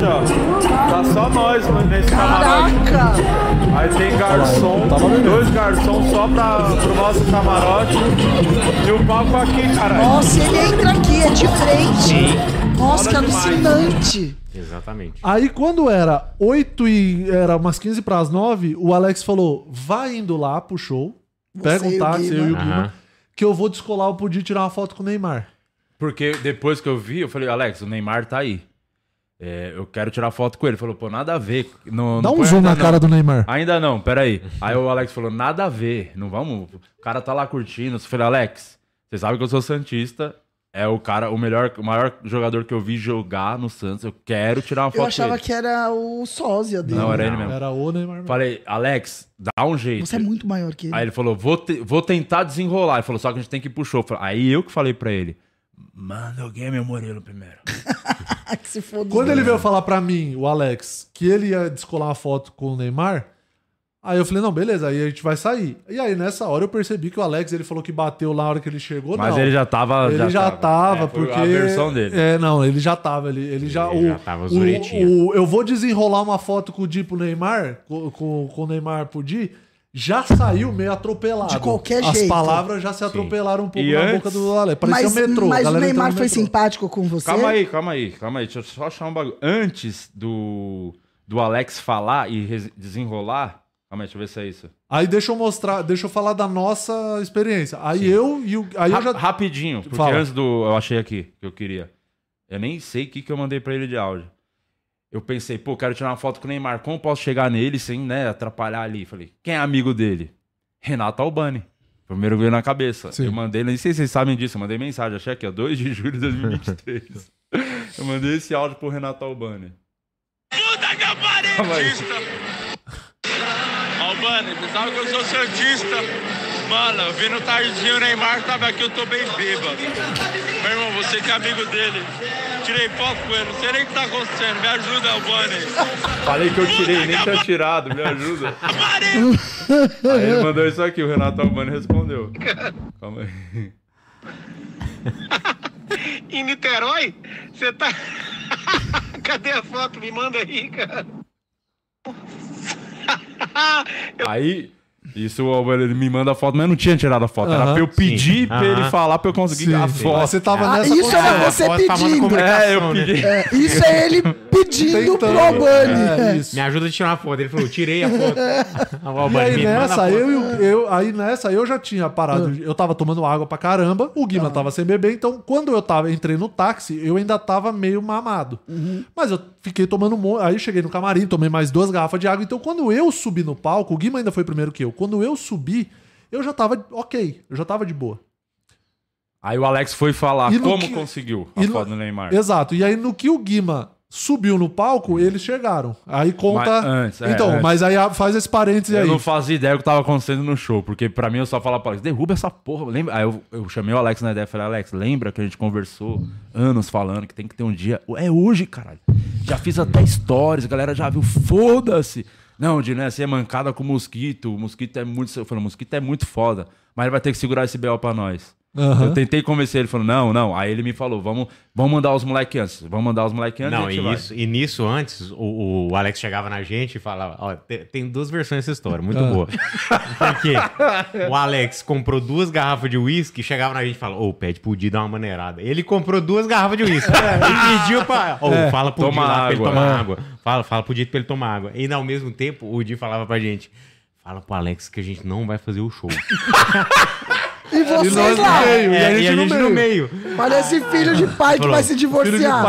Tá só nós, mano, nesse camarote. Caraca! Aí tem garçom, dois garçons só pra, pro nosso camarote. E o palco aqui, caralho. Nossa, ele entra aqui, é de frente. Nossa, que demais. alucinante. Exatamente. Aí quando era 8 e era umas 15 pras 9, o Alex falou: vai indo lá pro show, pega Você um táxi, eu e o Guima. Aham. que eu vou descolar o podia tirar uma foto com o Neymar. Porque depois que eu vi, eu falei, Alex, o Neymar tá aí. É, eu quero tirar foto com ele. Ele falou, pô, nada a ver. Não, Dá não um zoom na não. cara do Neymar. Ainda não, peraí. Aí o Alex falou, nada a ver. Não vamos. O cara tá lá curtindo. Eu falei, Alex, você sabe que eu sou Santista. É o cara, o melhor, o maior jogador que eu vi jogar no Santos. Eu quero tirar uma foto Eu achava ele. que era o sósia dele. Não, era ele mesmo. Era o Neymar mesmo. Falei, Alex, dá um jeito. Você é muito maior que ele. Aí ele falou, vou, te- vou tentar desenrolar. Ele falou, só que a gente tem que ir pro show. Falei, Aí eu que falei pra ele, manda alguém meu Murilo primeiro. Que se foda. Quando ele veio falar pra mim, o Alex, que ele ia descolar uma foto com o Neymar, aí eu falei, não, beleza, aí a gente vai sair. E aí nessa hora eu percebi que o Alex, ele falou que bateu lá na hora que ele chegou, Mas não. ele já tava- Ele já, já tava, tava. É, foi porque... a versão dele. É, não, ele já tava, ele, ele já... Ele o, já tava o, zuretinho. o- Eu vou desenrolar uma foto com o Di pro Neymar, com, com, com o Neymar pro Di, já saiu meio atropelado. De qualquer As jeito. palavras já se atropelaram um pouco E na antes- boca do Alex. Parecia Mas, um metrô. mas o Neymar foi simpático com você? Calma aí, calma aí, calma aí. Deixa eu só achar um bagulho. Antes do, do Alex falar e desenrolar. Calma aí, deixa eu ver se é isso. Aí deixa eu mostrar, deixa eu falar da nossa experiência. Aí eu e o. Aí eu Ra- já. Rapidinho, porque Fala. antes do. Eu achei aqui que eu queria. Eu nem sei o que, que eu mandei pra ele de áudio. Eu pensei, pô, quero tirar uma foto com o Neymar. Como posso chegar nele sem, né, atrapalhar ali? Falei, quem é amigo dele? Renato Albani. Primeiro veio na cabeça. Sim. Eu mandei, não sei se vocês sabem disso, eu mandei mensagem, achei aqui, ó, 2 de julho de 2023. eu mandei esse áudio pro Renato Albani. Puta que pariu! Albani, você sabe que eu sou Santista. Mano, vindo tardinho o Neymar tava aqui, eu tô bem bêbado. Meu irmão, você que é amigo dele. Tirei foto com ele, não sei nem o que tá acontecendo. Me ajuda, Albani. Falei que eu tirei, nem tinha tirado, me ajuda. Aí ele mandou isso aqui, o Renato Albani respondeu. Calma aí. Em Niterói? Você tá. Cadê a foto? Me manda aí, cara. Aí, isso o Albani ele me manda a foto, mas eu não tinha tirado a foto. Era pra eu pedir Sim. pra ele falar pra eu conseguir Sim. a foto. Você tava Ah, nessa isso era condição. você Foto falando pedindo. comunicação, É, eu né? pedi. É, isso é ele pedindo pro Albani. É. Me ajuda a tirar uma foto. Ele falou, tirei a foto. O E Albani, aí me manda a nessa, foto. eu, e o- eu, aí nessa eu já tinha parado. Ah. Eu tava tomando água pra caramba, o Guima tava sem beber, então quando eu tava, entrei no táxi, eu ainda tava meio mamado. Uhum. Mas eu fiquei tomando um monte. Aí cheguei no camarim, tomei mais duas garrafas de água. Então quando eu subi no palco, o Guima ainda foi primeiro que eu. Quando eu subi, eu já tava ok, eu já tava de boa. Aí o Alex foi falar como que- conseguiu a no- foto do Neymar. Exato. E aí no que o Guima subiu no palco, eles chegaram. Aí conta. Mas antes, é, então, antes. mas aí faz esse parênteses Eu aí. não fazia ideia do que tava acontecendo no show, porque pra mim eu só falava pra Alex, derruba essa porra. Lembra? Aí eu, eu chamei o Alex na ideia e falei, Alex, lembra que a gente conversou anos falando que tem que ter um dia. É hoje, caralho. Já fiz até stories, a galera já viu, foda-se. Não, de né, ser mancada com o mosquito. O mosquito é muito. Eu falei, o mosquito é muito foda. Mas ele vai ter que segurar esse BO pra nós. Aham. Eu tentei convencer ele, falou, não, não. Aí ele me falou, vamos, vamos mandar os moleques antes. Vamos mandar os moleques antes. Não, e, isso, e nisso, antes, o, o Alex chegava na gente e falava: Ó, tem, tem duas versões dessa história, muito Ah. boa. Porque o Alex comprou duas garrafas de uísque, chegava na gente e falava: Ô, pede pro Di dar uma maneirada. Ele comprou duas garrafas de uísque. e pediu pra. Ô, É, fala pro Di lá pra ele tomar É. água. Fala, fala pro Di pra ele tomar água. E ao mesmo tempo, o Di falava pra gente: Fala pro Alex que a gente não vai fazer o show. E vocês nós no lá. meio, É, e a gente no meio. Parece filho de pai que vai se divorciar.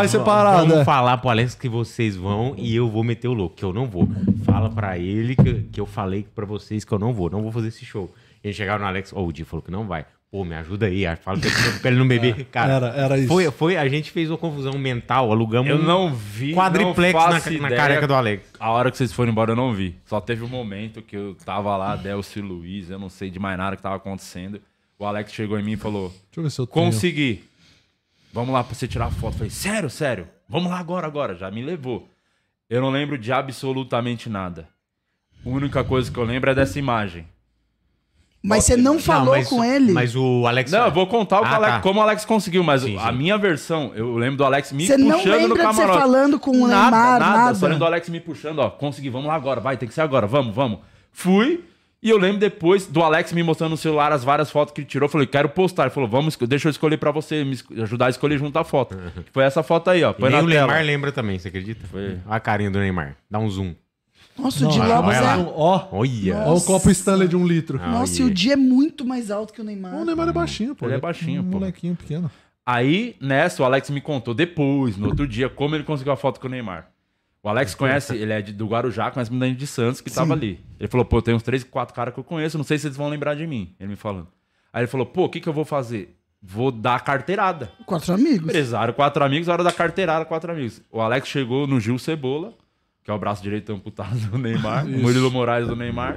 Vamos é. falar pro Alex que vocês vão e eu vou meter o louco, que eu não vou. Fala pra ele que, que eu falei pra vocês que eu não vou, não vou fazer esse show. E a gente chegava no Alex, ô, o Di falou que não vai. Pô, me ajuda aí, fala pra ele, pra ele não beber. Cara, era- era isso. Foi, foi, a gente fez uma confusão mental, alugamos Eu um não vi. quadriplex não na, na careca do Alex. A hora que vocês foram embora eu não vi. Só teve um momento que eu tava lá, Delcio e Luiz, eu não sei de mais nada que tava acontecendo. O Alex chegou em mim e falou: Deixa eu ver se eu tenho. Consegui. Vamos lá pra você tirar a foto. Eu falei, sério, sério? Vamos lá agora, agora. Já me levou. Eu não lembro de absolutamente nada. A única coisa que eu lembro é dessa imagem. Mas você não falou mas- com ele? Mas o Alex. Não, eu vou contar o Ah, Alex- tá. como o Alex conseguiu, mas Sim, a sim. minha versão, eu lembro do Alex me Você não puxando no lembra de você camarote. falando com o nada, Neymar, nada. nada? Só lembro do Alex me puxando, ó, consegui, vamos lá agora, vai, tem que ser agora, vamos, vamos. Fui, e eu lembro depois do Alex me mostrando no celular as várias fotos que ele tirou. Eu falei, quero postar. Ele falou, vamos, deixa eu escolher pra você, me ajudar a escolher junto a foto. Foi essa foto aí, ó, E põe nem na o tela. Neymar lembra também, você acredita? Foi. Olha a carinha do Neymar. Dá um zoom. Nossa, o Di Lopes olha lá. é... Ó, Olha. ó o copo Stanley de um litro. Nossa, e o Di é muito mais alto que o Neymar. O Neymar é baixinho, pô. Ele é baixinho, um pô. molequinho pequeno. Aí, nessa, o Alex me contou depois, no outro dia, como ele conseguiu a foto com o Neymar. O Alex conhece, ele é de- do Guarujá, conhece muita gente de Santos que tava ali. Ele falou, pô, tem uns três, quatro caras que eu conheço, não sei se eles vão lembrar de mim. Ele me falando. Aí ele falou, pô, o que que eu vou fazer? Vou dar carteirada. Quatro amigos. Empresário, quatro amigos, hora da carteirada, quatro amigos. O Alex chegou no Gil Cebola, que é o braço direito amputado do Neymar, o Isso. Murilo Moraes do Neymar.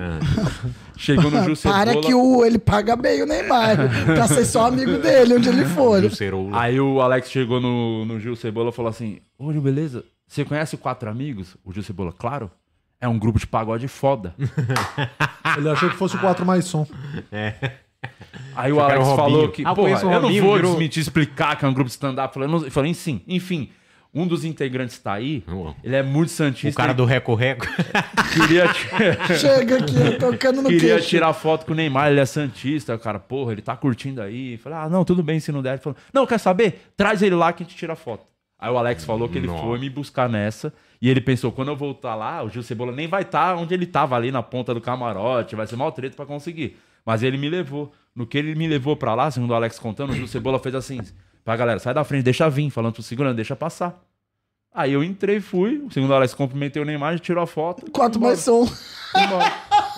Chegou no Gil Cebola. Para que o, ele paga bem o Neymar. pra ser só amigo dele, onde ele for. Aí o Alex chegou no, no Gil Cebola e falou assim: Ô Gil, beleza? Você conhece o Quatro Amigos? O Gil Cebola, claro. É um grupo de pagode foda. Ele achou que fosse o 4 mais som. É. Aí o Alex o falou que, Ah, eu porra, o eu não vou virou- desmentir, explicar que é um grupo de stand-up. Eu falei, não- eu falei, sim, enfim. Um dos integrantes tá aí, ele é muito santista. O cara do Reco Reco. Queria, Chega aqui, tocando no queria queixo. tirar foto com o Neymar, ele é santista, cara, porra, ele tá curtindo aí. Eu Falei, ah, não, tudo bem se não der. Ele falou, não, quer saber? Traz ele lá que a gente tira foto. Aí o Alex falou que ele Nossa. foi me buscar nessa. E ele pensou, quando eu voltar lá, o Gil Cebola nem vai estar onde ele tava ali na ponta do camarote, vai ser mal treta pra conseguir. Mas ele me levou. No que ele me levou pra lá, segundo o Alex contando, o Gil Cebola fez assim: pra galera, sai da frente, deixa vir, falando pro segurança, deixa passar. Aí eu entrei, fui. O segundo Alex cumprimentei o Neymar, tirou a foto. Quatro mais som.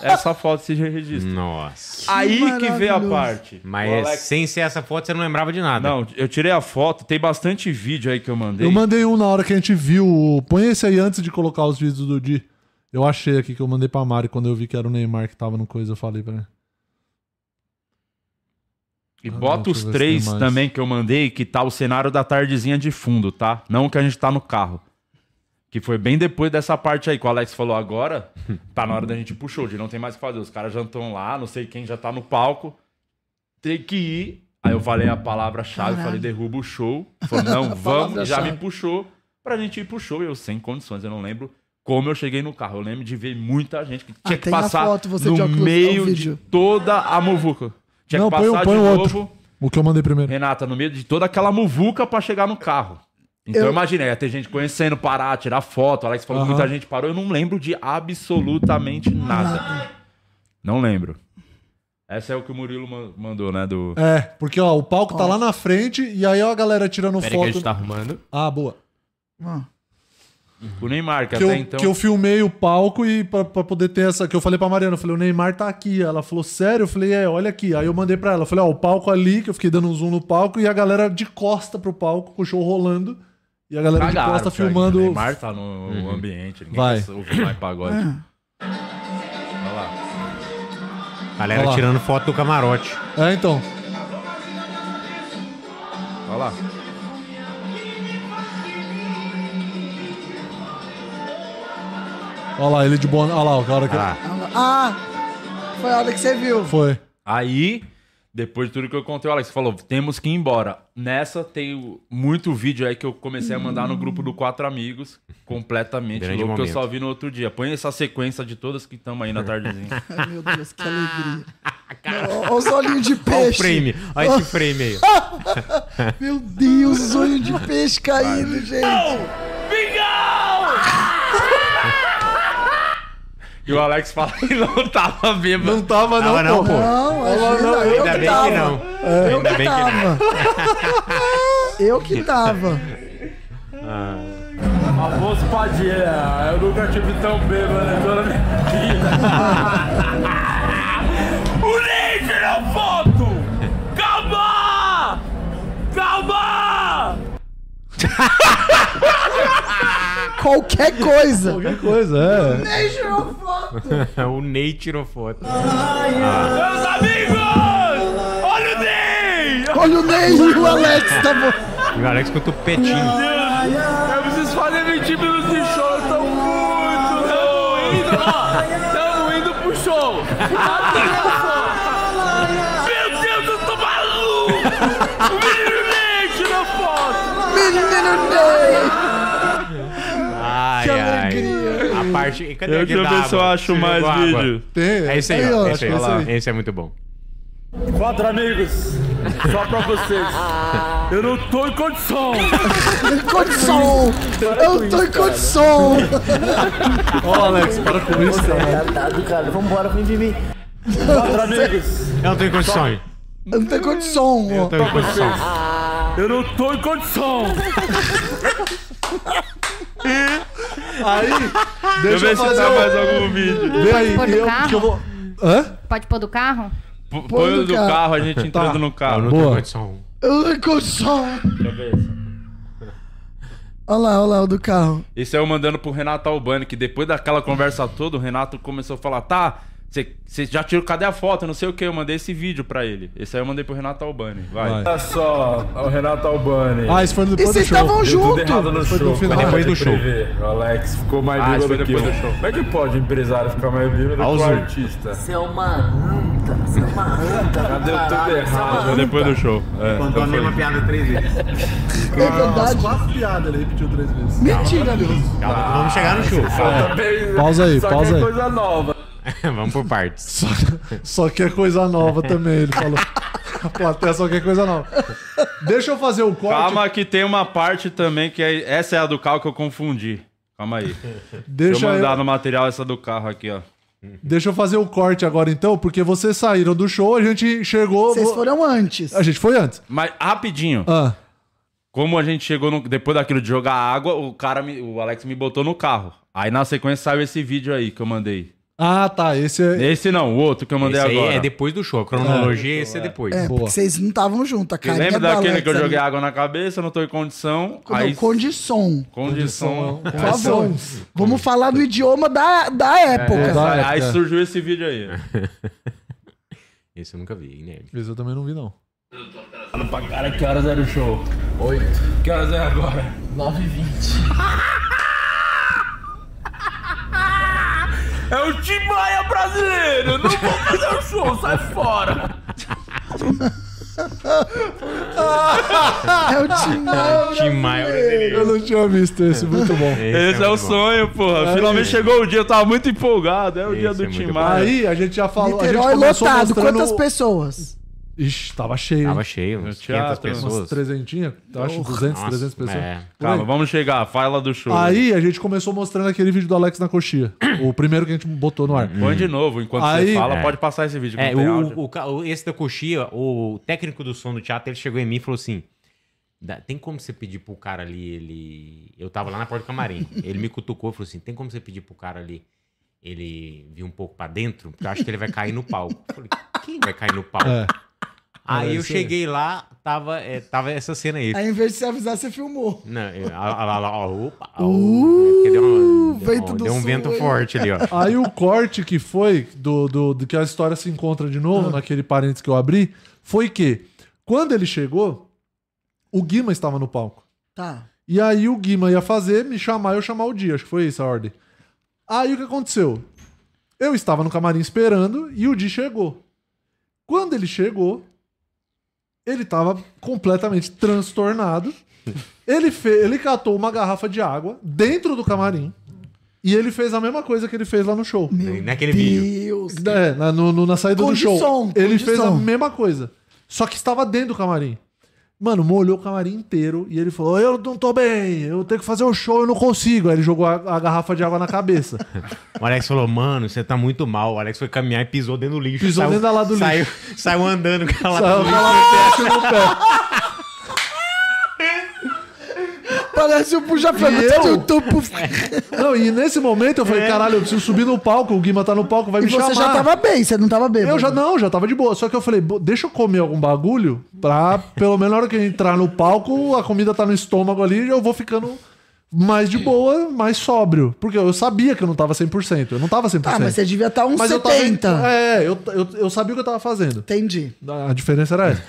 Essa foto se registra. Nossa. Aí que veio a parte. Mas Alex- sem ser essa foto, você não lembrava de nada. Não, eu tirei a foto, tem bastante vídeo aí que eu mandei. Eu mandei um na hora que a gente viu. Põe esse aí antes de colocar os vídeos do Di. Eu achei aqui que eu mandei pra Mari quando eu vi que era o Neymar que tava no coisa, eu falei pra ele. E Ah, bota os três também que eu mandei, que tá o cenário da tardezinha de fundo, tá? Não que a gente tá no carro. Que foi bem depois dessa parte aí que o Alex falou agora. Tá na hora da gente ir pro show, de não tem mais o que fazer. Os caras já estão lá, não sei quem já tá no palco. Tem que ir. Aí eu falei a palavra-chave, falei derruba o show. Falou, não, vamos. E já me puxou pra gente ir pro show. Eu sem condições, eu não lembro como eu cheguei no carro. Eu lembro de ver muita gente que tinha que tem a passar foto, você no óculos, meio o de toda a muvuca. Tinha Não, que põe, passar um- põe de o novo. outro. O que eu mandei primeiro. Renata, no meio de toda aquela muvuca pra chegar no carro. Então Eu- eu imaginei, ia ter gente conhecendo, parar, tirar foto. Alex falou que Aham. muita gente parou. Eu não lembro de absolutamente nada. Não lembro. Essa é o que o Murilo ma- mandou, né? Do... É, porque ó, o palco tá lá na frente e aí ó, a galera tirando Pera aí foto. que a gente tá arrumando. Ah, boa. O Neymar, que, Que até eu, então. que eu filmei o palco e pra, pra poder ter essa. Que eu falei pra Mariana, eu falei, o Neymar tá aqui. Ela falou, sério? Eu falei, é, olha aqui. Aí eu mandei pra ela. Eu falei, ó, o palco ali, que eu fiquei dando um zoom no palco, e a galera de costa pro palco, com o show rolando. E a galera Cagaram, de costa filmando. O Neymar tá no ambiente. Ninguém Vai. quer ouvir mais pagode. Ah. Olha lá. Galera Olha lá. tirando foto do camarote. É, então. Olha lá. Olha lá, ele de boa. Olha lá, o cara que. Ah, foi a hora que você viu. Foi. Aí, depois de tudo que eu contei, o Alex falou: temos que ir embora. Nessa tem muito vídeo aí que eu comecei a mandar no grupo do Quatro Amigos, completamente Grande louco, que eu momento. só vi no outro dia. Põe essa sequência de todas que estamos aí na tardezinha. Ai, meu Deus, que alegria. Olha os olhinhos de Olha o peixe. frame. Olha esse frame aí. Meu Deus, os olhos de peixe caindo, gente. E o Alex fala que não tava bêbado. Não tava, não, Tava não, pô. pô. Não, imagina, eu Ainda que bem tava. que não. Eu Ainda que bem que não. tava. Eu que tava. Afonso Padilha, eu nunca tive tão bêbado em toda a minha vida. o Ney tirou foto! Calma! Calma! Qualquer coisa. Qualquer coisa, é. Nem tirou foto. o Ney tirou foto. Meus amigos! Olha o Ney! Olha o Ney e o Alex, tá bom. E o Alex com o tupetinho. Eu preciso fazer 20 minutos de show, eu tô muito Tamo indo, ó! Tamo indo pro show! Meu Deus, eu tô maluco! O menino Ney tirou foto! Menino Ney. Ai, Que ai. alegria. A parte. Cadê Eu a deixa eu ver se eu acho Você mais vídeo. Tem. É esse aí, Aí, ó, Esse aí, é ó. esse aí. Esse é muito bom. Quatro amigos, só pra vocês. Eu não tô em condição. Condição. Eu tô em condição. Ó, Alex, para com isso, cara. Retardado, cara. Vambora, vem de mim. Quatro amigos. Eu não tenho condições. Eu não tenho condição. Eu não tenho condição. Eu não tô em condição. Aí, Deixa deixa eu eu ver se fazer dá o- mais algum vídeo. Vê aí, Pôr do eu, carro? que eu vou. Hã? Pode pôr do carro? P- Põe o do carro. carro, a gente entrando no Eu carro. não Boa. tenho condição. Eu não. Olha lá, olha lá, o do carro. Isso aí eu mandando pro Renato Albani, que depois daquela conversa toda, o Renato começou a falar, tá, você já tirou, cadê a foto? Não sei o que, eu mandei esse vídeo pra ele. Esse aí eu mandei pro Renato Albani. Vai. Olha só, o Renato Albani. Ah, isso foi depois E do vocês show. estavam juntos. Foi show. final. Foi depois do show. O Alex ficou mais Ah, bêbado que depois eu. do show. Como é que pode um empresário ficar mais bêbado Olha o que um zoom. artista? Você é uma anta. Você é uma anta. Já deu tudo é errado. Foi depois do show. É, Contou a mesma piada três vezes. É verdade. Quatro piadas, ele repetiu três vezes. Mentira, meu. Calma, vamos chegar no show. Pausa aí, Só pausa que é aí. coisa nova. vamos por partes. Só, só quer coisa nova também, ele falou. A plateia só quer coisa nova. Deixa eu fazer o corte. Calma que tem uma parte também que é, essa é a do carro que eu confundi. Calma aí. Deixa Deixa eu mandar eu- no material essa do carro aqui, ó. Deixa eu fazer o corte agora então, porque vocês saíram do show, a gente chegou. Vocês foram antes. A gente foi antes. Mas rapidinho. Ah, Como a gente chegou no- depois daquilo de jogar água, o cara, me- o Alex me botou no carro. Aí na sequência saiu esse vídeo aí que eu mandei. Ah, tá. Esse é. Esse não, o outro que eu mandei esse é agora. é depois do show. A cronologia, é, esse é depois. É, Boa. porque vocês não estavam juntos. A carinha Lembra daquele que eu ali. joguei água na cabeça, não tô em condição. Não, aí... Condição. Condição. Por favor. Vamos falar no idioma da, da é, época. É, da época. Aí surgiu esse vídeo aí. esse eu nunca vi, né? Esse eu também não vi, não. Fala pra cara que horas era o show? 8. Que horas é agora? 9h20. É o Tim Maia brasileiro! Eu Não vou fazer o show, sai fora! É o Tim Maia. Tim Maia brasileiro. Eu não tinha visto esse, muito bom. Esse é o sonho, porra. Aí- Finalmente chegou o dia, eu tava muito empolgado. É o dia Esse do é Tim muito Maia. Aí a gente já falou. a gente Niterói lotado. mostrando- Quantas pessoas? Ixi, tava cheio. Tava cheio, uns 500 teatro, pessoas. Umas trezentinhas, eu acho, 200, 300 pessoas. É. Calma, vamos chegar. Fala do show. Aí a gente começou mostrando aquele vídeo do Alex na coxinha. o primeiro que a gente botou no ar. Põe de novo. Enquanto Aí- você fala, É. pode passar esse vídeo. É, o, o, esse da coxinha, o técnico do som do teatro, ele chegou em mim e falou assim: "Dá- tem como você pedir pro cara ali, ele. Eu tava lá na porta do camarim. ele me cutucou e falou assim: tem como você pedir pro cara ali ele vir um pouco pra dentro? Porque eu acho que ele vai cair no palco. Eu falei, quem vai cair no palco? É. Aí É, eu cheguei lá, tava, é, tava essa cena aí. Aí, em vez de você avisar, você filmou. Não, a- a- opa, Uh, porque deu, uma- deu, vento um- do deu um sul vento aí. forte ali, ó. Aí o corte que foi do, do, do que a história se encontra de novo, naquele parênteses que eu abri, foi que quando ele chegou, o Guima estava no palco. Tá. E aí o Guima ia fazer, me chamar e eu chamar o dia. Acho que foi isso a ordem. Aí o que aconteceu? Eu estava no camarim esperando e o Di chegou. Quando ele chegou, ele estava completamente transtornado. Ele, fe... ele catou uma garrafa de água dentro do camarim e ele fez a mesma coisa que ele fez lá no show. Naquele vídeo. Deus. É, na, no- no- na saída Com do show. som, com ele fez a mesma coisa. Só que estava dentro do camarim. Mano, molhou o camarim inteiro e ele falou: Eu não tô bem, eu tenho que fazer o show, eu não consigo. Aí ele jogou a, a garrafa de água na cabeça. O Alex falou, mano, você tá muito mal. O Alex foi caminhar e pisou dentro do lixo. Pisou saiu, dentro da lado do saiu, lixo. Saiu andando com a Saiu com lata do lixo no pé. Parece o puxa-ferro. E eu? Tô- Não, e nesse momento eu falei: Caralho, eu preciso subir no palco, o Guima tá no palco, vai E me você chamar. já tava bem, você não tava bêbado. Eu já não, já tava de boa. Só que eu falei, "Bo- deixa eu comer algum bagulho pra, pelo menos na hora que eu entrar no palco, a comida tá no estômago ali e eu vou ficando mais de boa, mais sóbrio. Porque eu sabia que eu não tava 100%. Eu não tava 100%. Ah, mas você devia estar uns Mas eu tava- 70. é, eu, eu, eu sabia o que eu tava fazendo. Entendi. A diferença era essa.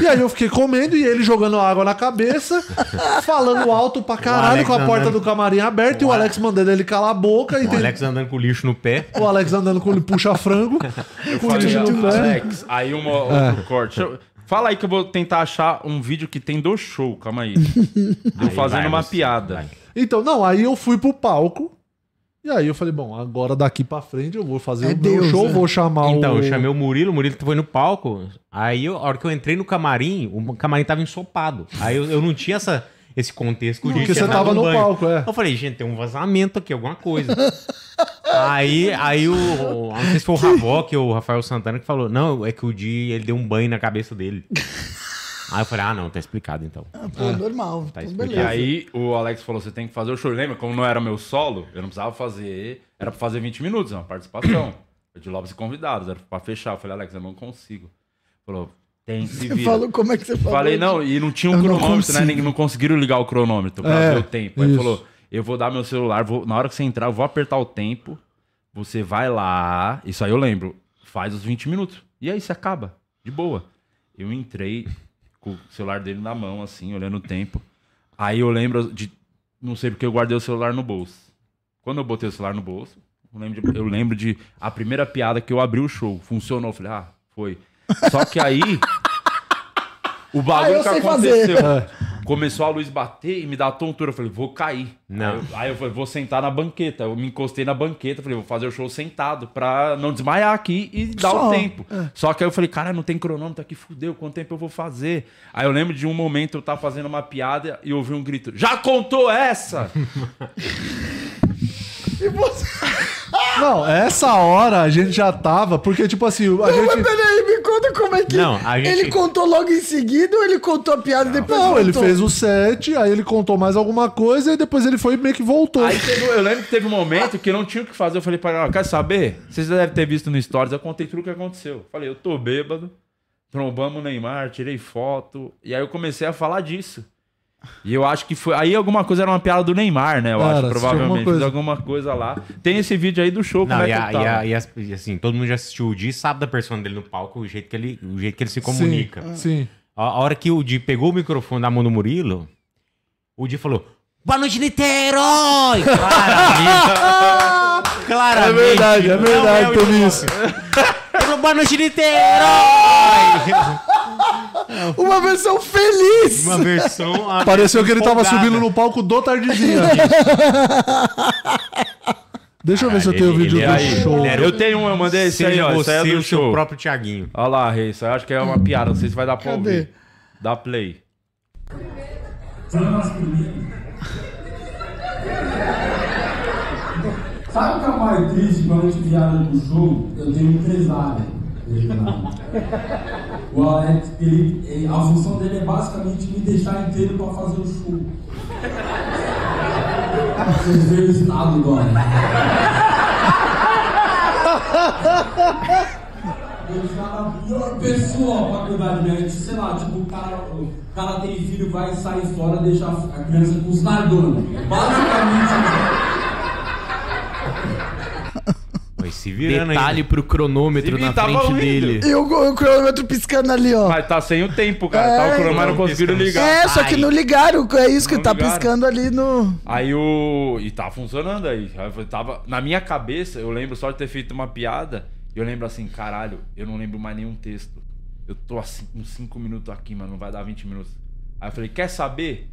e aí eu fiquei comendo e ele jogando água na cabeça, falando alto pra caralho, com a porta andando- do camarim aberta e o Alex mandando ele calar a boca. E O tem- Alex andando com o lixo no pé. o Alex andando com ele puxa-frango. Eu com o falei, lixo no pé. Alex, aí uma, outro É. corte. Deixa eu- Fala aí que eu vou tentar achar um vídeo que tem do show, calma aí. Eu Aí fazendo vai, uma piada. vai. Então, não, aí eu fui pro palco. E aí eu falei, bom, agora daqui pra frente eu vou fazer É o meu Deus, show, né? vou chamar Então, o... eu chamei o Murilo, o Murilo foi no palco. Aí, eu- a hora que eu entrei no camarim, o camarim tava ensopado. Aí eu, eu não tinha essa, esse contexto. Não, de porque você tava no banho. palco, é. Eu falei, gente, tem um vazamento aqui, alguma coisa. aí, aí o, não sei se foi o Ravoc ou o Rafael Santana que falou, não, é que o Di, ele deu um banho na cabeça dele. Aí eu falei, ah, não, tá explicado então. Pô, normal. Tá explicado. E aí o Alex falou: você tem que fazer o show. Lembra? Como não era meu solo, eu não precisava fazer. Era pra fazer 20 minutos, uma participação. De Lopes e convidados, era pra fechar. Eu falei, Alex, eu não consigo. Falou, tem que vira. falou como é que você falou? Falei, não, e não tinha um Eu não cronômetro, né? Nem- Não conseguiram ligar o cronômetro pra É, ver o tempo. Aí ele isso. falou: eu vou dar meu celular, vou- na hora que você entrar, eu vou apertar o tempo. Você vai lá. Isso aí eu lembro. Faz os 20 minutos. E aí você acaba. De boa. Eu entrei com o celular dele na mão, assim, olhando o tempo. Aí eu lembro de. Não sei porque eu guardei o celular no bolso. Quando eu botei o celular no bolso, eu lembro de, eu lembro de a primeira piada que eu abri o show. Funcionou. Eu falei, ah, foi. Só que aí. O Ah, bagulho eu que aconteceu. fazer. Começou a luz bater e me dar tontura. Eu falei, vou cair. Não. Aí eu, aí eu falei, vou sentar na banqueta. Eu me encostei na banqueta. Falei, vou fazer o show sentado pra não desmaiar aqui e dar Só, o tempo. é. Só que aí eu falei, cara, não tem cronômetro aqui, fudeu, quanto tempo eu vou fazer? Aí eu lembro de um momento eu tava fazendo uma piada e ouvi um grito, já contou essa? E você... Não, essa hora a gente já tava, porque tipo assim, a Não, mas gente... peraí, me conta como é que... Não, a gente- Ele contou logo em seguida ou ele contou a piada e depois Não, ele voltou? fez o set, aí ele contou mais alguma coisa e depois ele foi e meio que voltou. Aí teve- eu lembro que teve um momento que eu não tinha o que fazer. Eu falei pra ela, quer saber? Vocês já devem ter visto no Stories, eu contei tudo o que aconteceu. Falei, eu tô bêbado, trombamos o Neymar, tirei foto. E aí eu comecei a falar disso. E eu acho que foi. Aí alguma coisa era uma piada do Neymar, né? Eu Era, acho, provavelmente. alguma coisa. Fiz alguma coisa lá. Tem esse vídeo aí do show, Não, é e, a- tava. e a- e as- e assim, todo mundo já assistiu o Di, sabe da persona dele no palco, o jeito que ele, o jeito que ele se comunica. Sim, sim. A, a hora que o Di pegou o microfone da mão do Murilo, o Di falou: Boa noite, Niterói! Claramente. claramente. É verdade, é verdade, Ibope. isso. Boa noite, Niterói! Uma versão feliz! Uma versão. Pareceu que ele tava empolgada. subindo no palco do Tardezinha. Deixa eu ver se eu tenho o vídeo do aí, show. Eu tenho um, eu mandei esse aí, ó. Esse aí é do o seu show. próprio Thiaguinho. Olha lá, Rei, isso aí eu acho que é uma piada, não sei se vai dar pra Cadê? ouvir. Dá play. Sabe o que é o mais triste quando a gente viaja pro show? Eu tenho O Alex, ele, ele- a função dele é basicamente me deixar inteiro pra fazer o show. Vocês veem o estado agora. Eu já a pior pessoa pra cuidar de mim. A gente, sei lá, tipo, o cara, o cara tem filho, vai sair fora, deixar a criança com os nardones. Basicamente se virando Detalhe ainda. pro cronômetro na tava frente ouvindo. dele. E o, o cronômetro piscando ali, ó. Mas tá sem o tempo, cara. É, tá o cronômetro, então, não conseguiram ligar. É, só que não ligaram. É isso que Não tá ligaram. piscando ali no. Aí o. E tá funcionando aí. Aí eu tava. Na minha cabeça, eu lembro só de ter feito uma piada. E eu lembro assim, caralho, eu não lembro mais nenhum texto. Eu tô assim, uns 5 minutos aqui, mano. Não vai dar 20 minutos. Aí eu falei, quer saber?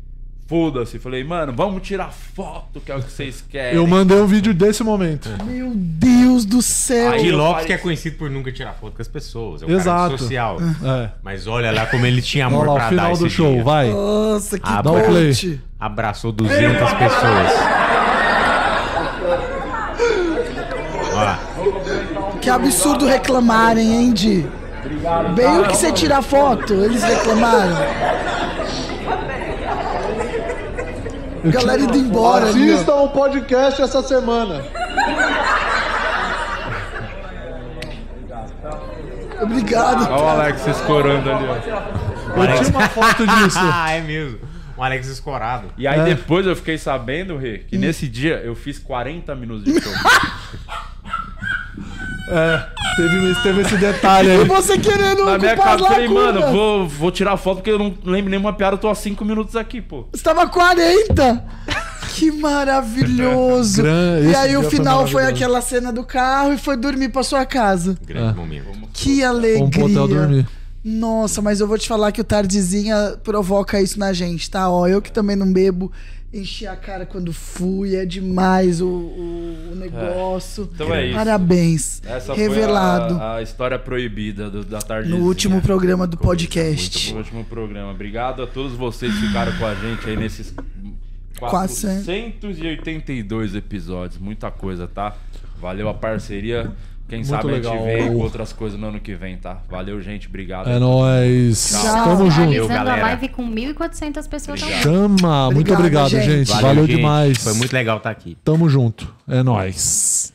Foda-se. Falei, mano, vamos tirar foto, que é o que vocês querem. Eu mandei um vídeo desse momento. Meu Deus do céu. Aí eu Lopes que é conhecido por nunca tirar foto com as pessoas. É um Exato. cara social. É. Mas olha lá como ele tinha amor Olha lá, pra o final dar do esse show, dia. vai. Nossa, que Ah, Dá o play. Abraçou 200 pessoas. Ó, Que absurdo reclamarem, hein, Di? Bem o que você tira foto, eles reclamaram. Galera indo embora. Assistam o podcast essa semana. Obrigado. Olha o Alex escorando ali, ó. Eu tinha uma foto disso. ah, é mesmo. Um Alex escorado. E aí É. depois eu fiquei sabendo, Rê, que nesse dia eu fiz 40 minutos de show. É, teve, teve esse detalhe E aí. você querendo Na minha casa, eu falei, mano, vou, vou tirar foto porque eu não lembro nenhuma piada, eu tô há 5 minutos aqui, pô. Você tava 40! Que maravilhoso! Gran- e aí o final foi aquela cena do carro e foi dormir pra sua casa. Grande É. momento. Que alegria! Vamos pro dormir. Nossa, mas eu vou te falar que o Tardezinha provoca isso na gente, tá? Ó, eu que também não bebo, enchi a cara quando fui, é demais o, o, o negócio. Então é isso. Parabéns. Essa Revelado foi a, a história proibida do- da tarde. no último programa do podcast. No último programa. Obrigado a todos vocês que ficaram com a gente aí nesses 482 episódios. Muita coisa, tá? Valeu a parceria. Quem Muito sabe a legal. gente vem com outras coisas no ano que vem, tá? Valeu, gente. Obrigado. É nóis. Tchau. Tamo junto. A galera. live com 1.400 pessoas vivo. Chama. Muito Obrigado, obrigado, gente. gente. Valeu, gente. demais. Foi muito legal estar aqui. Tamo junto. É nóis.